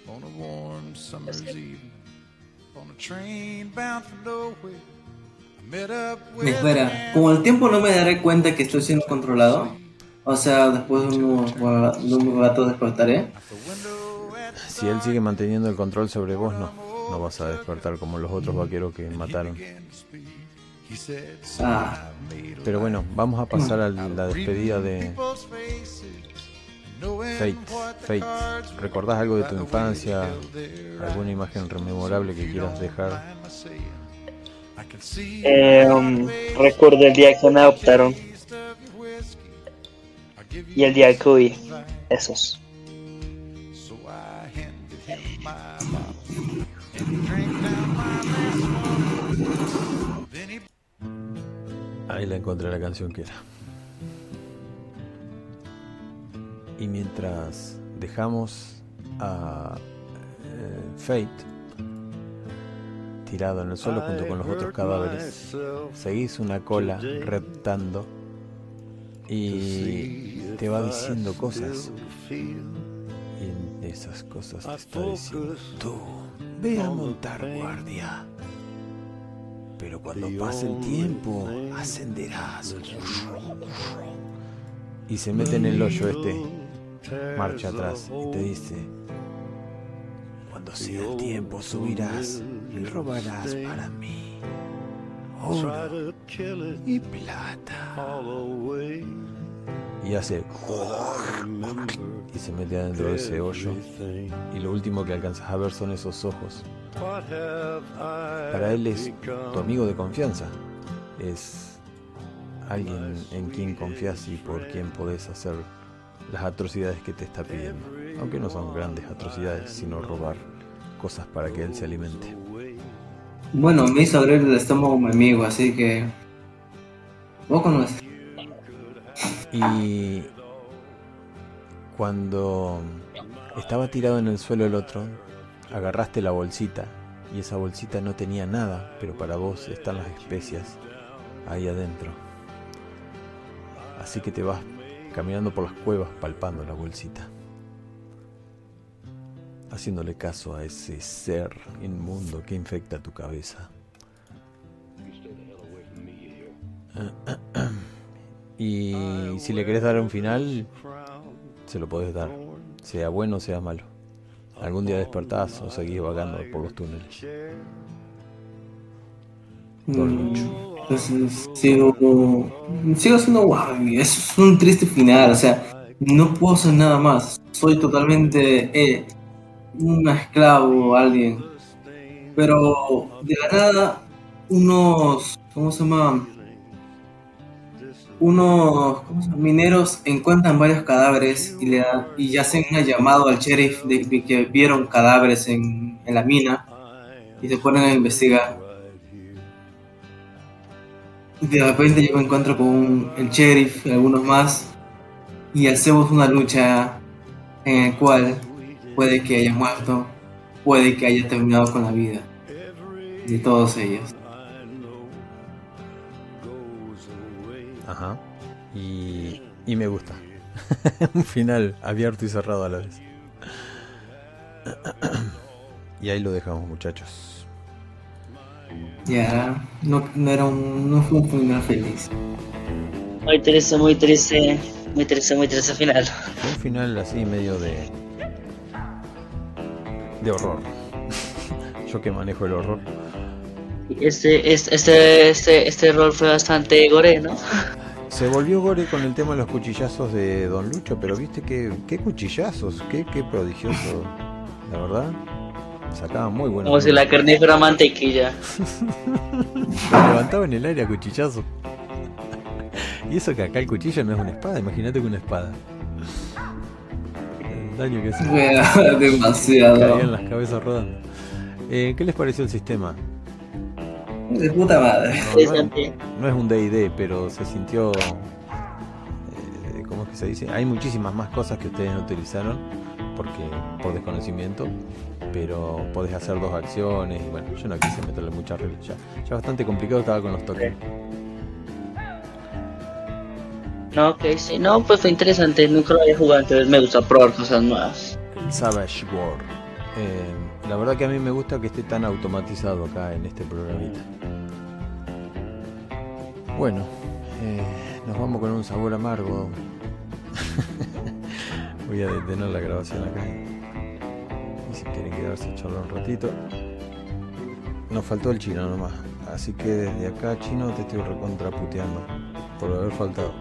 On a warm summer's evening, on a train bound for nowhere, I met up with Espera, como el tiempo no me daré cuenta que estoy siendo controlado. O sea, después de un, de un rato despertaré. Si él sigue manteniendo el control sobre vos, no. No vas a despertar como los otros vaqueros que mataron. Ah, Pero bueno, vamos a pasar a la despedida de Fate. Fate. ¿Recordás algo de tu infancia? ¿Alguna imagen rememorable que quieras dejar? Eh, um, recuerdo el día que me adoptaron my last one. Then he Ahí la encontré la canción que era. Y mientras dejamos a eh, Fate tirado en el suelo junto con los otros cadáveres, seguís una cola reptando y te va diciendo cosas. Y en esas cosas te está diciendo, tú, ve a montar guardia. Pero cuando pase el tiempo, ascenderás. Y se mete en el hoyo este, marcha atrás y te dice, cuando sea el tiempo subirás y robarás para mí oro y plata. Y hace y se mete adentro de ese hoyo y lo último que alcanzas a ver son esos ojos. Para él es tu amigo de confianza, es alguien en quien confías y por quien podés hacer las atrocidades que te está pidiendo. Aunque no son grandes atrocidades, sino robar cosas para que él se alimente. bueno, me hizo abrir el estómago mi amigo, así que. Vos conoces. Y cuando estaba tirado en el suelo el otro, agarraste la bolsita y esa bolsita no tenía nada, pero para vos están las especias ahí adentro. Así que te vas caminando por las cuevas palpando la bolsita, haciéndole caso a ese ser inmundo que infecta tu cabeza. <clears throat> Y si le querés dar un final, se lo podés dar, sea bueno o sea malo. Algún día despertás o seguís vagando por los túneles. Lucho. Entonces sigo, sigo siendo eso es un triste final, o sea, no puedo hacer nada más. Soy totalmente eh, un esclavo, alguien. Pero de la nada, unos, ¿cómo se llama? Unos mineros encuentran varios cadáveres y le y hacen un llamado al sheriff de, que vieron cadáveres en, en la mina y se ponen a investigar. De repente yo me encuentro con un- el sheriff y algunos más y hacemos una lucha en la cual puede que haya muerto, puede que haya terminado con la vida de todos ellos. Ajá. Y, y me gusta. <laughs> Un final abierto y cerrado a la vez. <coughs> Y ahí lo dejamos, muchachos. Ya, no, no era un, no fue un final feliz. Muy triste, muy triste. Muy triste, muy triste final. Un final así medio de. de horror. <laughs> Yo que manejo el horror. Este, este, este, este, este rol fue bastante gore, ¿no? <laughs> Se volvió gore con el tema de los cuchillazos de Don Lucho, pero viste que qué cuchillazos, qué, qué prodigioso, la verdad. Sacaba muy buenos. Como si la carne fuera mantequilla. <laughs> Lo levantaba en el aire a cuchillazo. Y eso que acá el cuchillo no es una espada, imagínate que una espada. El daño que hace. Wea, <laughs> demasiado. Caían las cabezas rodando. Eh, ¿Qué les pareció el sistema? De puta madre. No, no, Interesante. no es un D&D, pero se sintió... eh, ¿Cómo es que se dice? Hay muchísimas más cosas que ustedes no utilizaron porque por desconocimiento, pero podés hacer dos acciones y bueno, yo no quise meterle mucha regla. Ya, ya bastante complicado estaba con los tokens. No, ok, sí, no, pues fue interesante, nunca lo había jugado, entonces me gusta probar cosas nuevas. Savage War. Eh, la verdad que a mí me gusta que esté tan automatizado acá en este programita. Bueno, eh, nos vamos con un sabor amargo. <laughs> Voy a detener la grabación acá. Y si quieren quedarse charlar un ratito. Nos faltó el chino nomás. Así que desde acá, chino, te estoy recontraputeando por haber faltado.